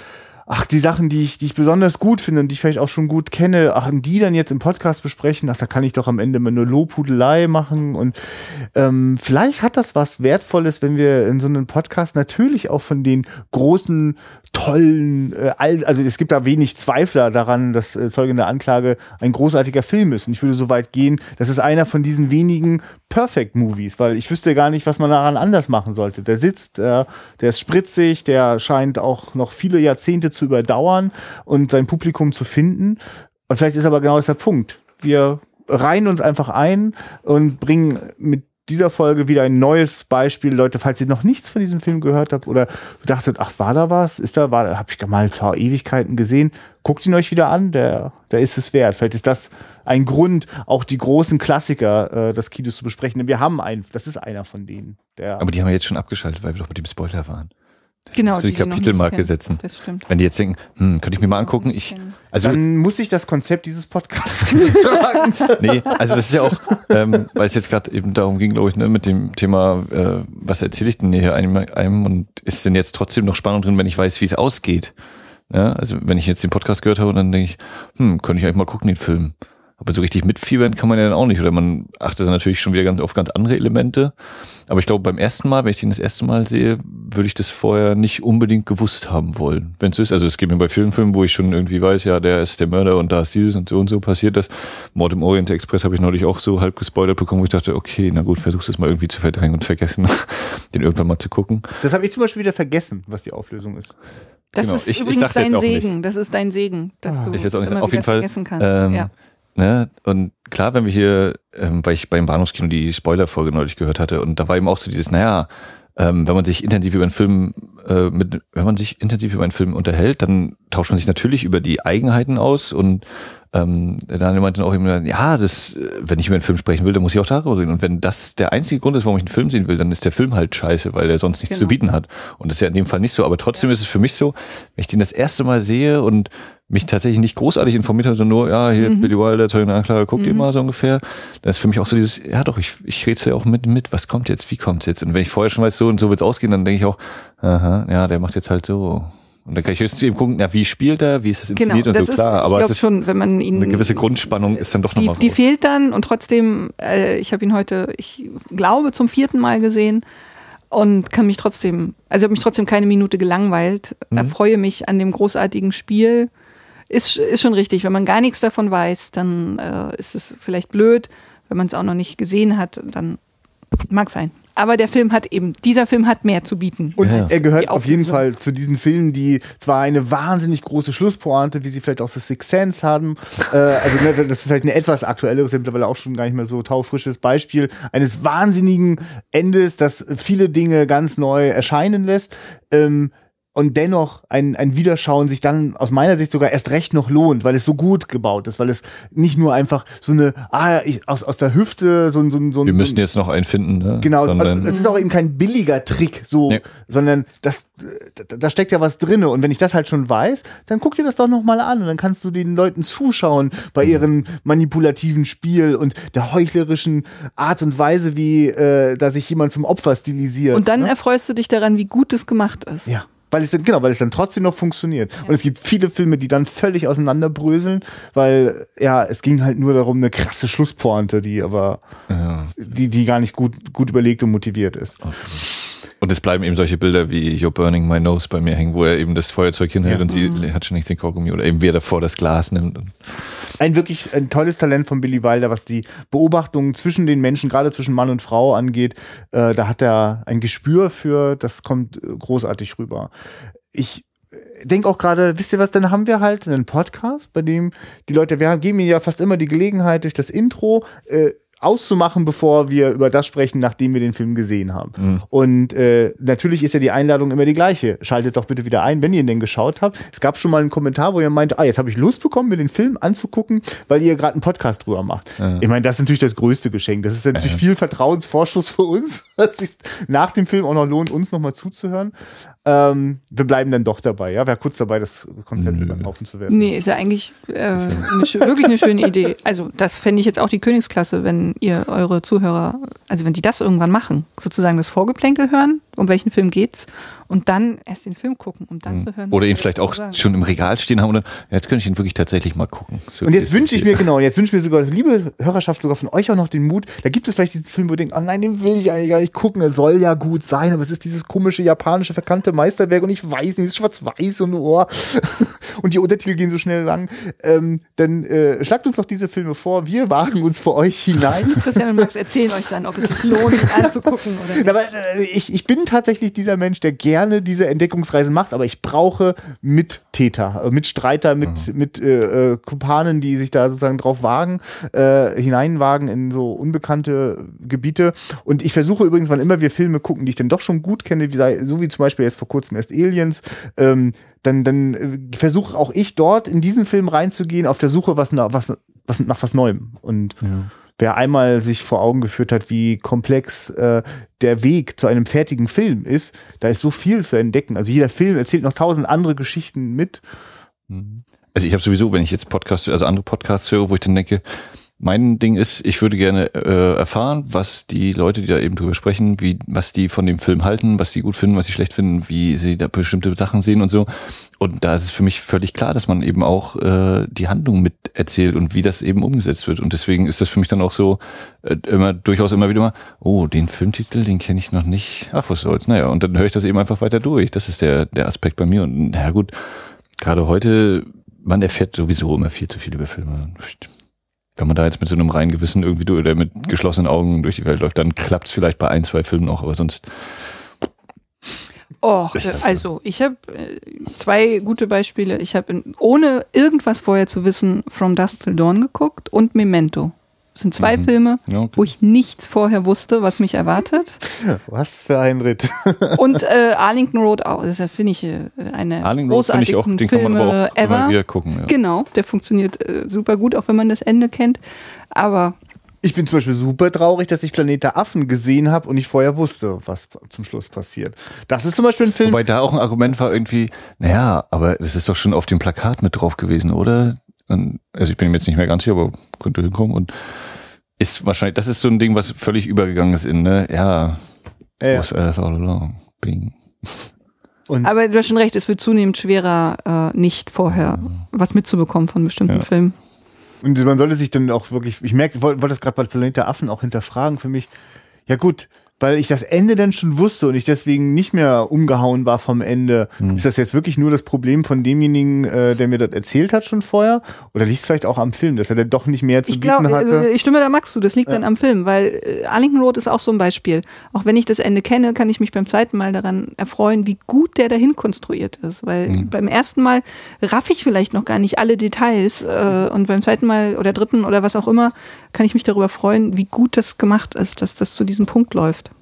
Speaker 2: ach, die Sachen, die ich, die ich besonders gut finde und die ich vielleicht auch schon gut kenne, ach, und die dann jetzt im Podcast besprechen, ach, da kann ich doch am Ende immer nur Lobhudelei machen. Und ähm, vielleicht hat das was Wertvolles, wenn wir in so einem Podcast natürlich auch von den großen, tollen, äh, also es gibt da wenig Zweifler daran, dass äh, Zeuge in der Anklage ein großartiger Film ist. Und ich würde so weit gehen, das ist einer von diesen wenigen Perfect Movies, weil ich wüsste gar nicht, was man daran anders machen sollte. Der sitzt, äh, der ist spritzig, der scheint auch noch viele Jahrzehnte zu überdauern und sein Publikum zu finden. Und vielleicht ist aber genau das der Punkt. Wir reihen uns einfach ein und bringen mit dieser Folge wieder ein neues Beispiel. Leute, falls ihr noch nichts von diesem Film gehört habt oder dachtet, ach, war da was? Ist da, war, habe ich mal vor Ewigkeiten gesehen. Guckt ihn euch wieder an, der, der ist es wert. Vielleicht ist das ein Grund, auch die großen Klassiker äh, des Kinos zu besprechen. Denn wir haben einen, das ist einer von denen. Der,
Speaker 1: Aber die haben wir jetzt schon abgeschaltet, weil wir doch mit dem Spoiler waren.
Speaker 3: Genau.
Speaker 1: Musst du die
Speaker 3: die
Speaker 1: Kapitelmarke setzen.
Speaker 3: Das stimmt.
Speaker 1: Wenn die jetzt denken, hm, könnte ich mir mal angucken, ich, also,
Speaker 2: dann muss ich das Konzept dieses Podcasts [LAUGHS]
Speaker 1: nee, also das ist ja auch, ähm, weil es jetzt gerade eben darum ging, glaube ich, ne, mit dem Thema, äh, was erzähle ich denn hier einem, einem und ist denn jetzt trotzdem noch Spannung drin, wenn ich weiß, wie es ausgeht? Ja, also wenn ich jetzt den Podcast gehört habe, dann denke ich, hm, könnte ich eigentlich mal gucken, den Film. Aber so richtig mitfiebern kann man ja dann auch nicht. Oder man achtet dann natürlich schon wieder ganz auf ganz andere Elemente. Aber ich glaube, beim ersten Mal, wenn ich den das erste Mal sehe, würde ich das vorher nicht unbedingt gewusst haben wollen. Wenn es ist, also es geht mir bei vielen Filmen, wo ich schon irgendwie weiß, ja, der ist der Mörder und da ist dieses und so und so passiert das. Mord im Orient Express habe ich neulich auch so halb gespoilert bekommen, wo ich dachte, okay, na gut, versuch's es mal irgendwie zu verdrängen und vergessen, [LAUGHS] den irgendwann mal zu gucken.
Speaker 2: Das habe ich zum Beispiel wieder vergessen, was die Auflösung ist.
Speaker 3: Das
Speaker 1: Genau.
Speaker 3: ist
Speaker 1: Ich- ich
Speaker 3: übrigens
Speaker 1: jetzt
Speaker 3: dein
Speaker 1: auch nicht.
Speaker 3: Segen. Das ist dein Segen, dass du
Speaker 1: Ich jetzt auch nicht. Auf jeden Fall.
Speaker 3: vergessen kannst.
Speaker 1: Ähm,
Speaker 3: ja.
Speaker 1: Ne? Und klar, wenn wir hier, ähm, weil ich beim Bahnhofskino die Spoiler-Folge neulich gehört hatte, und da war eben auch so dieses, naja, ähm, wenn man sich intensiv über einen Film, äh, mit, wenn man sich intensiv über einen Film unterhält, dann tauscht man sich natürlich über die Eigenheiten aus und ähm, dann meinte dann auch immer, ja, das, äh, wenn ich über einen Film sprechen will, dann muss ich auch darüber reden. Und wenn das der einzige Grund ist, warum ich einen Film sehen will, dann ist der Film halt scheiße, weil er sonst nichts zu
Speaker 3: Genau.
Speaker 1: bieten hat. Und das ist ja in dem Fall nicht so. Aber trotzdem ist es für mich so, wenn ich den das erste Mal sehe und mich tatsächlich nicht großartig informiert habe, sondern nur, ja, hier
Speaker 3: Mhm.
Speaker 1: Billy Wilder, Zeugen Anklage, guck dir mal so ungefähr. Das ist für mich auch so dieses, ja doch, ich, ich rätsel ja auch mit, mit, was kommt jetzt, wie kommt's jetzt? Und wenn ich vorher schon weiß, so und so wird's ausgehen, dann denke ich auch, aha, ja, der macht jetzt halt so. Und dann kann ich höchstens eben gucken, ja, wie spielt er, wie ist es
Speaker 3: Genau,
Speaker 1: inszeniert
Speaker 3: das
Speaker 1: und so, klar.
Speaker 3: ist,
Speaker 1: aber
Speaker 3: ich
Speaker 1: es
Speaker 3: glaube
Speaker 1: ist
Speaker 3: schon, wenn man ihn
Speaker 1: eine gewisse Grundspannung ist dann doch
Speaker 3: die,
Speaker 1: nochmal
Speaker 3: die fehlt dann und trotzdem, äh, ich habe ihn heute, ich glaube, zum vierten Mal gesehen und kann mich trotzdem, also habe mich trotzdem keine Minute gelangweilt,
Speaker 1: Mhm.
Speaker 3: erfreue mich an dem großartigen Spiel. Ist, ist schon richtig, wenn man gar nichts davon weiß, dann äh, ist es vielleicht blöd. Wenn man es auch noch nicht gesehen hat, dann mag sein. Aber der Film hat eben, dieser Film hat mehr zu bieten.
Speaker 2: Und
Speaker 1: Ja.
Speaker 2: er gehört auf jeden. Fall zu diesen Filmen, die zwar eine wahnsinnig große Schlusspointe, wie sie vielleicht aus The Sixth Sense haben, äh, also ne, das ist vielleicht ein etwas aktuelleres, mittlerweile auch schon gar nicht mehr so taufrisches Beispiel eines wahnsinnigen Endes, das viele Dinge ganz neu erscheinen lässt. Ähm, und dennoch ein, ein Wiederschauen sich dann aus meiner Sicht sogar erst recht noch lohnt, weil es so gut gebaut ist, weil es nicht nur einfach so eine, ah, ich, aus, aus der Hüfte so ein, so ein, so ein
Speaker 1: Wir müssen jetzt noch einen finden, ne?
Speaker 2: Genau,
Speaker 1: Sondern,
Speaker 2: es ist auch eben kein billiger Trick, so,
Speaker 1: Nee.
Speaker 2: sondern das, da, da steckt ja was drinne. Und wenn ich das halt schon weiß, dann guck dir das doch nochmal an und dann kannst du den Leuten zuschauen bei ihrem manipulativen Spiel und der heuchlerischen Art und Weise, wie äh, da sich jemand zum Opfer stilisiert.
Speaker 3: Und dann
Speaker 2: ne?
Speaker 3: erfreust du dich daran, wie gut es gemacht ist.
Speaker 2: Ja. Weil es dann, genau, weil es dann trotzdem noch funktioniert. Und es gibt viele Filme, die dann völlig auseinanderbröseln, weil, ja, es ging halt nur darum, eine krasse Schlusspointe, die aber,
Speaker 1: ja.
Speaker 2: die, die gar nicht gut, gut überlegt und motiviert ist.
Speaker 1: Und es bleiben eben solche Bilder wie You're Burning My Nose bei mir hängen, wo er eben das Feuerzeug hinhält
Speaker 2: Ja.
Speaker 1: und sie hat schon nichts den Kaugummi oder eben wie er davor das Glas nimmt.
Speaker 2: Ein wirklich ein tolles Talent von Billy Wilder, was die Beobachtung zwischen den Menschen, gerade zwischen Mann und Frau angeht. Äh, da hat er ein Gespür für, das kommt äh, großartig rüber. Ich denke auch gerade, wisst ihr was, dann haben wir halt einen Podcast, bei dem die Leute, wir geben ihnen ja fast immer die Gelegenheit, durch das Intro äh, auszumachen, bevor wir über das sprechen, nachdem wir den Film gesehen haben. Und äh, natürlich ist ja die Einladung immer die gleiche. Schaltet doch bitte wieder ein, wenn ihr ihn denn geschaut habt. Es gab schon mal einen Kommentar, wo ihr meinte, ah, jetzt habe ich Lust bekommen, mir den Film anzugucken, weil ihr gerade einen Podcast drüber macht. Ich meine, das ist natürlich das größte Geschenk. Das ist natürlich viel Vertrauensvorschuss für uns, [LAUGHS] dass es sich nach dem Film auch noch lohnt, uns nochmal zuzuhören. Ähm, wir bleiben dann doch dabei, ja. Wäre kurz dabei, das Konzept über den Haufen zu werfen.
Speaker 3: Nee, ist ja eigentlich äh, eine, wirklich eine schöne Idee. Also das fände ich jetzt auch die Königsklasse, wenn ihr eure Zuhörer, also wenn die das irgendwann machen, sozusagen das Vorgeplänkel hören, um welchen Film geht's, und dann erst den Film gucken, um dann zu hören.
Speaker 1: Oder ihn vielleicht auch
Speaker 3: sagen.
Speaker 1: schon im Regal stehen haben und dann, jetzt könnte ich ihn wirklich tatsächlich mal gucken. So
Speaker 2: Und jetzt wünsche ich mir, [LAUGHS] genau, jetzt wünsche ich mir sogar, liebe Hörerschaft, sogar von euch auch noch den Mut. Da gibt es vielleicht diesen Film, wo ihr denkt, oh nein, den will ich eigentlich gar nicht gucken. Er soll ja gut sein, aber es ist dieses komische japanische verkannte Meisterwerk und ich weiß nicht, es ist schwarz-weiß und oh. [LAUGHS] und die Untertitel gehen so schnell lang. Ähm, dann äh, schlagt uns doch diese Filme vor. Wir wagen uns für euch hinein.
Speaker 3: Christian und Max erzählen euch dann, ob es sich lohnt, [LAUGHS] anzugucken oder nicht.
Speaker 2: Aber äh, ich, ich bin tatsächlich dieser Mensch, der gerne diese Entdeckungsreisen macht, aber ich brauche Mittäter, äh, Mitstreiter, mit, mit äh, äh, Kumpanen, die sich da sozusagen drauf wagen, äh, hineinwagen in so unbekannte Gebiete. Und ich versuche übrigens, wann immer wir Filme gucken, die ich dann doch schon gut kenne, wie so wie zum Beispiel jetzt vor kurzem erst Aliens, ähm, dann, dann äh, versuche auch ich dort in diesen Film reinzugehen, auf der Suche was, was, was, nach was Neuem. Und wer einmal sich vor Augen geführt hat, wie komplex äh, der Weg zu einem fertigen Film ist, da ist so viel zu entdecken. Also jeder Film erzählt noch tausend andere Geschichten mit.
Speaker 1: Also ich habe sowieso, wenn ich jetzt Podcasts, also andere Podcasts höre, wo ich dann denke, mein Ding ist, ich würde gerne äh, erfahren, was die Leute, die da eben drüber sprechen, wie, was die von dem Film halten, was sie gut finden, was sie schlecht finden, wie sie da bestimmte Sachen sehen und so. Und da ist es für mich völlig klar, dass man eben auch äh, die Handlung mit erzählt und wie das eben umgesetzt wird. Und deswegen ist das für mich dann auch so äh, immer durchaus immer wieder mal, oh, den Filmtitel, den kenne ich noch nicht. Ach, was soll's. Naja, und dann höre ich das eben einfach weiter durch. Das ist der, der Aspekt bei mir. Und naja gut, gerade heute, man erfährt sowieso immer viel zu viel über Filme wenn man da jetzt mit so einem reinen Gewissen irgendwie durch, oder mit geschlossenen Augen durch die Welt läuft, dann klappt es vielleicht bei ein, zwei Filmen auch, aber sonst.
Speaker 3: Oh, also ich habe äh, zwei gute Beispiele. Ich habe ohne irgendwas vorher zu wissen From Dust Till Dawn geguckt und Memento. Das sind zwei mhm. Filme, okay. wo ich nichts vorher wusste, was mich erwartet. [LAUGHS]
Speaker 2: Was für ein Ritt. [LAUGHS]
Speaker 3: Und äh, Arlington Road auch. Das finde ich äh, eine Arlington großartige Road ich auch, den Filme kann man aber auch ever. Immer
Speaker 1: wieder gucken. Ja.
Speaker 3: Genau, der funktioniert äh, super gut, auch wenn man das Ende kennt. Aber
Speaker 2: ich bin zum Beispiel super traurig, dass ich Planet der Affen gesehen habe und ich vorher wusste, was zum Schluss passiert. Das ist zum Beispiel ein Film.
Speaker 1: Wobei da auch ein Argument war irgendwie, naja, aber es ist doch schon auf dem Plakat mit drauf gewesen, oder? Und, also ich bin mir jetzt nicht mehr ganz sicher, aber könnte hinkommen und ist wahrscheinlich, das ist so ein Ding, was völlig übergegangen ist in, ne? Ja. ja. Was all along. Bing.
Speaker 3: Und aber du hast schon recht, es wird zunehmend schwerer, äh, nicht vorher was mitzubekommen von bestimmten ja. Filmen.
Speaker 2: Und man sollte sich dann auch wirklich, ich merke, ich wollte das gerade bei Planet der Affen auch hinterfragen für mich. Ja gut, weil ich das Ende dann schon wusste und ich deswegen nicht mehr umgehauen war vom Ende. Hm. Ist das jetzt wirklich nur das Problem von demjenigen, äh, der mir das erzählt hat schon vorher? Oder liegt es vielleicht auch am Film, dass er dann doch nicht mehr zu ich glaub, bieten hatte?
Speaker 3: Also ich stimme da Max zu, das liegt ja. dann am Film, weil äh, Arlington Road ist auch so ein Beispiel. Auch wenn ich das Ende kenne, kann ich mich beim zweiten Mal daran erfreuen, wie gut der dahin konstruiert ist. Weil hm. beim ersten Mal raff ich vielleicht noch gar nicht alle Details äh, und beim zweiten Mal oder dritten oder was auch immer, kann ich mich darüber freuen, wie gut das gemacht ist, dass das zu diesem Punkt läuft.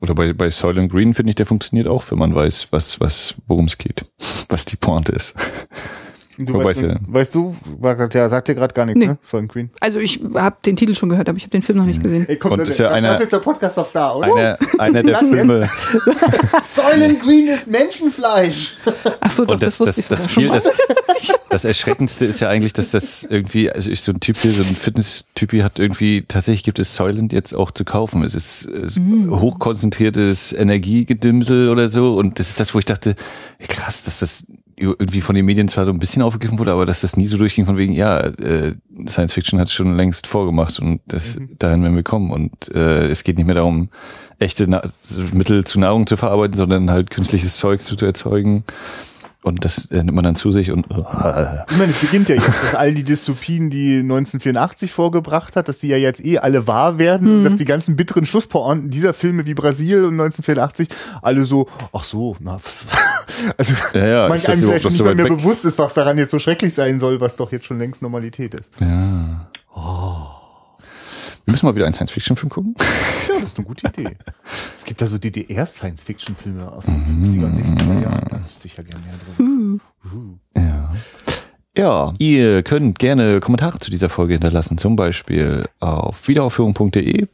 Speaker 1: Oder bei, bei Soylent Green finde ich, der funktioniert auch, wenn man weiß, was, was, worum es geht, [LAUGHS] was die Pointe ist.
Speaker 2: Du weißt, ja. weißt du, der sagt dir gerade gar nichts, nee. ne? Silent Green.
Speaker 3: Also ich habe den Titel schon gehört, aber ich habe den Film noch nicht gesehen.
Speaker 2: Ey, komm, Und ist ja einer, dafür ist der Podcast doch da, oder?
Speaker 1: Einer, einer der Filme. [LAUGHS]
Speaker 2: Silent Green ist Menschenfleisch.
Speaker 3: Ach so, doch, Und
Speaker 1: das, das, das, das, viel, das, das Erschreckendste ist ja eigentlich, dass das irgendwie, also ich so ein Typ hier, so ein Fitness-Typ hier hat irgendwie, tatsächlich gibt es Soylent jetzt auch zu kaufen. Es ist, mm. hochkonzentriertes Energiegedimsel oder so. Und das ist das, wo ich dachte, krass, dass das irgendwie von den Medien zwar so ein bisschen aufgegriffen wurde, aber dass das nie so durchging von wegen, ja, äh, Science Fiction hat es schon längst vorgemacht und das mhm. dahin werden wir kommen. Und äh, es geht nicht mehr darum, echte Na Mittel zu Nahrung zu verarbeiten, sondern halt künstliches Zeug zu, zu erzeugen. Und das äh, nimmt man dann zu sich und. Uh,
Speaker 2: ich meine, es beginnt ja jetzt, dass all die Dystopien, die 1984 vorgebracht hat, dass die ja jetzt eh alle wahr werden, mhm. dass die ganzen bitteren Schlusspointen dieser Filme wie Brasil und 1984 alle so, ach so, na, [LAUGHS] also
Speaker 1: ja, ja,
Speaker 2: manch einem vielleicht nicht so mehr bewusst ist, was daran jetzt so schrecklich sein soll, was doch jetzt schon längst Normalität ist.
Speaker 1: Ja. Oh. Wir müssen mal wieder einen Science-Fiction-Film gucken. [LAUGHS]
Speaker 2: Ja, das ist eine gute Idee. Es gibt da so DDR-Science-Fiction-Filme aus den 50er und 60er Jahren. Da wüsste ich ja gerne mehr drin.
Speaker 1: Uh. Ja. Ja, ihr könnt gerne Kommentare zu dieser Folge hinterlassen, zum Beispiel auf wiederaufführung.de.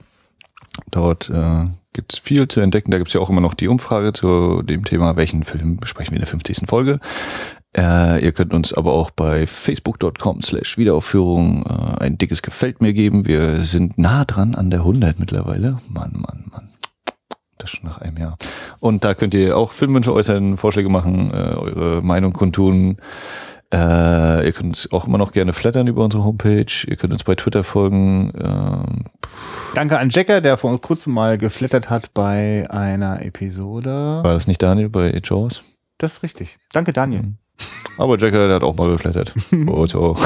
Speaker 1: Dort äh, gibt es viel zu entdecken. Da gibt es ja auch immer noch die Umfrage zu dem Thema, welchen Film besprechen wir in der 50. Folge. Äh, ihr könnt uns aber auch bei facebook.com slash Wiederaufführung äh, ein dickes Gefällt mir geben. Wir sind nah dran an der 100 mittlerweile. Mann, Mann, Mann. Das schon nach einem Jahr. Und da könnt ihr auch Filmwünsche äußern, Vorschläge machen, äh, eure Meinung kundtun. Äh, ihr könnt uns auch immer noch gerne flattern über unsere Homepage. Ihr könnt uns bei Twitter folgen. Ähm,
Speaker 2: Danke an Jacker, der vor kurzem mal geflattert hat bei einer Episode.
Speaker 1: War das nicht Daniel bei Jaws?
Speaker 2: Das ist richtig. Danke, Daniel. Mhm.
Speaker 1: Aber Jacker, der hat auch mal geflattert. [LAUGHS] oh, so.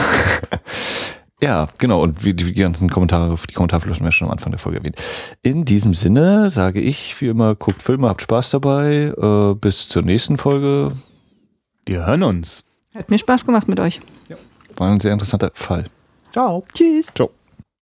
Speaker 1: Ja, genau. Und wie die ganzen Kommentare, die Kommentarflüsse haben wir schon am Anfang der Folge erwähnt. In diesem Sinne sage ich, wie immer, guckt Filme, habt Spaß dabei. Äh, bis zur nächsten Folge.
Speaker 2: Wir hören uns.
Speaker 3: Hat mir Spaß gemacht mit euch.
Speaker 1: Ja. War ein sehr interessanter Fall.
Speaker 2: Ciao.
Speaker 3: Tschüss.
Speaker 1: Ciao.